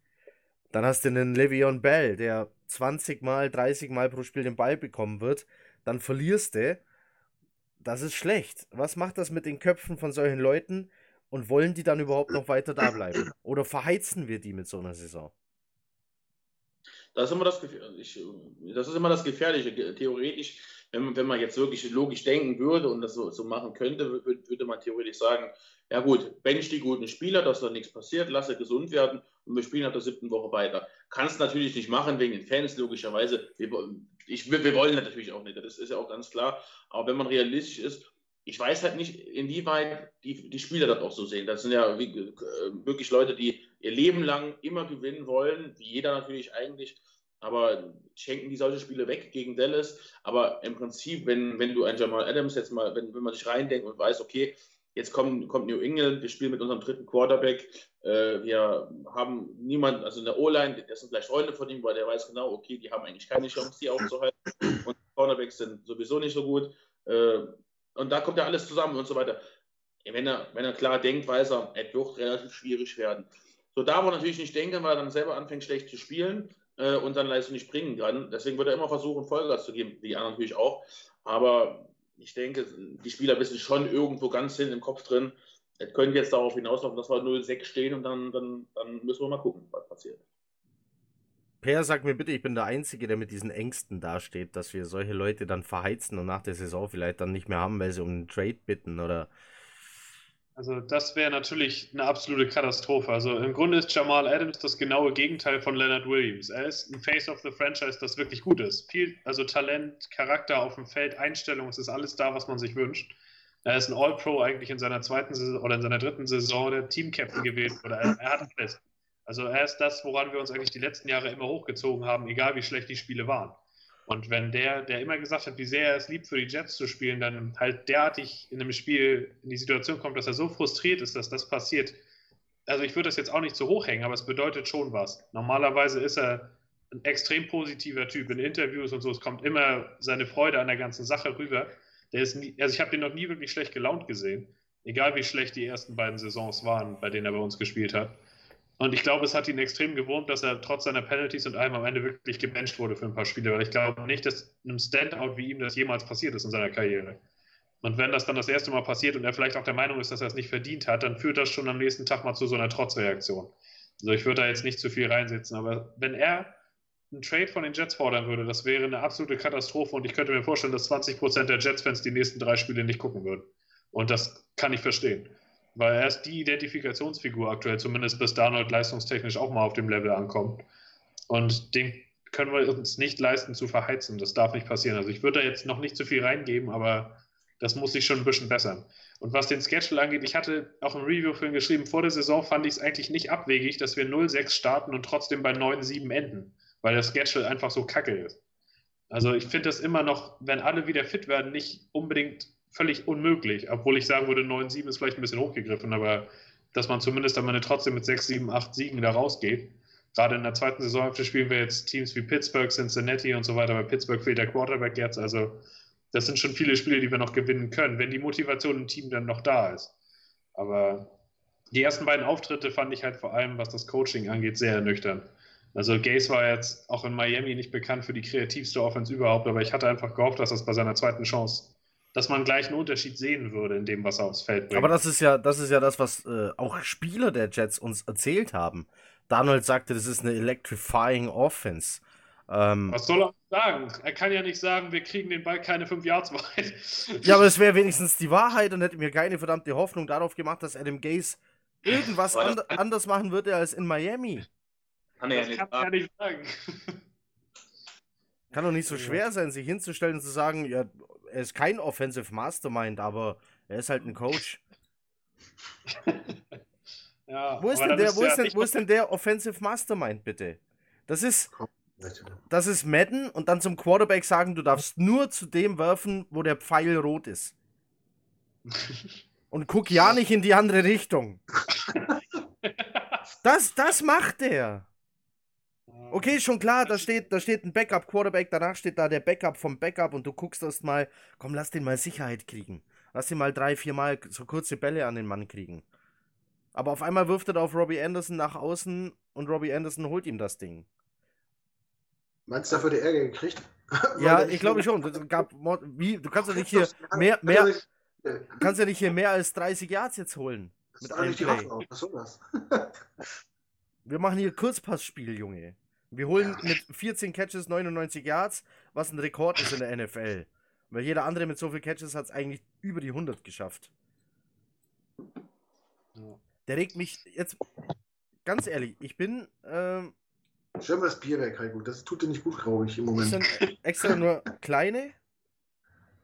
Dann hast du einen Le'Veon Bell, der 20 Mal, 30 Mal pro Spiel den Ball bekommen wird. Dann verlierst du. Das ist schlecht. Was macht das mit den Köpfen von solchen Leuten? Und wollen die dann überhaupt noch weiter da bleiben? Oder verheizen wir die mit so einer Saison? Das ist immer das, ich, das, ist immer das Gefährliche. Theoretisch, wenn man, wenn man jetzt wirklich logisch denken würde und das so, so machen könnte, würde, man theoretisch sagen, ja gut, bench die guten Spieler, dass da nichts passiert, lasse gesund werden und wir spielen ab der siebten Woche weiter. Kannst natürlich nicht machen wegen den Fans, logischerweise. Wir, ich, wir wollen das natürlich auch nicht, das ist ja auch ganz klar. Aber wenn man realistisch ist, ich weiß halt nicht, inwieweit die, die Spieler das auch so sehen. Das sind ja äh, wirklich Leute, die ihr Leben lang immer gewinnen wollen, wie jeder natürlich eigentlich, aber schenken die solche Spiele weg gegen Dallas. Aber im Prinzip, wenn, wenn du ein Jamal Adams jetzt mal, wenn, wenn man sich reindenkt und weiß, okay, jetzt kommt, kommt New England, wir spielen mit unserem dritten Quarterback, äh, wir haben niemanden, also in der O-Line, das sind vielleicht Freunde von ihm, weil der weiß genau, okay, die haben eigentlich keine Chance, die aufzuhalten und die Quarterbacks sind sowieso nicht so gut. Äh, und da kommt ja alles zusammen und so weiter. Wenn er, wenn er klar denkt, weiß er, es wird relativ schwierig werden. So darf er natürlich nicht denken, weil er dann selber anfängt, schlecht zu spielen äh, und dann Leistung nicht bringen kann. Deswegen wird er immer versuchen, Vollgas zu geben, die anderen natürlich auch. Aber ich denke, die Spieler wissen schon irgendwo ganz hin im Kopf drin, es könnte jetzt darauf hinauslaufen, dass wir 0-6 stehen und dann, dann, dann müssen wir mal gucken, was passiert. Per, sag mir bitte, ich bin der Einzige, der mit diesen Ängsten dasteht, dass wir solche Leute dann verheizen und nach der Saison vielleicht dann nicht mehr haben, weil sie um einen Trade bitten oder. Also das wäre natürlich eine absolute Katastrophe. Also im Grunde ist Jamal Adams das genaue Gegenteil von Leonard Williams. Er ist ein Face of the Franchise, das wirklich gut ist. Viel, also Talent, Charakter auf dem Feld, Einstellung, es ist alles da, was man sich wünscht. Er ist ein All-Pro eigentlich in seiner zweiten Saison oder in seiner dritten Saison der Team-Captain gewesen. Oder er, er hat alles. Also er ist das, woran wir uns eigentlich die letzten Jahre immer hochgezogen haben, egal wie schlecht die Spiele waren. Und wenn der, der immer gesagt hat, wie sehr er es liebt, für die Jets zu spielen, dann halt derartig in einem Spiel in die Situation kommt, dass er so frustriert ist, dass das passiert. Also ich würde das jetzt auch nicht zu hoch hängen, aber es bedeutet schon was. Normalerweise ist er ein extrem positiver Typ in Interviews und so. Es kommt immer seine Freude an der ganzen Sache rüber. Der ist nie, also ich habe den noch nie wirklich schlecht gelaunt gesehen. Egal wie schlecht die ersten beiden Saisons waren, bei denen er bei uns gespielt hat. Und ich glaube, es hat ihn extrem gewurmt, dass er trotz seiner Penalties und allem am Ende wirklich gebencht wurde für ein paar Spiele, weil ich glaube nicht, dass einem Standout wie ihm das jemals passiert ist in seiner Karriere. Und wenn das dann das erste Mal passiert und er vielleicht auch der Meinung ist, dass er es nicht verdient hat, dann führt das schon am nächsten Tag mal zu so einer Trotzreaktion. Also ich würde da jetzt nicht zu viel reinsetzen, aber wenn er einen Trade von den Jets fordern würde, das wäre eine absolute Katastrophe und ich könnte mir vorstellen, dass 20% der Jets-Fans die nächsten drei Spiele nicht gucken würden. Und das kann ich verstehen weil er ist die Identifikationsfigur aktuell, zumindest bis Darnold leistungstechnisch auch mal auf dem Level ankommt. Und den können wir uns nicht leisten zu verheizen. Das darf nicht passieren. Also ich würde da jetzt noch nicht zu viel reingeben, aber das muss sich schon ein bisschen bessern. Und was den Schedule angeht, ich hatte auch im Review für ihn geschrieben, vor der Saison fand ich es eigentlich nicht abwegig, dass wir 0-6 starten und trotzdem bei 9-7 enden, weil der Schedule einfach so kacke ist. Also ich finde das immer noch, wenn alle wieder fit werden, nicht unbedingt völlig unmöglich, obwohl ich sagen würde, 9-7 ist vielleicht ein bisschen hochgegriffen, aber dass man zumindest am Ende trotzdem mit 6, 7, 8 Siegen da rausgeht. Gerade in der zweiten Saisonhälfte spielen wir jetzt Teams wie Pittsburgh, Cincinnati und so weiter. Bei Pittsburgh fehlt der Quarterback jetzt. Also, das sind schon viele Spiele, die wir noch gewinnen können, wenn die Motivation im Team dann noch da ist. Aber die ersten beiden Auftritte fand ich halt vor allem, was das Coaching angeht, sehr ernüchternd. Also Gaze war jetzt auch in Miami nicht bekannt für die kreativste Offense überhaupt, aber ich hatte einfach gehofft, dass das bei seiner zweiten Chance dass man gleich einen Unterschied sehen würde in dem, was er aufs Feld bringt. Aber das ist ja, das ist ja das, was äh, auch Spieler der Jets uns erzählt haben. Donald sagte, das ist eine electrifying Offense. Ähm, was soll er sagen? Er kann ja nicht sagen, wir kriegen den Ball keine fünf Yards weit. ja, aber es wäre wenigstens die Wahrheit und hätte mir keine verdammte Hoffnung darauf gemacht, dass Adam Gaze irgendwas and anders machen würde als in Miami. Kann er das kann er ja nicht sagen. Kann doch nicht so schwer sein, sich hinzustellen und zu sagen, ja, er ist kein Offensive Mastermind, aber er ist halt ein Coach. <laughs> ja, Wo ist, denn der, ist wo, ja ist denn, wo ist denn der Offensive Mastermind, bitte? Das ist, das ist Madden und dann zum Quarterback sagen, du darfst nur zu dem werfen, wo der Pfeil rot ist. <laughs> Und guck ja nicht in die andere Richtung. <laughs> Das, das macht der. Okay, ist schon klar, da steht, da steht ein Backup-Quarterback, danach steht da der Backup vom Backup und du guckst erst mal, komm, lass den mal Sicherheit kriegen. Lass den mal drei, vier Mal so kurze Bälle an den Mann kriegen. Aber auf einmal wirft er da auf Robbie Anderson nach außen und Robbie Anderson holt ihm das Ding. Meinst du, dafür der Ärger gekriegt? <laughs> Ja, ich glaube schon. Das gab, Mord- wie, du kannst ja nicht hier <laughs> mehr, mehr, kannst ja nicht hier mehr als 30 Yards jetzt holen. Das Mit einem Play. Was soll das? <laughs> Wir machen hier Kurzpassspiel, Junge. Wir holen mit 14 Catches 99 Yards, was ein Rekord ist in der NFL. Weil jeder andere mit so viel Catches hat es eigentlich über die 100 geschafft. Der regt mich jetzt, ganz ehrlich, ich bin, ähm, mal das Bier weg, Heiko. Das tut dir nicht gut, glaube ich, im das Moment. sind extra nur kleine.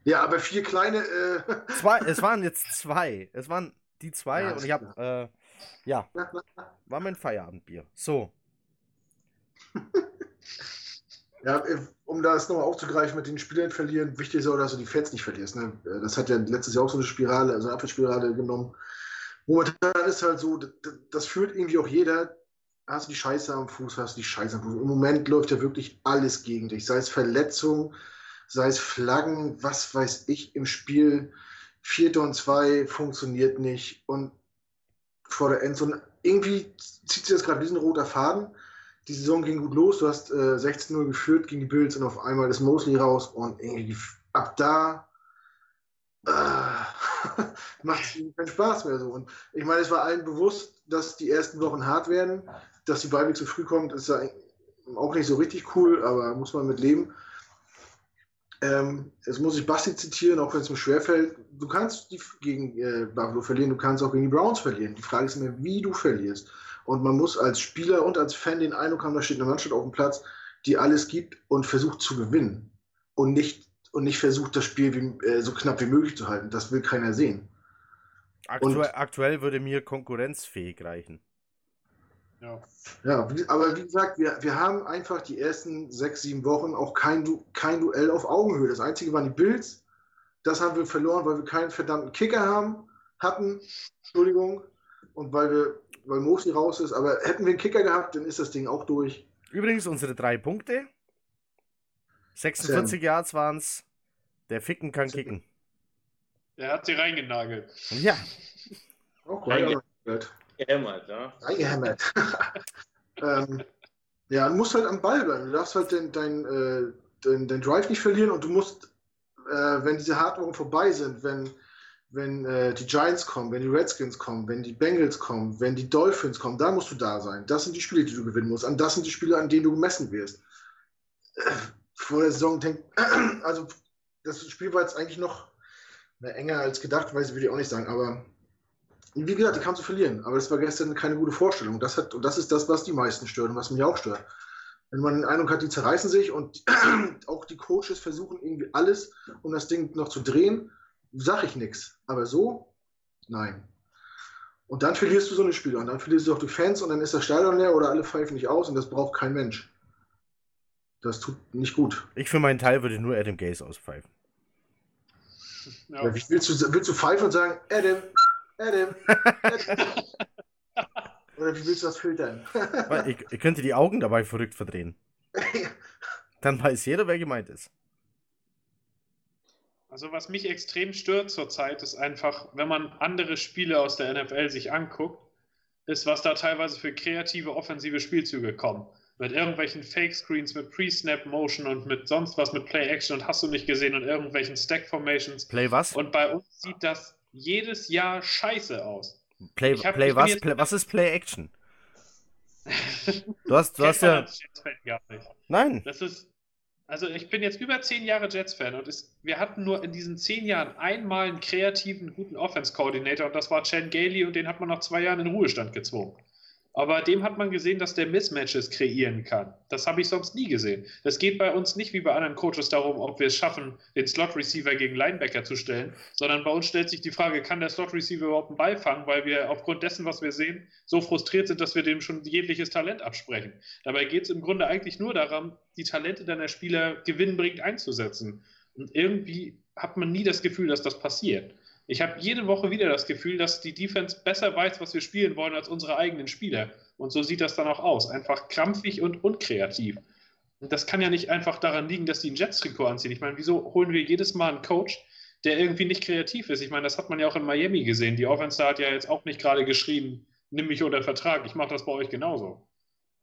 Ja, aber vier kleine. Äh, Zwei, es <laughs> waren jetzt zwei. Es waren die zwei Ja, und ich habe, äh, ja, war mein Feierabendbier. So. <laughs> ja, äh, um das nochmal aufzugreifen mit den Spielern verlieren, wichtig ist auch, dass du die Fans nicht verlierst. Ne? Äh, Das hat ja letztes Jahr auch so eine Spirale, also eine Abwärtsspirale genommen. Momentan ist halt so, das, das fühlt irgendwie auch jeder. Hast du die Scheiße am Fuß, hast du die Scheiße am Fuß. Im Moment läuft ja wirklich alles gegen dich. Sei es Verletzung, sei es Flaggen, was weiß ich im Spiel. Vierter und zwei funktioniert nicht. Und vor der Endzone, irgendwie zieht sich das gerade wie ein roter Faden. Die Saison ging gut los. Du hast äh, 16-0 geführt gegen die Bills und auf einmal ist Mosley raus. Und irgendwie ab da äh, <laughs> macht es keinen Spaß mehr so. Und ich meine, es war allen bewusst, dass die ersten Wochen hart werden. Dass die Beiweg zu früh kommt, ist ja auch nicht so richtig cool, aber muss man mit leben. Ähm, jetzt muss ich Basti zitieren, auch wenn es mir schwerfällt. Du kannst die gegen äh, Buffalo verlieren, du kannst auch gegen die Browns verlieren. Die Frage ist immer, wie du verlierst. Und man muss als Spieler und als Fan den Eindruck haben, da steht eine Mannschaft auf dem Platz, die alles gibt und versucht zu gewinnen. Und nicht, und nicht versucht, das Spiel wie, äh, so knapp wie möglich zu halten. Das will keiner sehen. Aktuell, aktuell würde mir konkurrenzfähig reichen. Ja. Ja, wie, aber wie gesagt, wir, wir haben einfach die ersten sechs, sieben Wochen auch kein, Du- kein Duell auf Augenhöhe. Das einzige waren die Bills. Das haben wir verloren, weil wir keinen verdammten Kicker haben, hatten. Entschuldigung. Und weil wir, weil Mosley raus ist. Aber hätten wir einen Kicker gehabt, dann ist das Ding auch durch. Übrigens, unsere drei Punkte. 46 Yards waren es. Der Ficken kann kicken. Er hat sie reingenagelt. Ja, Auch gut. Gehämmert, ja. Eingehämmert. <laughs> ähm, ja, du musst halt am Ball bleiben. Du darfst halt den, dein, äh, den, den Drive nicht verlieren und du musst, äh, wenn diese Hartwochen vorbei sind, wenn, wenn äh, die Giants kommen, wenn die Redskins kommen, wenn die Bengals kommen, wenn die Dolphins kommen, da musst du da sein. Das sind die Spiele, die du gewinnen musst. Und das sind die Spiele, an denen du gemessen wirst. <clears throat> Vor der Saison denk, <clears throat> also das Spiel war jetzt eigentlich noch enger als gedacht, weiß ich, würde ich auch nicht sagen, aber wie gesagt, die kannst du verlieren, aber das war gestern keine gute Vorstellung. Das hat, und das ist das, was die meisten stört und was mich auch stört. Wenn man den Eindruck hat, die zerreißen sich und <clears throat> auch die Coaches versuchen irgendwie alles, um das Ding noch zu drehen, sag ich nichts. Aber so, nein. Und dann verlierst du so eine Spiele und dann verlierst du auch die Fans und dann ist das Stadion leer oder alle pfeifen nicht aus und das braucht kein Mensch. Das tut nicht gut. ich für meinen Teil würde nur Adam Gaze auspfeifen. Ja. Willst du, willst du pfeifen und sagen, Adam, Adam, Adam. <laughs> Oder wie willst du das filtern? <laughs> Ich, ich könnte die Augen dabei verrückt verdrehen. <laughs> Dann weiß jeder, wer gemeint ist. Also was mich extrem stört zurzeit ist einfach, wenn man andere Spiele aus der NFL sich anguckt, ist, was da teilweise für kreative offensive Spielzüge kommen. Mit irgendwelchen Fake-Screens, mit Pre-Snap-Motion und mit sonst was, mit Play-Action und hast du nicht gesehen und irgendwelchen Stack-Formations. Play was? Und bei uns sieht das jedes Jahr scheiße aus. Play, hab- play was? Play, was ist Play Action? <laughs> Du hast, du hast ja. Nein. Das ist, also ich bin jetzt über zehn Jahre Jets-Fan und es, wir hatten nur in diesen zehn Jahren einmal einen kreativen, guten Offense-Coordinator und das war Chan Gailey und den hat man nach zwei Jahren in Ruhestand gezwungen. Aber dem hat man gesehen, dass der Mismatches kreieren kann. Das habe ich sonst nie gesehen. Das geht bei uns nicht wie bei anderen Coaches darum, ob wir es schaffen, den Slot-Receiver gegen Linebacker zu stellen, sondern bei uns stellt sich die Frage, kann der Slot-Receiver überhaupt einen Ball fangen, weil wir aufgrund dessen, was wir sehen, so frustriert sind, dass wir dem schon jegliches Talent absprechen. Dabei geht es im Grunde eigentlich nur darum, die Talente deiner Spieler gewinnbringend einzusetzen. Und irgendwie hat man nie das Gefühl, dass das passiert. Ich habe jede Woche wieder das Gefühl, dass die Defense besser weiß, was wir spielen wollen, als unsere eigenen Spieler. Und so sieht das dann auch aus. Einfach krampfig und unkreativ. Und das kann ja nicht einfach daran liegen, dass die ein Jets-Trikot anziehen. Ich meine, wieso holen wir jedes Mal einen Coach, der irgendwie nicht kreativ ist? Ich meine, das hat man ja auch in Miami gesehen. Die Offense hat ja jetzt auch nicht gerade geschrieben, nimm mich unter Vertrag, ich mache das bei euch genauso.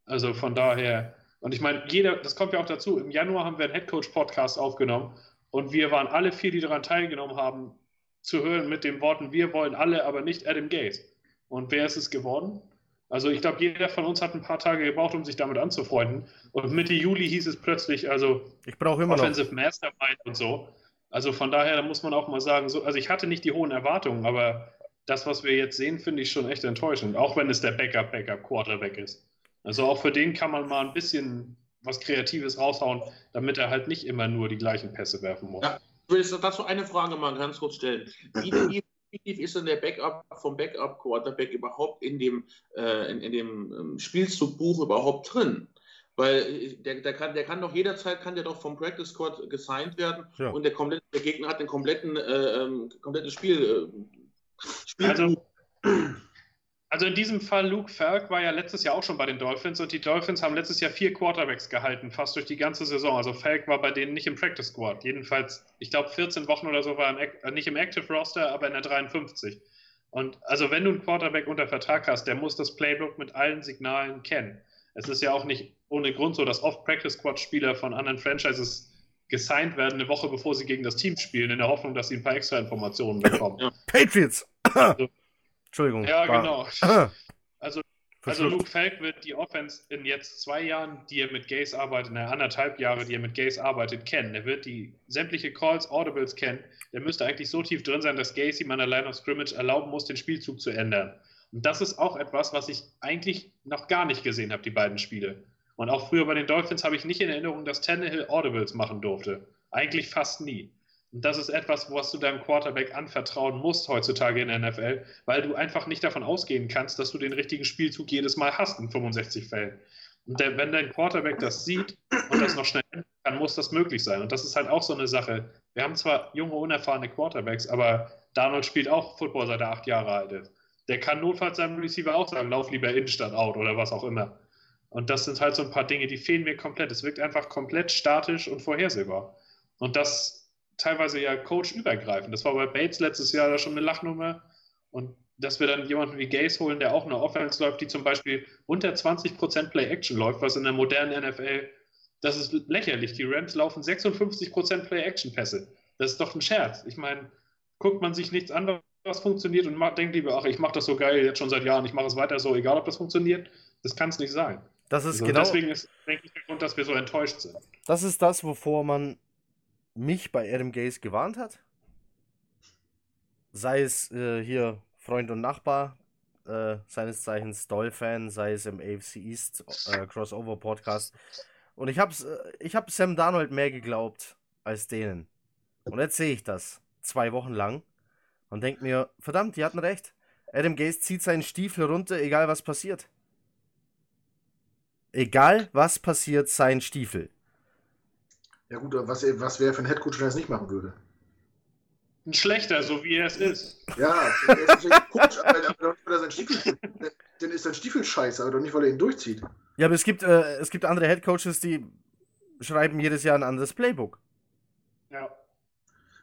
Also von daher, und ich meine, jeder, das kommt ja auch dazu, im Januar haben wir einen Headcoach-Podcast aufgenommen und wir waren alle vier, die daran teilgenommen haben, zu hören mit den Worten, wir wollen alle, aber nicht Adam Gates. Und wer ist es geworden? Also ich glaube, jeder von uns hat ein paar Tage gebraucht, um sich damit anzufreunden. Und Mitte Juli hieß es plötzlich, also ich brauche immer Offensive noch. Mastermind und so. Also von daher, da muss man auch mal sagen, so, also ich hatte nicht die hohen Erwartungen, aber das, was wir jetzt sehen, finde ich schon echt enttäuschend. Auch wenn es der Backup, Backup, Quarterback ist. Also auch für den kann man mal ein bisschen was Kreatives raushauen, damit er halt nicht immer nur die gleichen Pässe werfen muss. Ja, will dazu eine Frage mal ganz kurz stellen. Wie, <clears throat> tief ist denn der Backup vom Backup-Quarterback überhaupt in dem, äh, in, in, dem ähm, Spielzugbuch überhaupt drin? Weil äh, der, der, kann, der kann doch jederzeit kann der doch vom Practice Squad gesigned werden ja. und der, komplette, der Gegner hat ein kompletten, äh, ähm, komplettes Spiel. Äh, Spiel also, also in diesem Fall, Luke Falk war ja letztes Jahr auch schon bei den Dolphins und die Dolphins haben letztes Jahr vier Quarterbacks gehalten, fast durch die ganze Saison. Also Falk war bei denen nicht im Practice Squad. Jedenfalls, ich glaube, 14 Wochen oder so war er äh, nicht im Active Roster, aber in der 53. Und also wenn du einen Quarterback unter Vertrag hast, der muss das Playbook mit allen Signalen kennen. Es ist ja auch nicht ohne Grund so, dass oft Practice Squad Spieler von anderen Franchises gesigned werden, eine Woche bevor sie gegen das Team spielen, in der Hoffnung, dass sie ein paar extra Informationen bekommen. Patriots! Also, Entschuldigung. Ja, genau. <clears throat> Also, also Luke Falk wird die Offense in jetzt zwei Jahren, die er mit Gaze arbeitet, in anderthalb Jahre, die er mit Gaze arbeitet, kennen. Er wird die sämtliche Calls, Audibles kennen. Der müsste eigentlich so tief drin sein, dass Gaze ihm an der Line of Scrimmage erlauben muss, den Spielzug zu ändern. Und das ist auch etwas, was ich eigentlich noch gar nicht gesehen habe, die beiden Spiele. Und auch früher bei den Dolphins habe ich nicht in Erinnerung, dass Tannehill Audibles machen durfte. Eigentlich fast nie. Und das ist etwas, was du deinem Quarterback anvertrauen musst heutzutage in der NFL, weil du einfach nicht davon ausgehen kannst, dass du den richtigen Spielzug jedes Mal hast in 65 Fällen. Und der, wenn dein Quarterback das sieht und das noch schnell ändern kann, muss das möglich sein. Und das ist halt auch so eine Sache. Wir haben zwar junge, unerfahrene Quarterbacks, aber Donald spielt auch Football, seit er acht Jahre alt ist. Der kann notfalls seinem Receiver auch sagen, lauf lieber in statt out oder was auch immer. Und das sind halt so ein paar Dinge, die fehlen mir komplett. Es wirkt einfach komplett statisch und vorhersehbar. Und das teilweise ja coachübergreifend. Das war bei Bates letztes Jahr da schon eine Lachnummer. Und dass wir dann jemanden wie Gaze holen, der auch eine Offense läuft, die zum Beispiel unter 20% Play-Action läuft, was in der modernen NFL, das ist lächerlich. Die Rams laufen 56% Play-Action-Pässe. Das ist doch ein Scherz. Ich meine, guckt man sich nichts an, was funktioniert und macht, denkt lieber, ach, ich mache das so geil jetzt schon seit Jahren, ich mache es weiter so, egal ob das funktioniert. Das kann es nicht sein. Das ist also genau. Deswegen ist, denke ich, der Grund, dass wir so enttäuscht sind. Das ist das, wovor man mich bei Adam Gaze gewarnt hat. Sei es äh, hier Freund und Nachbar, äh, seines Zeichens Doll-Fan, sei es im AFC East äh, Crossover Podcast. Und ich habe äh, ich hab Sam Darnold mehr geglaubt als denen. Und jetzt sehe ich das zwei Wochen lang und denke mir, verdammt, die hatten recht. Adam Gaze zieht seinen Stiefel runter, egal was passiert. Egal was passiert, sein Stiefel. Ja gut, was, was wäre für ein Headcoach, wenn er es nicht machen würde? Ein schlechter, so wie er es ist. Ja, er ist ein Coach, aber doch nicht, weil er sein Stiefel, dann ist sein Stiefel scheiße, aber doch nicht, weil er ihn durchzieht. Ja, aber es gibt, äh, es gibt andere Headcoaches, die schreiben jedes Jahr ein anderes Playbook. Ja.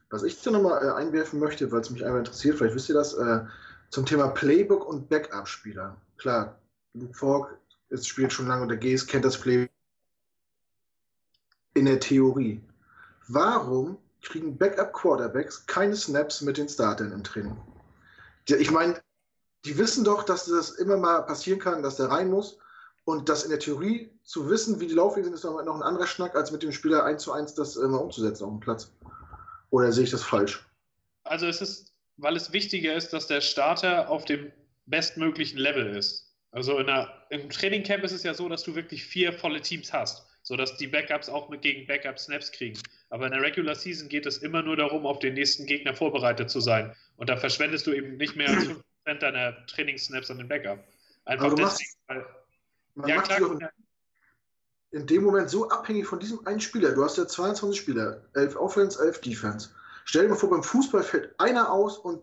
Was ich jetzt nochmal äh, einwerfen möchte, weil es mich einmal interessiert, vielleicht wisst ihr das, äh, zum Thema Playbook und Backup-Spieler. Klar, Luke Falk ist, spielt schon lange unter Gs, kennt das Playbook in der Theorie. Warum kriegen Backup-Quarterbacks keine Snaps mit den Startern im Training? Ich meine, die wissen doch, dass das immer mal passieren kann, dass der rein muss. Und das in der Theorie zu wissen, wie die Laufwege sind, ist noch ein anderer Schnack, als mit dem Spieler 1 zu 1 das immer umzusetzen auf dem Platz. Oder sehe ich das falsch? Also es ist, weil es wichtiger ist, dass der Starter auf dem bestmöglichen Level ist. Also in einer im Trainingcamp ist es ja so, dass du wirklich vier volle Teams hast, sodass die Backups auch mit gegen Backup Snaps kriegen. Aber in der Regular Season geht es immer nur darum, auf den nächsten Gegner vorbereitet zu sein. Und da verschwendest du eben nicht mehr als 5% deiner Trainingssnaps an den Backup. Einfach deswegen, weil, man ja, klar, in, in dem Moment so abhängig von diesem einen Spieler. Du hast ja 22 Spieler, 11 Offense, 11 Defense. Stell dir mal vor, beim Fußball fällt einer aus und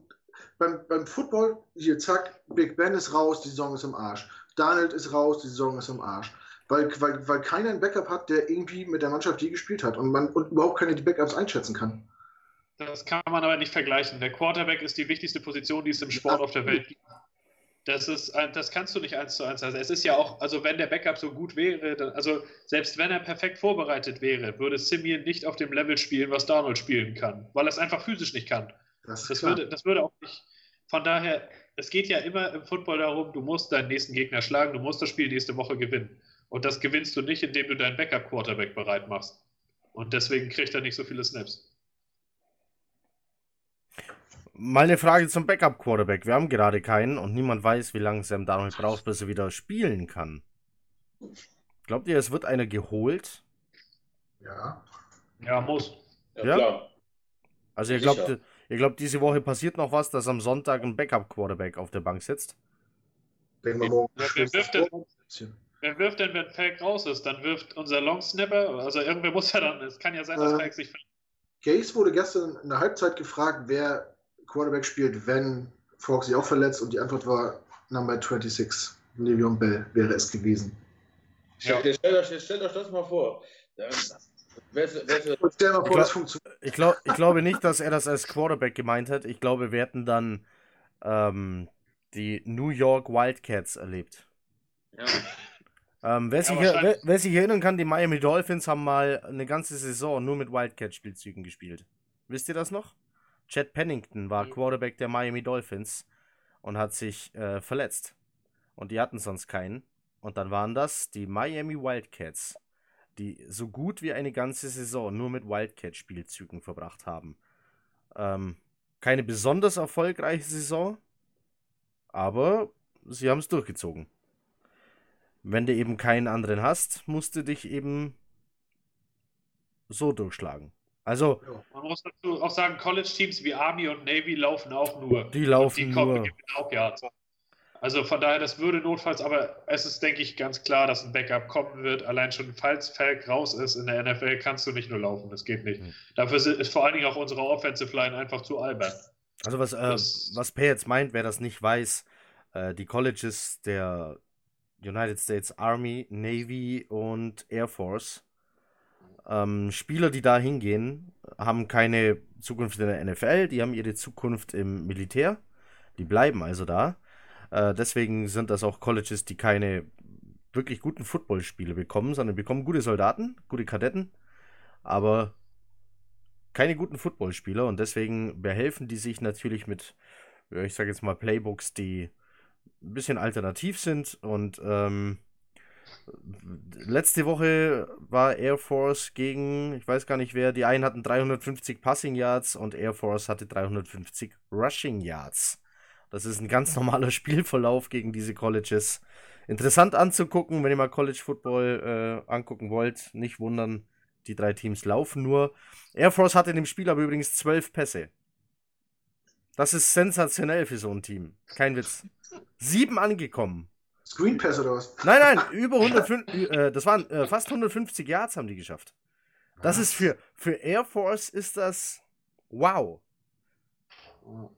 beim, beim Football, hier, zack, Big Ben ist raus, die Saison ist im Arsch. Donald ist raus, die Saison ist im Arsch. Weil, weil, weil keiner ein Backup hat, der irgendwie mit der Mannschaft je gespielt hat und man und überhaupt keine die Backups einschätzen kann. Das kann man aber nicht vergleichen. Der Quarterback ist die wichtigste Position, die es im Sport auf der Welt gibt. Das, ist, das kannst du nicht eins zu eins. Also es ist ja auch, also wenn der Backup so gut wäre, dann, also selbst wenn er perfekt vorbereitet wäre, würde Simeon nicht auf dem Level spielen, was Donald spielen kann, weil er es einfach physisch nicht kann. Das, das würde, das würde auch nicht. Von daher, es geht ja immer im Football darum, du musst deinen nächsten Gegner schlagen, du musst das Spiel nächste Woche gewinnen. Und das gewinnst du nicht, indem du deinen Backup-Quarterback bereit machst. Und deswegen kriegt er nicht so viele Snaps. Mal eine Frage zum Backup-Quarterback. Wir haben gerade keinen und niemand weiß, wie lange Sam Darnold braucht, bis er wieder spielen kann. Glaubt ihr, es wird einer geholt? Ja. Ja, muss. Ja, ja? Klar. Also ihr glaubt, ihr glaubt, diese Woche passiert noch was, dass am Sonntag ein Backup-Quarterback auf der Bank sitzt? Denken wir morgen. Wer, wer, wirft denn, wer wirft denn, wenn Falk raus ist? Dann wirft unser Longsnapper, also irgendwer muss ja dann, es kann ja sein, dass äh, Falk sich... Gaze wurde gestern in der Halbzeit gefragt, wer Quarterback spielt, wenn Fox sich auch verletzt und die Antwort war Number 26, Le'Veon Bell wäre es gewesen. Ja. Stellt, euch, stellt euch das mal vor. Ich, glaub, ich, glaube nicht, dass er das als Quarterback gemeint hat. Ich glaube, wir hätten dann ähm, die New York Wildcats erlebt. Ja. Ähm, wer, ja, sich, wer, wer, sich erinnern kann, die Miami Dolphins haben mal eine ganze Saison nur mit Wildcat-Spielzügen gespielt. Wisst ihr das noch? Chad Pennington war mhm. Quarterback der Miami Dolphins und hat sich äh, verletzt. Und die hatten sonst keinen. Und dann waren das die Miami Wildcats, die so gut wie eine ganze Saison nur mit Wildcat-Spielzügen verbracht haben. Ähm, keine besonders erfolgreiche Saison, aber sie haben es durchgezogen. Wenn du eben keinen anderen hast, musst du dich eben so durchschlagen. Also. Man muss dazu auch sagen, College-Teams wie Army und Navy laufen auch nur. Die laufen die nur. Auch, ja. Also von daher, das würde notfalls, aber es ist, denke ich, ganz klar, dass ein Backup kommen wird. Allein schon, falls Falk raus ist in der NFL, kannst du nicht nur laufen. Das geht nicht. Mhm. Dafür ist vor allen Dingen auch unsere Offensive Line einfach zu albern. Also was, äh, was Per jetzt meint, wer das nicht weiß, äh, die Colleges der United States Army, Navy und Air Force ähm, Spieler, die da hingehen, haben keine Zukunft in der NFL, die haben ihre Zukunft im Militär. Die bleiben also da. Äh, deswegen sind das auch Colleges, die keine wirklich guten Footballspiele bekommen, sondern bekommen gute Soldaten, gute Kadetten, aber keine guten Footballspieler und deswegen behelfen die sich natürlich mit, ich sage jetzt mal, Playbooks, die ein bisschen alternativ sind und ähm, letzte Woche war Air Force gegen, ich weiß gar nicht wer, die einen hatten 350 Passing Yards und Air Force hatte 350 Rushing Yards. Das ist ein ganz <laughs> normaler Spielverlauf gegen diese Colleges. Interessant anzugucken, wenn ihr mal College Football äh, angucken wollt. Nicht wundern, die drei Teams laufen nur. Air Force hatte in dem Spiel aber übrigens zwölf Pässe. Das ist sensationell für so ein Team. Kein Witz. Sieben angekommen. Screen Pass oder was? Nein, nein, <laughs> über 150, äh, das waren äh, fast 150 Yards haben die geschafft. Das ist für, für Air Force ist das wow.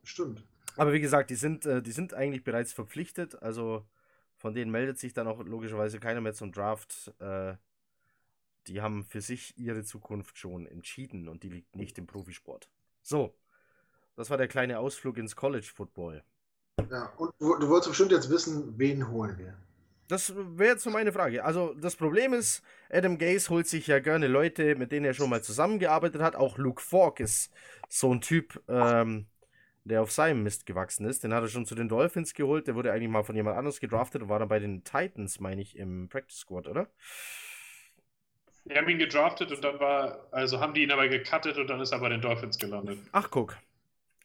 Stimmt. Aber wie gesagt, die sind, äh, die sind eigentlich bereits verpflichtet, also von denen meldet sich dann auch logischerweise keiner mehr zum Draft. Äh, die haben für sich ihre Zukunft schon entschieden und die liegt nicht im Profisport. So, das war der kleine Ausflug ins College Football. Ja, und du wolltest bestimmt jetzt wissen, wen holen wir. Das wäre jetzt so meine Frage. Also, das Problem ist, Adam Gaze holt sich ja gerne Leute, mit denen er schon mal zusammengearbeitet hat. Auch Luke Falk ist so ein Typ, ähm, der auf seinem Mist gewachsen ist. Den hat er schon zu den Dolphins geholt. Der wurde eigentlich mal von jemand anders gedraftet und war dann bei den Titans, meine ich, im Practice Squad, oder? Die haben ihn gedraftet und dann war, also haben die ihn aber gecuttet und dann ist er bei den Dolphins gelandet. Ach, guck.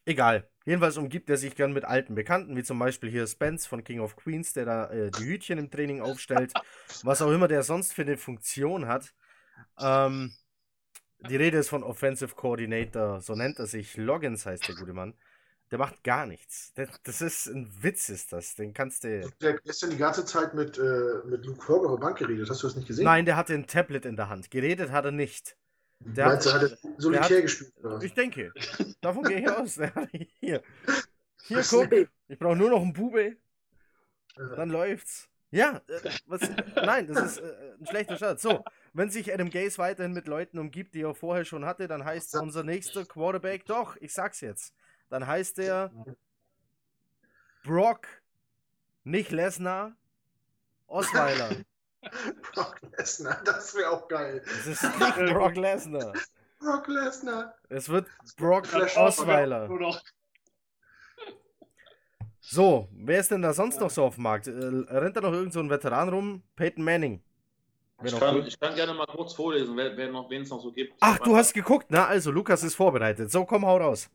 Egal. Jedenfalls umgibt er sich gern mit alten Bekannten, wie zum Beispiel hier Spence von King of Queens, der da äh, die Hütchen im Training aufstellt, <laughs> was auch immer der sonst für eine Funktion hat. Ähm, die Rede ist von Offensive Coordinator, so nennt er sich. Loggins heißt der gute Mann. Der macht gar nichts. Das, das ist ein Witz, ist das. Den kannst du. Der hat gestern die ganze Zeit mit, äh, mit Luke Fogg auf der Bank geredet. Hast du das nicht gesehen? Nein, der hatte ein Tablet in der Hand. Geredet hat er nicht. Der Meinst hat, hat solitär hat- gespielt? Oder? ich denke. Davon gehe ich aus. <laughs> Hier. Hier, Was guck. Ich brauche nur noch einen Bube. Dann läuft's. Ja, äh, was, nein, das ist äh, ein schlechter Start. So, wenn sich Adam Gaze weiterhin mit Leuten umgibt, die er vorher schon hatte, dann heißt unser nächster Quarterback, doch, ich sag's jetzt, dann heißt er Brock, nicht Lesnar, Osweiler. <laughs> Brock Lesnar, das wäre auch geil. Es ist nicht Brock Lesnar. Brock Lesnar. Es wird Brock Flash Osweiler. So, wer ist denn da sonst noch so auf dem Markt? Äh, rennt da noch irgend so ein Veteran rum? Peyton Manning. Ich kann, ich kann gerne mal kurz vorlesen, wer, wer noch, wen es noch so gibt. Ach, du hast geguckt. Na, also, Lukas ist vorbereitet. So, komm, hau raus.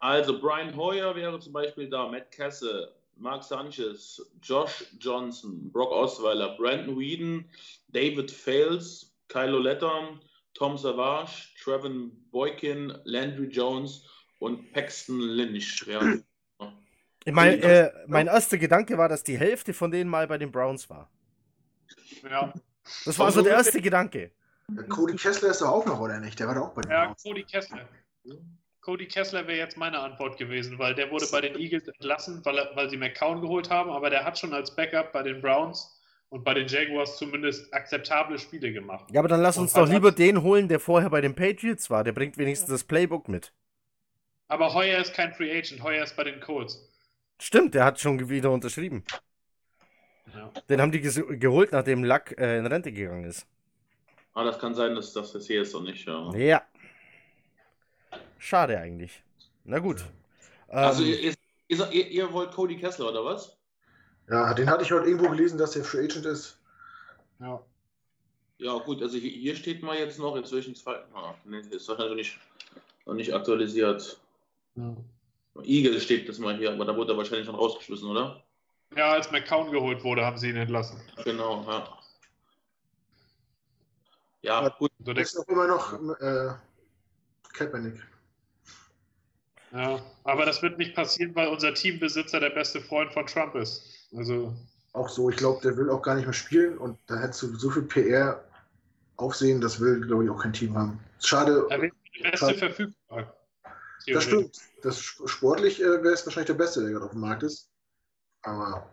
Also, Brian Hoyer wäre zum Beispiel da, Matt Casse, Mark Sanchez, Josh Johnson, Brock Osweiler, Brandon Whedon, David Fales, Kylo Letter, Tom Savage, Trevin Boykin, Landry Jones und Paxton Lynch. Ja. Mein, äh, mein erster Gedanke war, dass die Hälfte von denen mal bei den Browns war. Ja, Das war so der erste Gedanke. Der Cody Kessler ist doch auch noch, oder nicht? Der war doch auch bei den ja Browns. Cody Kessler. Cody Kessler wäre jetzt meine Antwort gewesen, weil der wurde bei den Eagles entlassen, weil, er, weil sie McCown geholt haben, aber der hat schon als Backup bei den Browns und bei den Jaguars zumindest akzeptable Spiele gemacht. Ja, aber dann lass uns Und doch lieber den holen, der vorher bei den Patriots war. Der bringt wenigstens das Playbook mit. Aber Heuer ist kein Free Agent, Heuer ist bei den Colts. Stimmt, der hat schon wieder unterschrieben. Ja. Den haben die geholt, nachdem Luck äh, in Rente gegangen ist. Ah, das kann sein, dass das hier ist und nicht. Ja. Ja. Schade eigentlich. Na gut. Also, Ähm, ihr, ihr, ihr, wollt Cody Kessler oder was? Ja, den hatte ich heute irgendwo gelesen, dass der Free Agent ist. Ja. Ja, gut, also hier, hier steht mal jetzt noch inzwischen zwei. Ah, nee, ist doch noch nicht, noch nicht aktualisiert. Eagle steht das mal hier, aber da wurde er wahrscheinlich schon rausgeschmissen, oder? ja, als McCown geholt wurde, haben sie ihn entlassen. Genau, ja. Ja, gut. Der, ist auch immer noch äh, Kaepernick. Ja. Aber das wird nicht passieren, weil unser Teambesitzer der beste Freund von Trump ist. Also, Auch so, ich glaube, der will auch gar nicht mehr spielen und da hättest du so viel PR aufsehen, das will, glaube ich, auch kein Team haben. Schade, er wäre der beste verfügbar. das stimmt. Das sportlich äh, wäre es wahrscheinlich der Beste, der gerade auf dem Markt ist. Aber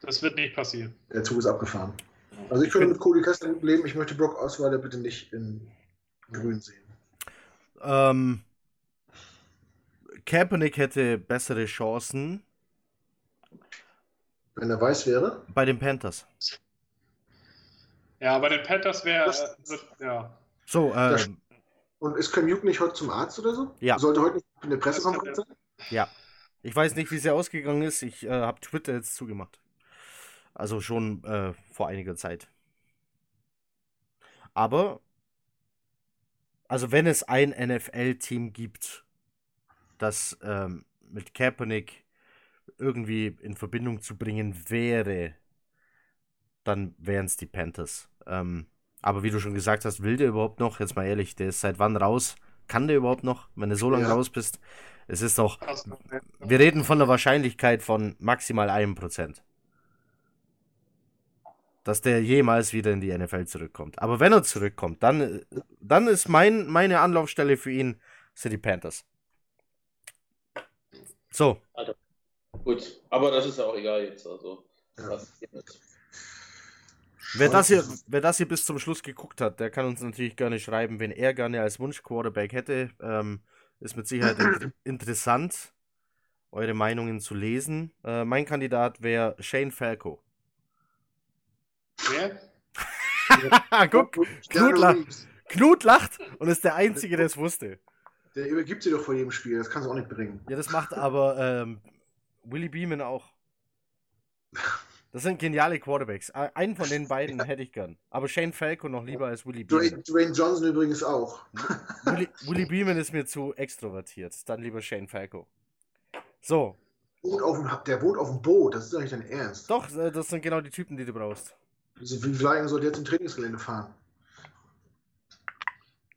Das wird nicht passieren. der Zug ist abgefahren. Also ich würde mit Cody Kessler gut leben. Ich möchte Brock Osweiler bitte nicht in grün sehen. ähm, Kaepernick hätte bessere Chancen Wenn er weiß wäre. bei den Panthers. Ja, bei den Panthers wäre. Äh, ja. So, ähm, Und ist Cam Newton nicht heute zum Arzt oder so? Ja. Sollte heute nicht in der Pressekonferenz sein? ja. Ich weiß nicht, wie es ja ausgegangen ist. Ich äh, habe Twitter jetzt zugemacht. Also schon äh, vor einiger Zeit. Aber, also wenn es ein NFL-Team gibt, das ähm, mit Kaepernick irgendwie in Verbindung zu bringen wäre, dann wären es die Panthers. Ähm, aber wie du schon gesagt hast, will der überhaupt noch? Jetzt mal ehrlich, der ist seit wann raus? Kann der überhaupt noch, wenn du so lange Ja. raus bist? Es ist doch, wir reden von einer Wahrscheinlichkeit von maximal einem Prozent. Dass der jemals wieder in die NFL zurückkommt. Aber wenn er zurückkommt, dann, dann ist mein, meine Anlaufstelle für ihn sind die Panthers. So, Gut, aber das ist ja auch egal jetzt. Also, Ja. wer das, hier, wer das hier bis zum Schluss geguckt hat, der kann uns natürlich gerne schreiben, wen er gerne als Wunsch-Quarterback hätte. Ähm, ist mit Sicherheit inter <clears throat> interessant, eure Meinungen zu lesen. Äh, mein Kandidat wäre Shane Falco. Wer? <laughs> Guck, Knudler. Reeves. Knut lacht und ist der Einzige, der es wusste. Der übergibt sie doch vor jedem Spiel. Das kannst du auch nicht bringen. Ja, das macht aber ähm, Willie Beeman auch. Das sind geniale Quarterbacks. Einen von den beiden <laughs> hätte ich gern. Aber Shane Falco noch lieber als Willie Dwayne, Beeman. Dwayne Johnson übrigens auch. <laughs> Willie, Willie Beeman ist mir zu extrovertiert. Dann lieber Shane Falco. So. Wohnt auf dem, der wohnt auf dem Boot, das ist doch nicht dein Ernst. Doch, äh, das sind genau die Typen, die du brauchst. Wie wie lange soll der zum Trainingsgelände fahren?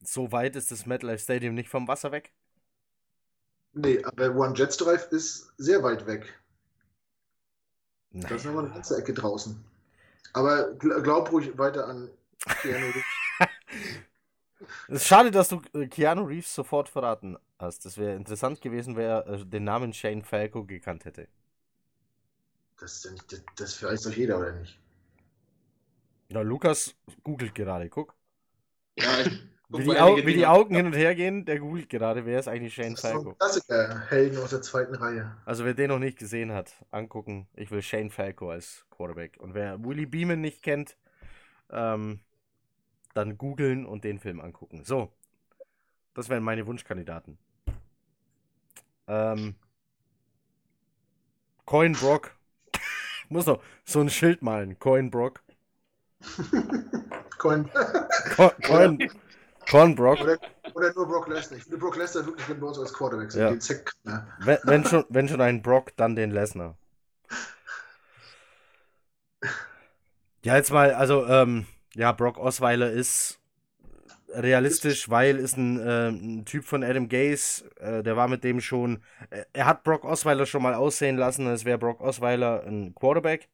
So weit ist das MetLife Stadium nicht vom Wasser weg. Nee, aber One Jets Drive ist sehr weit weg. Nein. Das ist nochmal eine ganze Ecke draußen. Aber gl glaub ruhig weiter an Keanu Reeves. <laughs> Es ist schade, dass du äh, Keanu Reeves sofort verraten hast. Das wäre interessant gewesen, wer äh, den Namen Shane Falco gekannt hätte. Das, ist ja nicht, das, das weiß doch jeder, oder nicht? Ja, Lukas googelt gerade, guck. Ja, ich guck Wie die, Au wie die Augen hin und her gehen, der googelt gerade, wer ist eigentlich Shane Das ist Falco. Klassiker, Helden aus der zweiten Reihe. Also wer den noch nicht gesehen hat, angucken. Ich will Shane Falco als Quarterback. Und wer Willie Beeman nicht kennt, ähm, dann googeln und den Film angucken. So, das wären meine Wunschkandidaten. Ähm, Coin Brock. <laughs> Muss noch so ein Schild malen. Coin Brock. <laughs> Coin. Co Coin, Coin Brock. oder, oder nur Brock Lesnar. Ich würde Brock Lesnar wirklich bei uns als Quarterback. Ja. Den Zack, ne? Wenn, wenn, schon, wenn schon ein Brock, dann den Lesnar. Ja, jetzt mal, also, ähm, ja, Brock Osweiler ist realistisch, weil ist ein, äh, ein Typ von Adam Gaze, äh, der war mit dem schon, äh, er hat Brock Osweiler schon mal aussehen lassen, als wäre Brock Osweiler ein Quarterback.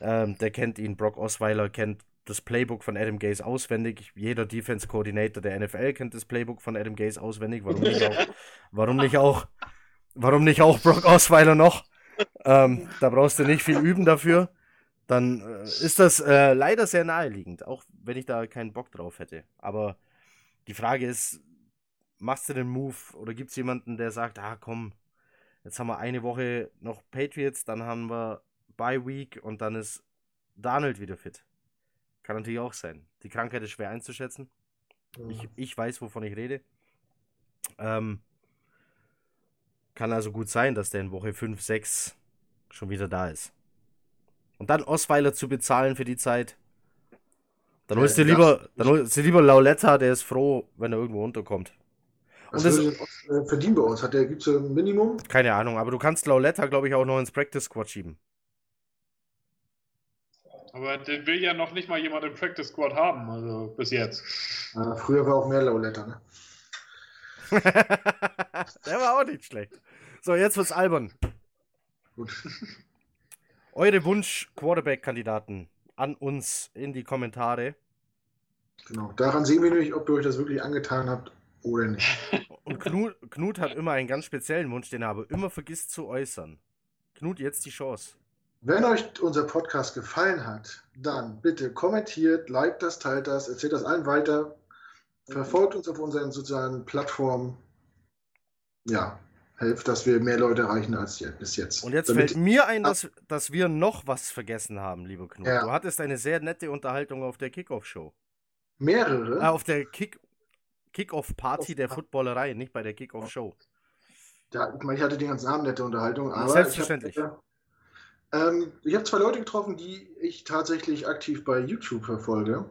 Ähm, der kennt ihn, Brock Osweiler kennt das Playbook von Adam Gaze auswendig. Jeder Defense Coordinator der NFL kennt das Playbook von Adam Gaze auswendig. Warum nicht auch, warum nicht auch, warum nicht auch Brock Osweiler noch? Ähm, da brauchst du nicht viel üben dafür. Dann äh, ist das äh, leider sehr naheliegend, auch wenn ich da keinen Bock drauf hätte. Aber die Frage ist, machst du den Move oder gibt es jemanden, der sagt, ah komm, jetzt haben wir eine Woche noch Patriots, dann haben wir Bye Week und dann ist Donald wieder fit. Kann natürlich auch sein. Die Krankheit ist schwer einzuschätzen. Ich, ich weiß, wovon ich rede. Ähm, kann also gut sein, dass der in Woche 5, 6 schon wieder da ist. Und dann Osweiler zu bezahlen für die Zeit. Dann Ja, holst du das- lieber, dann holst du lieber Lauletta, der ist froh, wenn er irgendwo unterkommt. Was Und das- würde denn äh, verdienen bei uns? Hat der, gibt es ein Minimum? Keine Ahnung, aber du kannst Lauletta, glaube ich, auch noch ins Practice Squad schieben. Aber den will ja noch nicht mal jemand im Practice Squad haben, also bis jetzt. Äh, früher war auch mehr Lauletta, ne? <laughs> der war auch nicht schlecht. So, jetzt wird's albern. Gut. <laughs> Eure Wunsch-Quarterback-Kandidaten an uns in die Kommentare. Genau. Daran sehen wir nämlich, ob ihr euch das wirklich angetan habt oder nicht. <laughs> Und Knut, Knut hat immer einen ganz speziellen Wunsch, den er aber immer vergisst zu äußern. Knut, jetzt die Chance. Wenn euch unser Podcast gefallen hat, dann bitte kommentiert, liked das, teilt das, erzählt das allen weiter, verfolgt uns auf unseren sozialen Plattformen. Ja, helft, dass wir mehr Leute erreichen als bis jetzt. Und jetzt Damit- fällt mir ein, dass, dass wir noch was vergessen haben, lieber Knut. Ja. Du hattest eine sehr nette Unterhaltung auf der Kickoff-Show. mehrere. Äh, auf der Kick Kickoff-Party der Footballerei, nicht bei der Kickoff-Show. Ja, ich meine, ich hatte den ganzen Abend nette Unterhaltung, aber Selbstverständlich. Ich habe ähm, ich hab zwei Leute getroffen, die ich tatsächlich aktiv bei YouTube verfolge.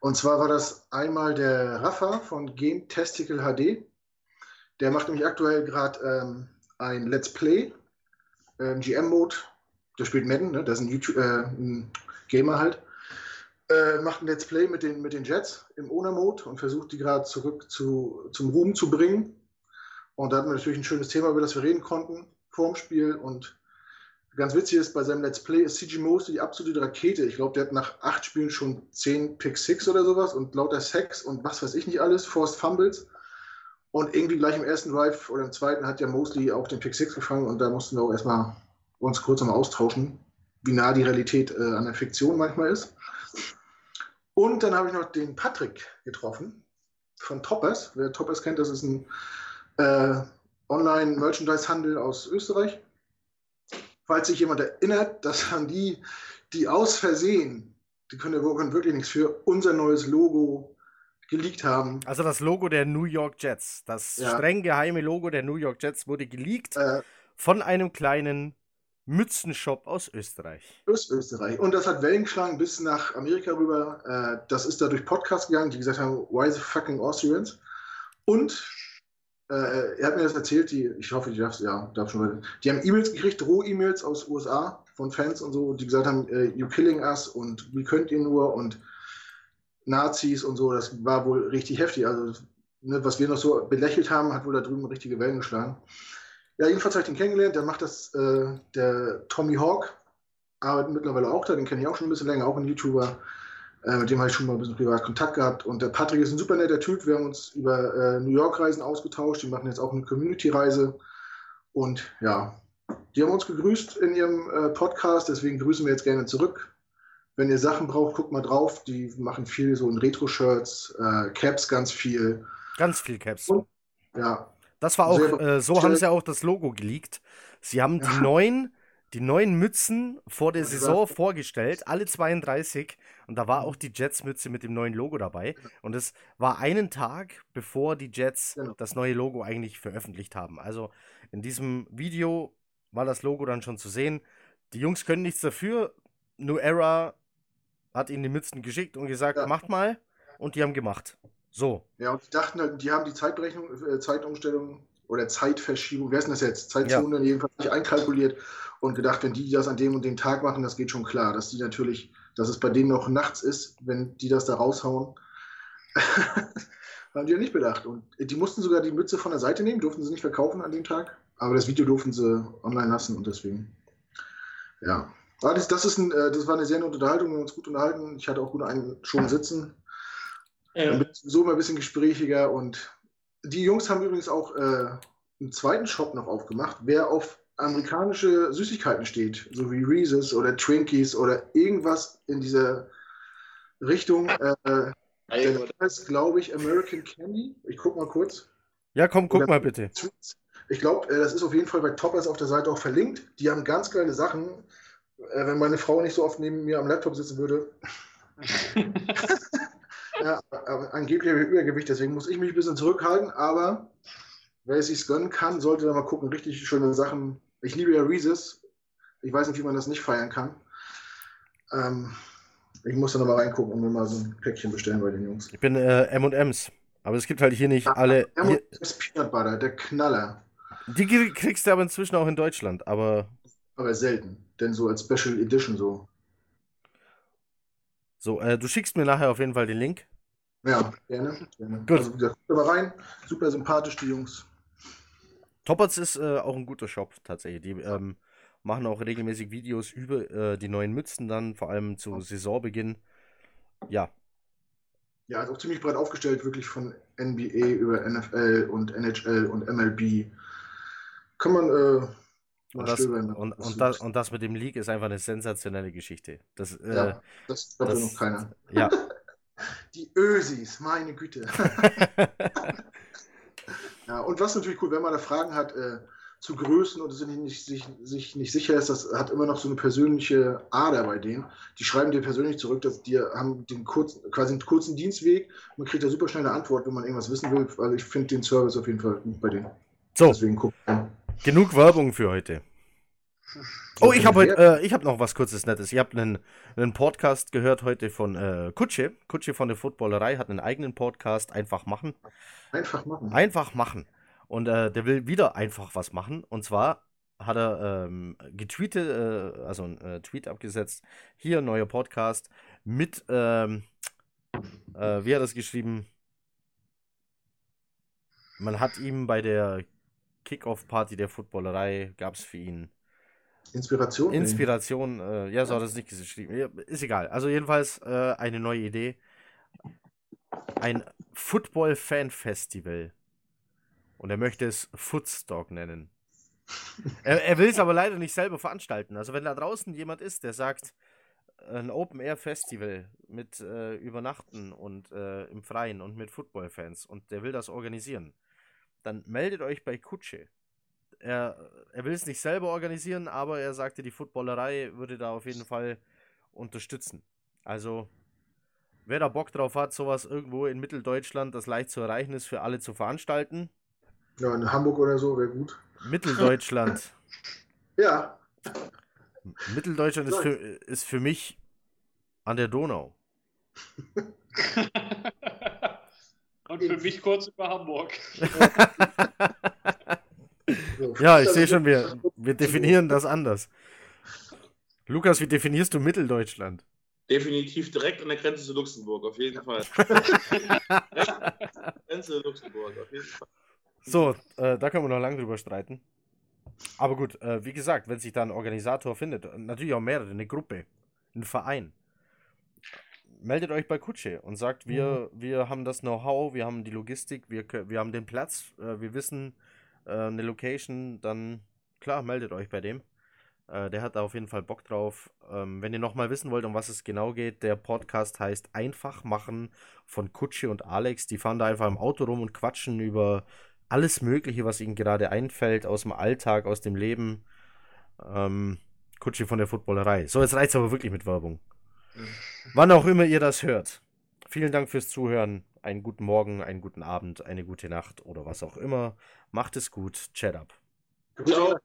Und zwar war das einmal der Rafa von Game Testicle HD. Der macht nämlich aktuell gerade ähm, ein Let's Play, ähm, GM-Mode. Der spielt Madden, ne? das ist ein, YouTube, äh, ein Gamer halt. Äh, macht ein Let's Play mit den, mit den Jets im Owner-Mode und versucht die gerade zurück zu, zum Ruhm zu bringen. Und da hatten wir natürlich ein schönes Thema, über das wir reden konnten vor dem Spiel. Und ganz witzig ist, bei seinem Let's Play ist CG Mosley die absolute Rakete. Ich glaube, der hat nach acht Spielen schon zehn Pick Six oder sowas und lauter Sacks und was weiß ich nicht alles, Forced Fumbles. Und irgendwie gleich im ersten Drive oder im zweiten hat ja Mosley auch den Pick Six gefangen und da mussten wir auch erstmal uns kurz nochmal austauschen, wie nah die Realität äh, an der Fiktion manchmal ist. Und dann habe ich noch den Patrick getroffen von Toppers. Wer Toppers kennt, das ist ein äh, Online-Merchandise-Handel aus Österreich. Falls sich jemand erinnert, dass an die, die aus Versehen, die können ja können wirklich nichts für, unser neues Logo geleakt haben. Also das Logo der New York Jets, das Ja. streng geheime Logo der New York Jets wurde geleakt Äh, von einem kleinen Mützenshop aus Österreich. aus Österreich. Und das hat Wellen geschlagen bis nach Amerika rüber. Äh, das ist da durch Podcast gegangen, die gesagt haben, why the fucking Austrians? Und äh, er hat mir das erzählt, die, ich hoffe, die darfst, ja, darf schon Die haben E-Mails gekriegt, Roh-E-Mails aus USA von Fans und so, die gesagt haben, äh, you killing us und wie könnt ihr nur und Nazis und so, das war wohl richtig heftig. Also, ne, was wir noch so belächelt haben, hat wohl da drüben richtige Wellen geschlagen. Ja, jedenfalls habe ich den kennengelernt, der macht das, äh, der Tommy Hawk, arbeitet mittlerweile auch da, den kenne ich auch schon ein bisschen länger, auch ein YouTuber. Äh, mit dem habe ich schon mal ein bisschen privat Kontakt gehabt. Und der Patrick ist ein super netter Typ. Wir haben uns über äh, New York-Reisen ausgetauscht. Die machen jetzt auch eine Community-Reise. Und ja, die haben uns gegrüßt in ihrem äh, Podcast. Deswegen grüßen wir jetzt gerne zurück. Wenn ihr Sachen braucht, guckt mal drauf. Die machen viel so in Retro-Shirts, äh, Caps ganz viel. Ganz viel Caps. Und, ja. Das war auch, äh, so haben sie auch das Logo geleakt. Sie haben die neuen die neuen Mützen vor der Saison vorgestellt, alle 32. Und da war auch die Jets-Mütze mit dem neuen Logo dabei. Und es war einen Tag, bevor die Jets genau. das neue Logo eigentlich veröffentlicht haben. Also in diesem Video war das Logo dann schon zu sehen. Die Jungs können nichts dafür. New Era hat ihnen die Mützen geschickt und gesagt, ja. macht mal. Und die haben gemacht. So. Ja, und die dachten die haben die Zeitberechnung, äh, Zeitumstellung oder Zeitverschiebung, wer ist denn das jetzt? Zeitzone ja. jedenfalls nicht einkalkuliert und gedacht, wenn die das an dem und dem Tag machen, das geht schon klar, dass die natürlich, dass es bei denen noch nachts ist, wenn die das da raushauen. <laughs> haben die ja nicht bedacht. Und die mussten sogar die Mütze von der Seite nehmen, durften sie nicht verkaufen an dem Tag. Aber das Video durften sie online lassen und deswegen, ja. Aber das, das, ist ein, äh, das war eine sehr nette Unterhaltung, wir haben uns gut unterhalten. Ich hatte auch gut einen schon sitzen. Bin so mal ein bisschen gesprächiger und die Jungs haben übrigens auch äh, einen zweiten Shop noch aufgemacht. Wer auf amerikanische Süßigkeiten steht, so wie Reese's oder Twinkies oder irgendwas in dieser Richtung, äh, der heißt, glaube ich, American Candy. Ich guck mal kurz. Ja, komm, guck oder mal bitte. Ich glaube, äh, das ist auf jeden Fall bei Toppers auf der Seite auch verlinkt. Die haben ganz geile Sachen. Äh, wenn meine Frau nicht so oft neben mir am Laptop sitzen würde. <laughs> ja, angeblich habe ich Übergewicht, deswegen muss ich mich ein bisschen zurückhalten, aber wer es sich gönnen kann, sollte da mal gucken. Richtig schöne Sachen. Ich liebe ja Reese's. Ich weiß nicht, wie man das nicht feiern kann. Ähm, ich muss da nochmal reingucken und mir mal so ein Päckchen bestellen bei den Jungs. Ich bin äh, M&M's. Aber es gibt halt hier nicht ja, alle. M&M's Peanut Butter, der Knaller. Die kriegst du aber inzwischen auch in Deutschland, aber. Aber selten. Denn so als Special Edition so. So, äh, du schickst mir nachher auf jeden Fall den Link. Ja, gerne. gerne. Gut. Also, guckt mal rein. Super sympathisch, die Jungs. Topperts ist äh, auch ein guter Shop, tatsächlich. Die ähm, machen auch regelmäßig Videos über äh, die neuen Mützen dann, vor allem zu Saisonbeginn. Ja. Ja, ist auch ziemlich breit aufgestellt, wirklich von NBA über NFL und NHL und MLB. Kann man äh, und das, und, und, das, und das mit dem League ist einfach eine sensationelle Geschichte. Das, äh, ja, das glaubt ja noch keiner. Ja. <laughs> Die Ösis, meine Güte. <laughs> ja, und was natürlich cool, wenn man da Fragen hat äh, zu Größen oder sich nicht, sich, sich nicht sicher ist, das hat immer noch so eine persönliche Ader bei denen. Die schreiben dir persönlich zurück, dass die haben den kurzen, quasi einen kurzen Dienstweg. Man kriegt da super schnell eine Antwort, wenn man irgendwas wissen will. Also ich finde den Service auf jeden Fall gut bei denen. So. Deswegen gucken. Genug Werbung für heute. Oh, ich habe heute, äh, ich habe noch was kurzes Nettes. Ich habe einen, einen Podcast gehört heute von äh, Kutsche. Kutsche von der Footballerei hat einen eigenen Podcast. Einfach machen. Einfach machen. Einfach machen. Und äh, der will wieder einfach was machen. Und zwar hat er ähm, getweetet, äh, also einen äh, Tweet abgesetzt. Hier, neuer Podcast mit, ähm, äh, wie hat er das geschrieben? Man hat ihm bei der Kickoff-Party der Footballerei, gab es für ihn Inspiration? Inspiration, äh, ja, so hat er es nicht geschrieben. Ist egal. Also jedenfalls äh, eine neue Idee. Ein Football-Fan-Festival. Und er möchte es Footstock nennen. er, er will es aber leider nicht selber veranstalten. Also wenn da draußen jemand ist, der sagt, ein Open-Air-Festival mit äh, Übernachten und äh, im Freien und mit Football-Fans und der will das organisieren, dann meldet euch bei Kutsche er, er will es nicht selber organisieren, aber er sagte, die Footballerei würde da auf jeden Fall unterstützen. Also, wer da Bock drauf hat, sowas irgendwo in Mitteldeutschland, das leicht zu erreichen ist, für alle zu veranstalten. Ja, in Hamburg oder so wäre gut. Mitteldeutschland. <laughs> ja. Mitteldeutschland ist für, ist für mich an der Donau. <laughs> Und für mich kurz über Hamburg. <laughs> ja, ich sehe schon, wir, wir definieren das anders. Lukas, wie definierst du Mitteldeutschland? Definitiv direkt an der Grenze zu Luxemburg, auf jeden Fall. <laughs> Grenze zu Luxemburg, auf jeden Fall. So, äh, da können wir noch lange drüber streiten. Aber gut, äh, wie gesagt, wenn sich da ein Organisator findet, natürlich auch mehrere, eine Gruppe, ein Verein, meldet euch bei Kutsche und sagt, wir, mhm. wir haben das Know-how, wir haben die Logistik, wir, wir haben den Platz, äh, wir wissen äh, eine Location, dann klar, meldet euch bei dem. Äh, der hat da auf jeden Fall Bock drauf. Ähm, wenn ihr nochmal wissen wollt, um was es genau geht, der Podcast heißt Einfach machen von Kutsche und Alex. Die fahren da einfach im Auto rum und quatschen über alles Mögliche, was ihnen gerade einfällt, aus dem Alltag, aus dem Leben. Ähm, Kutsche von der Footballerei. So, jetzt reicht es aber wirklich mit Werbung. Wann auch immer ihr das hört. Vielen Dank fürs Zuhören. Einen guten Morgen, einen guten Abend, eine gute Nacht oder was auch immer. Macht es gut. Chat up. Ciao.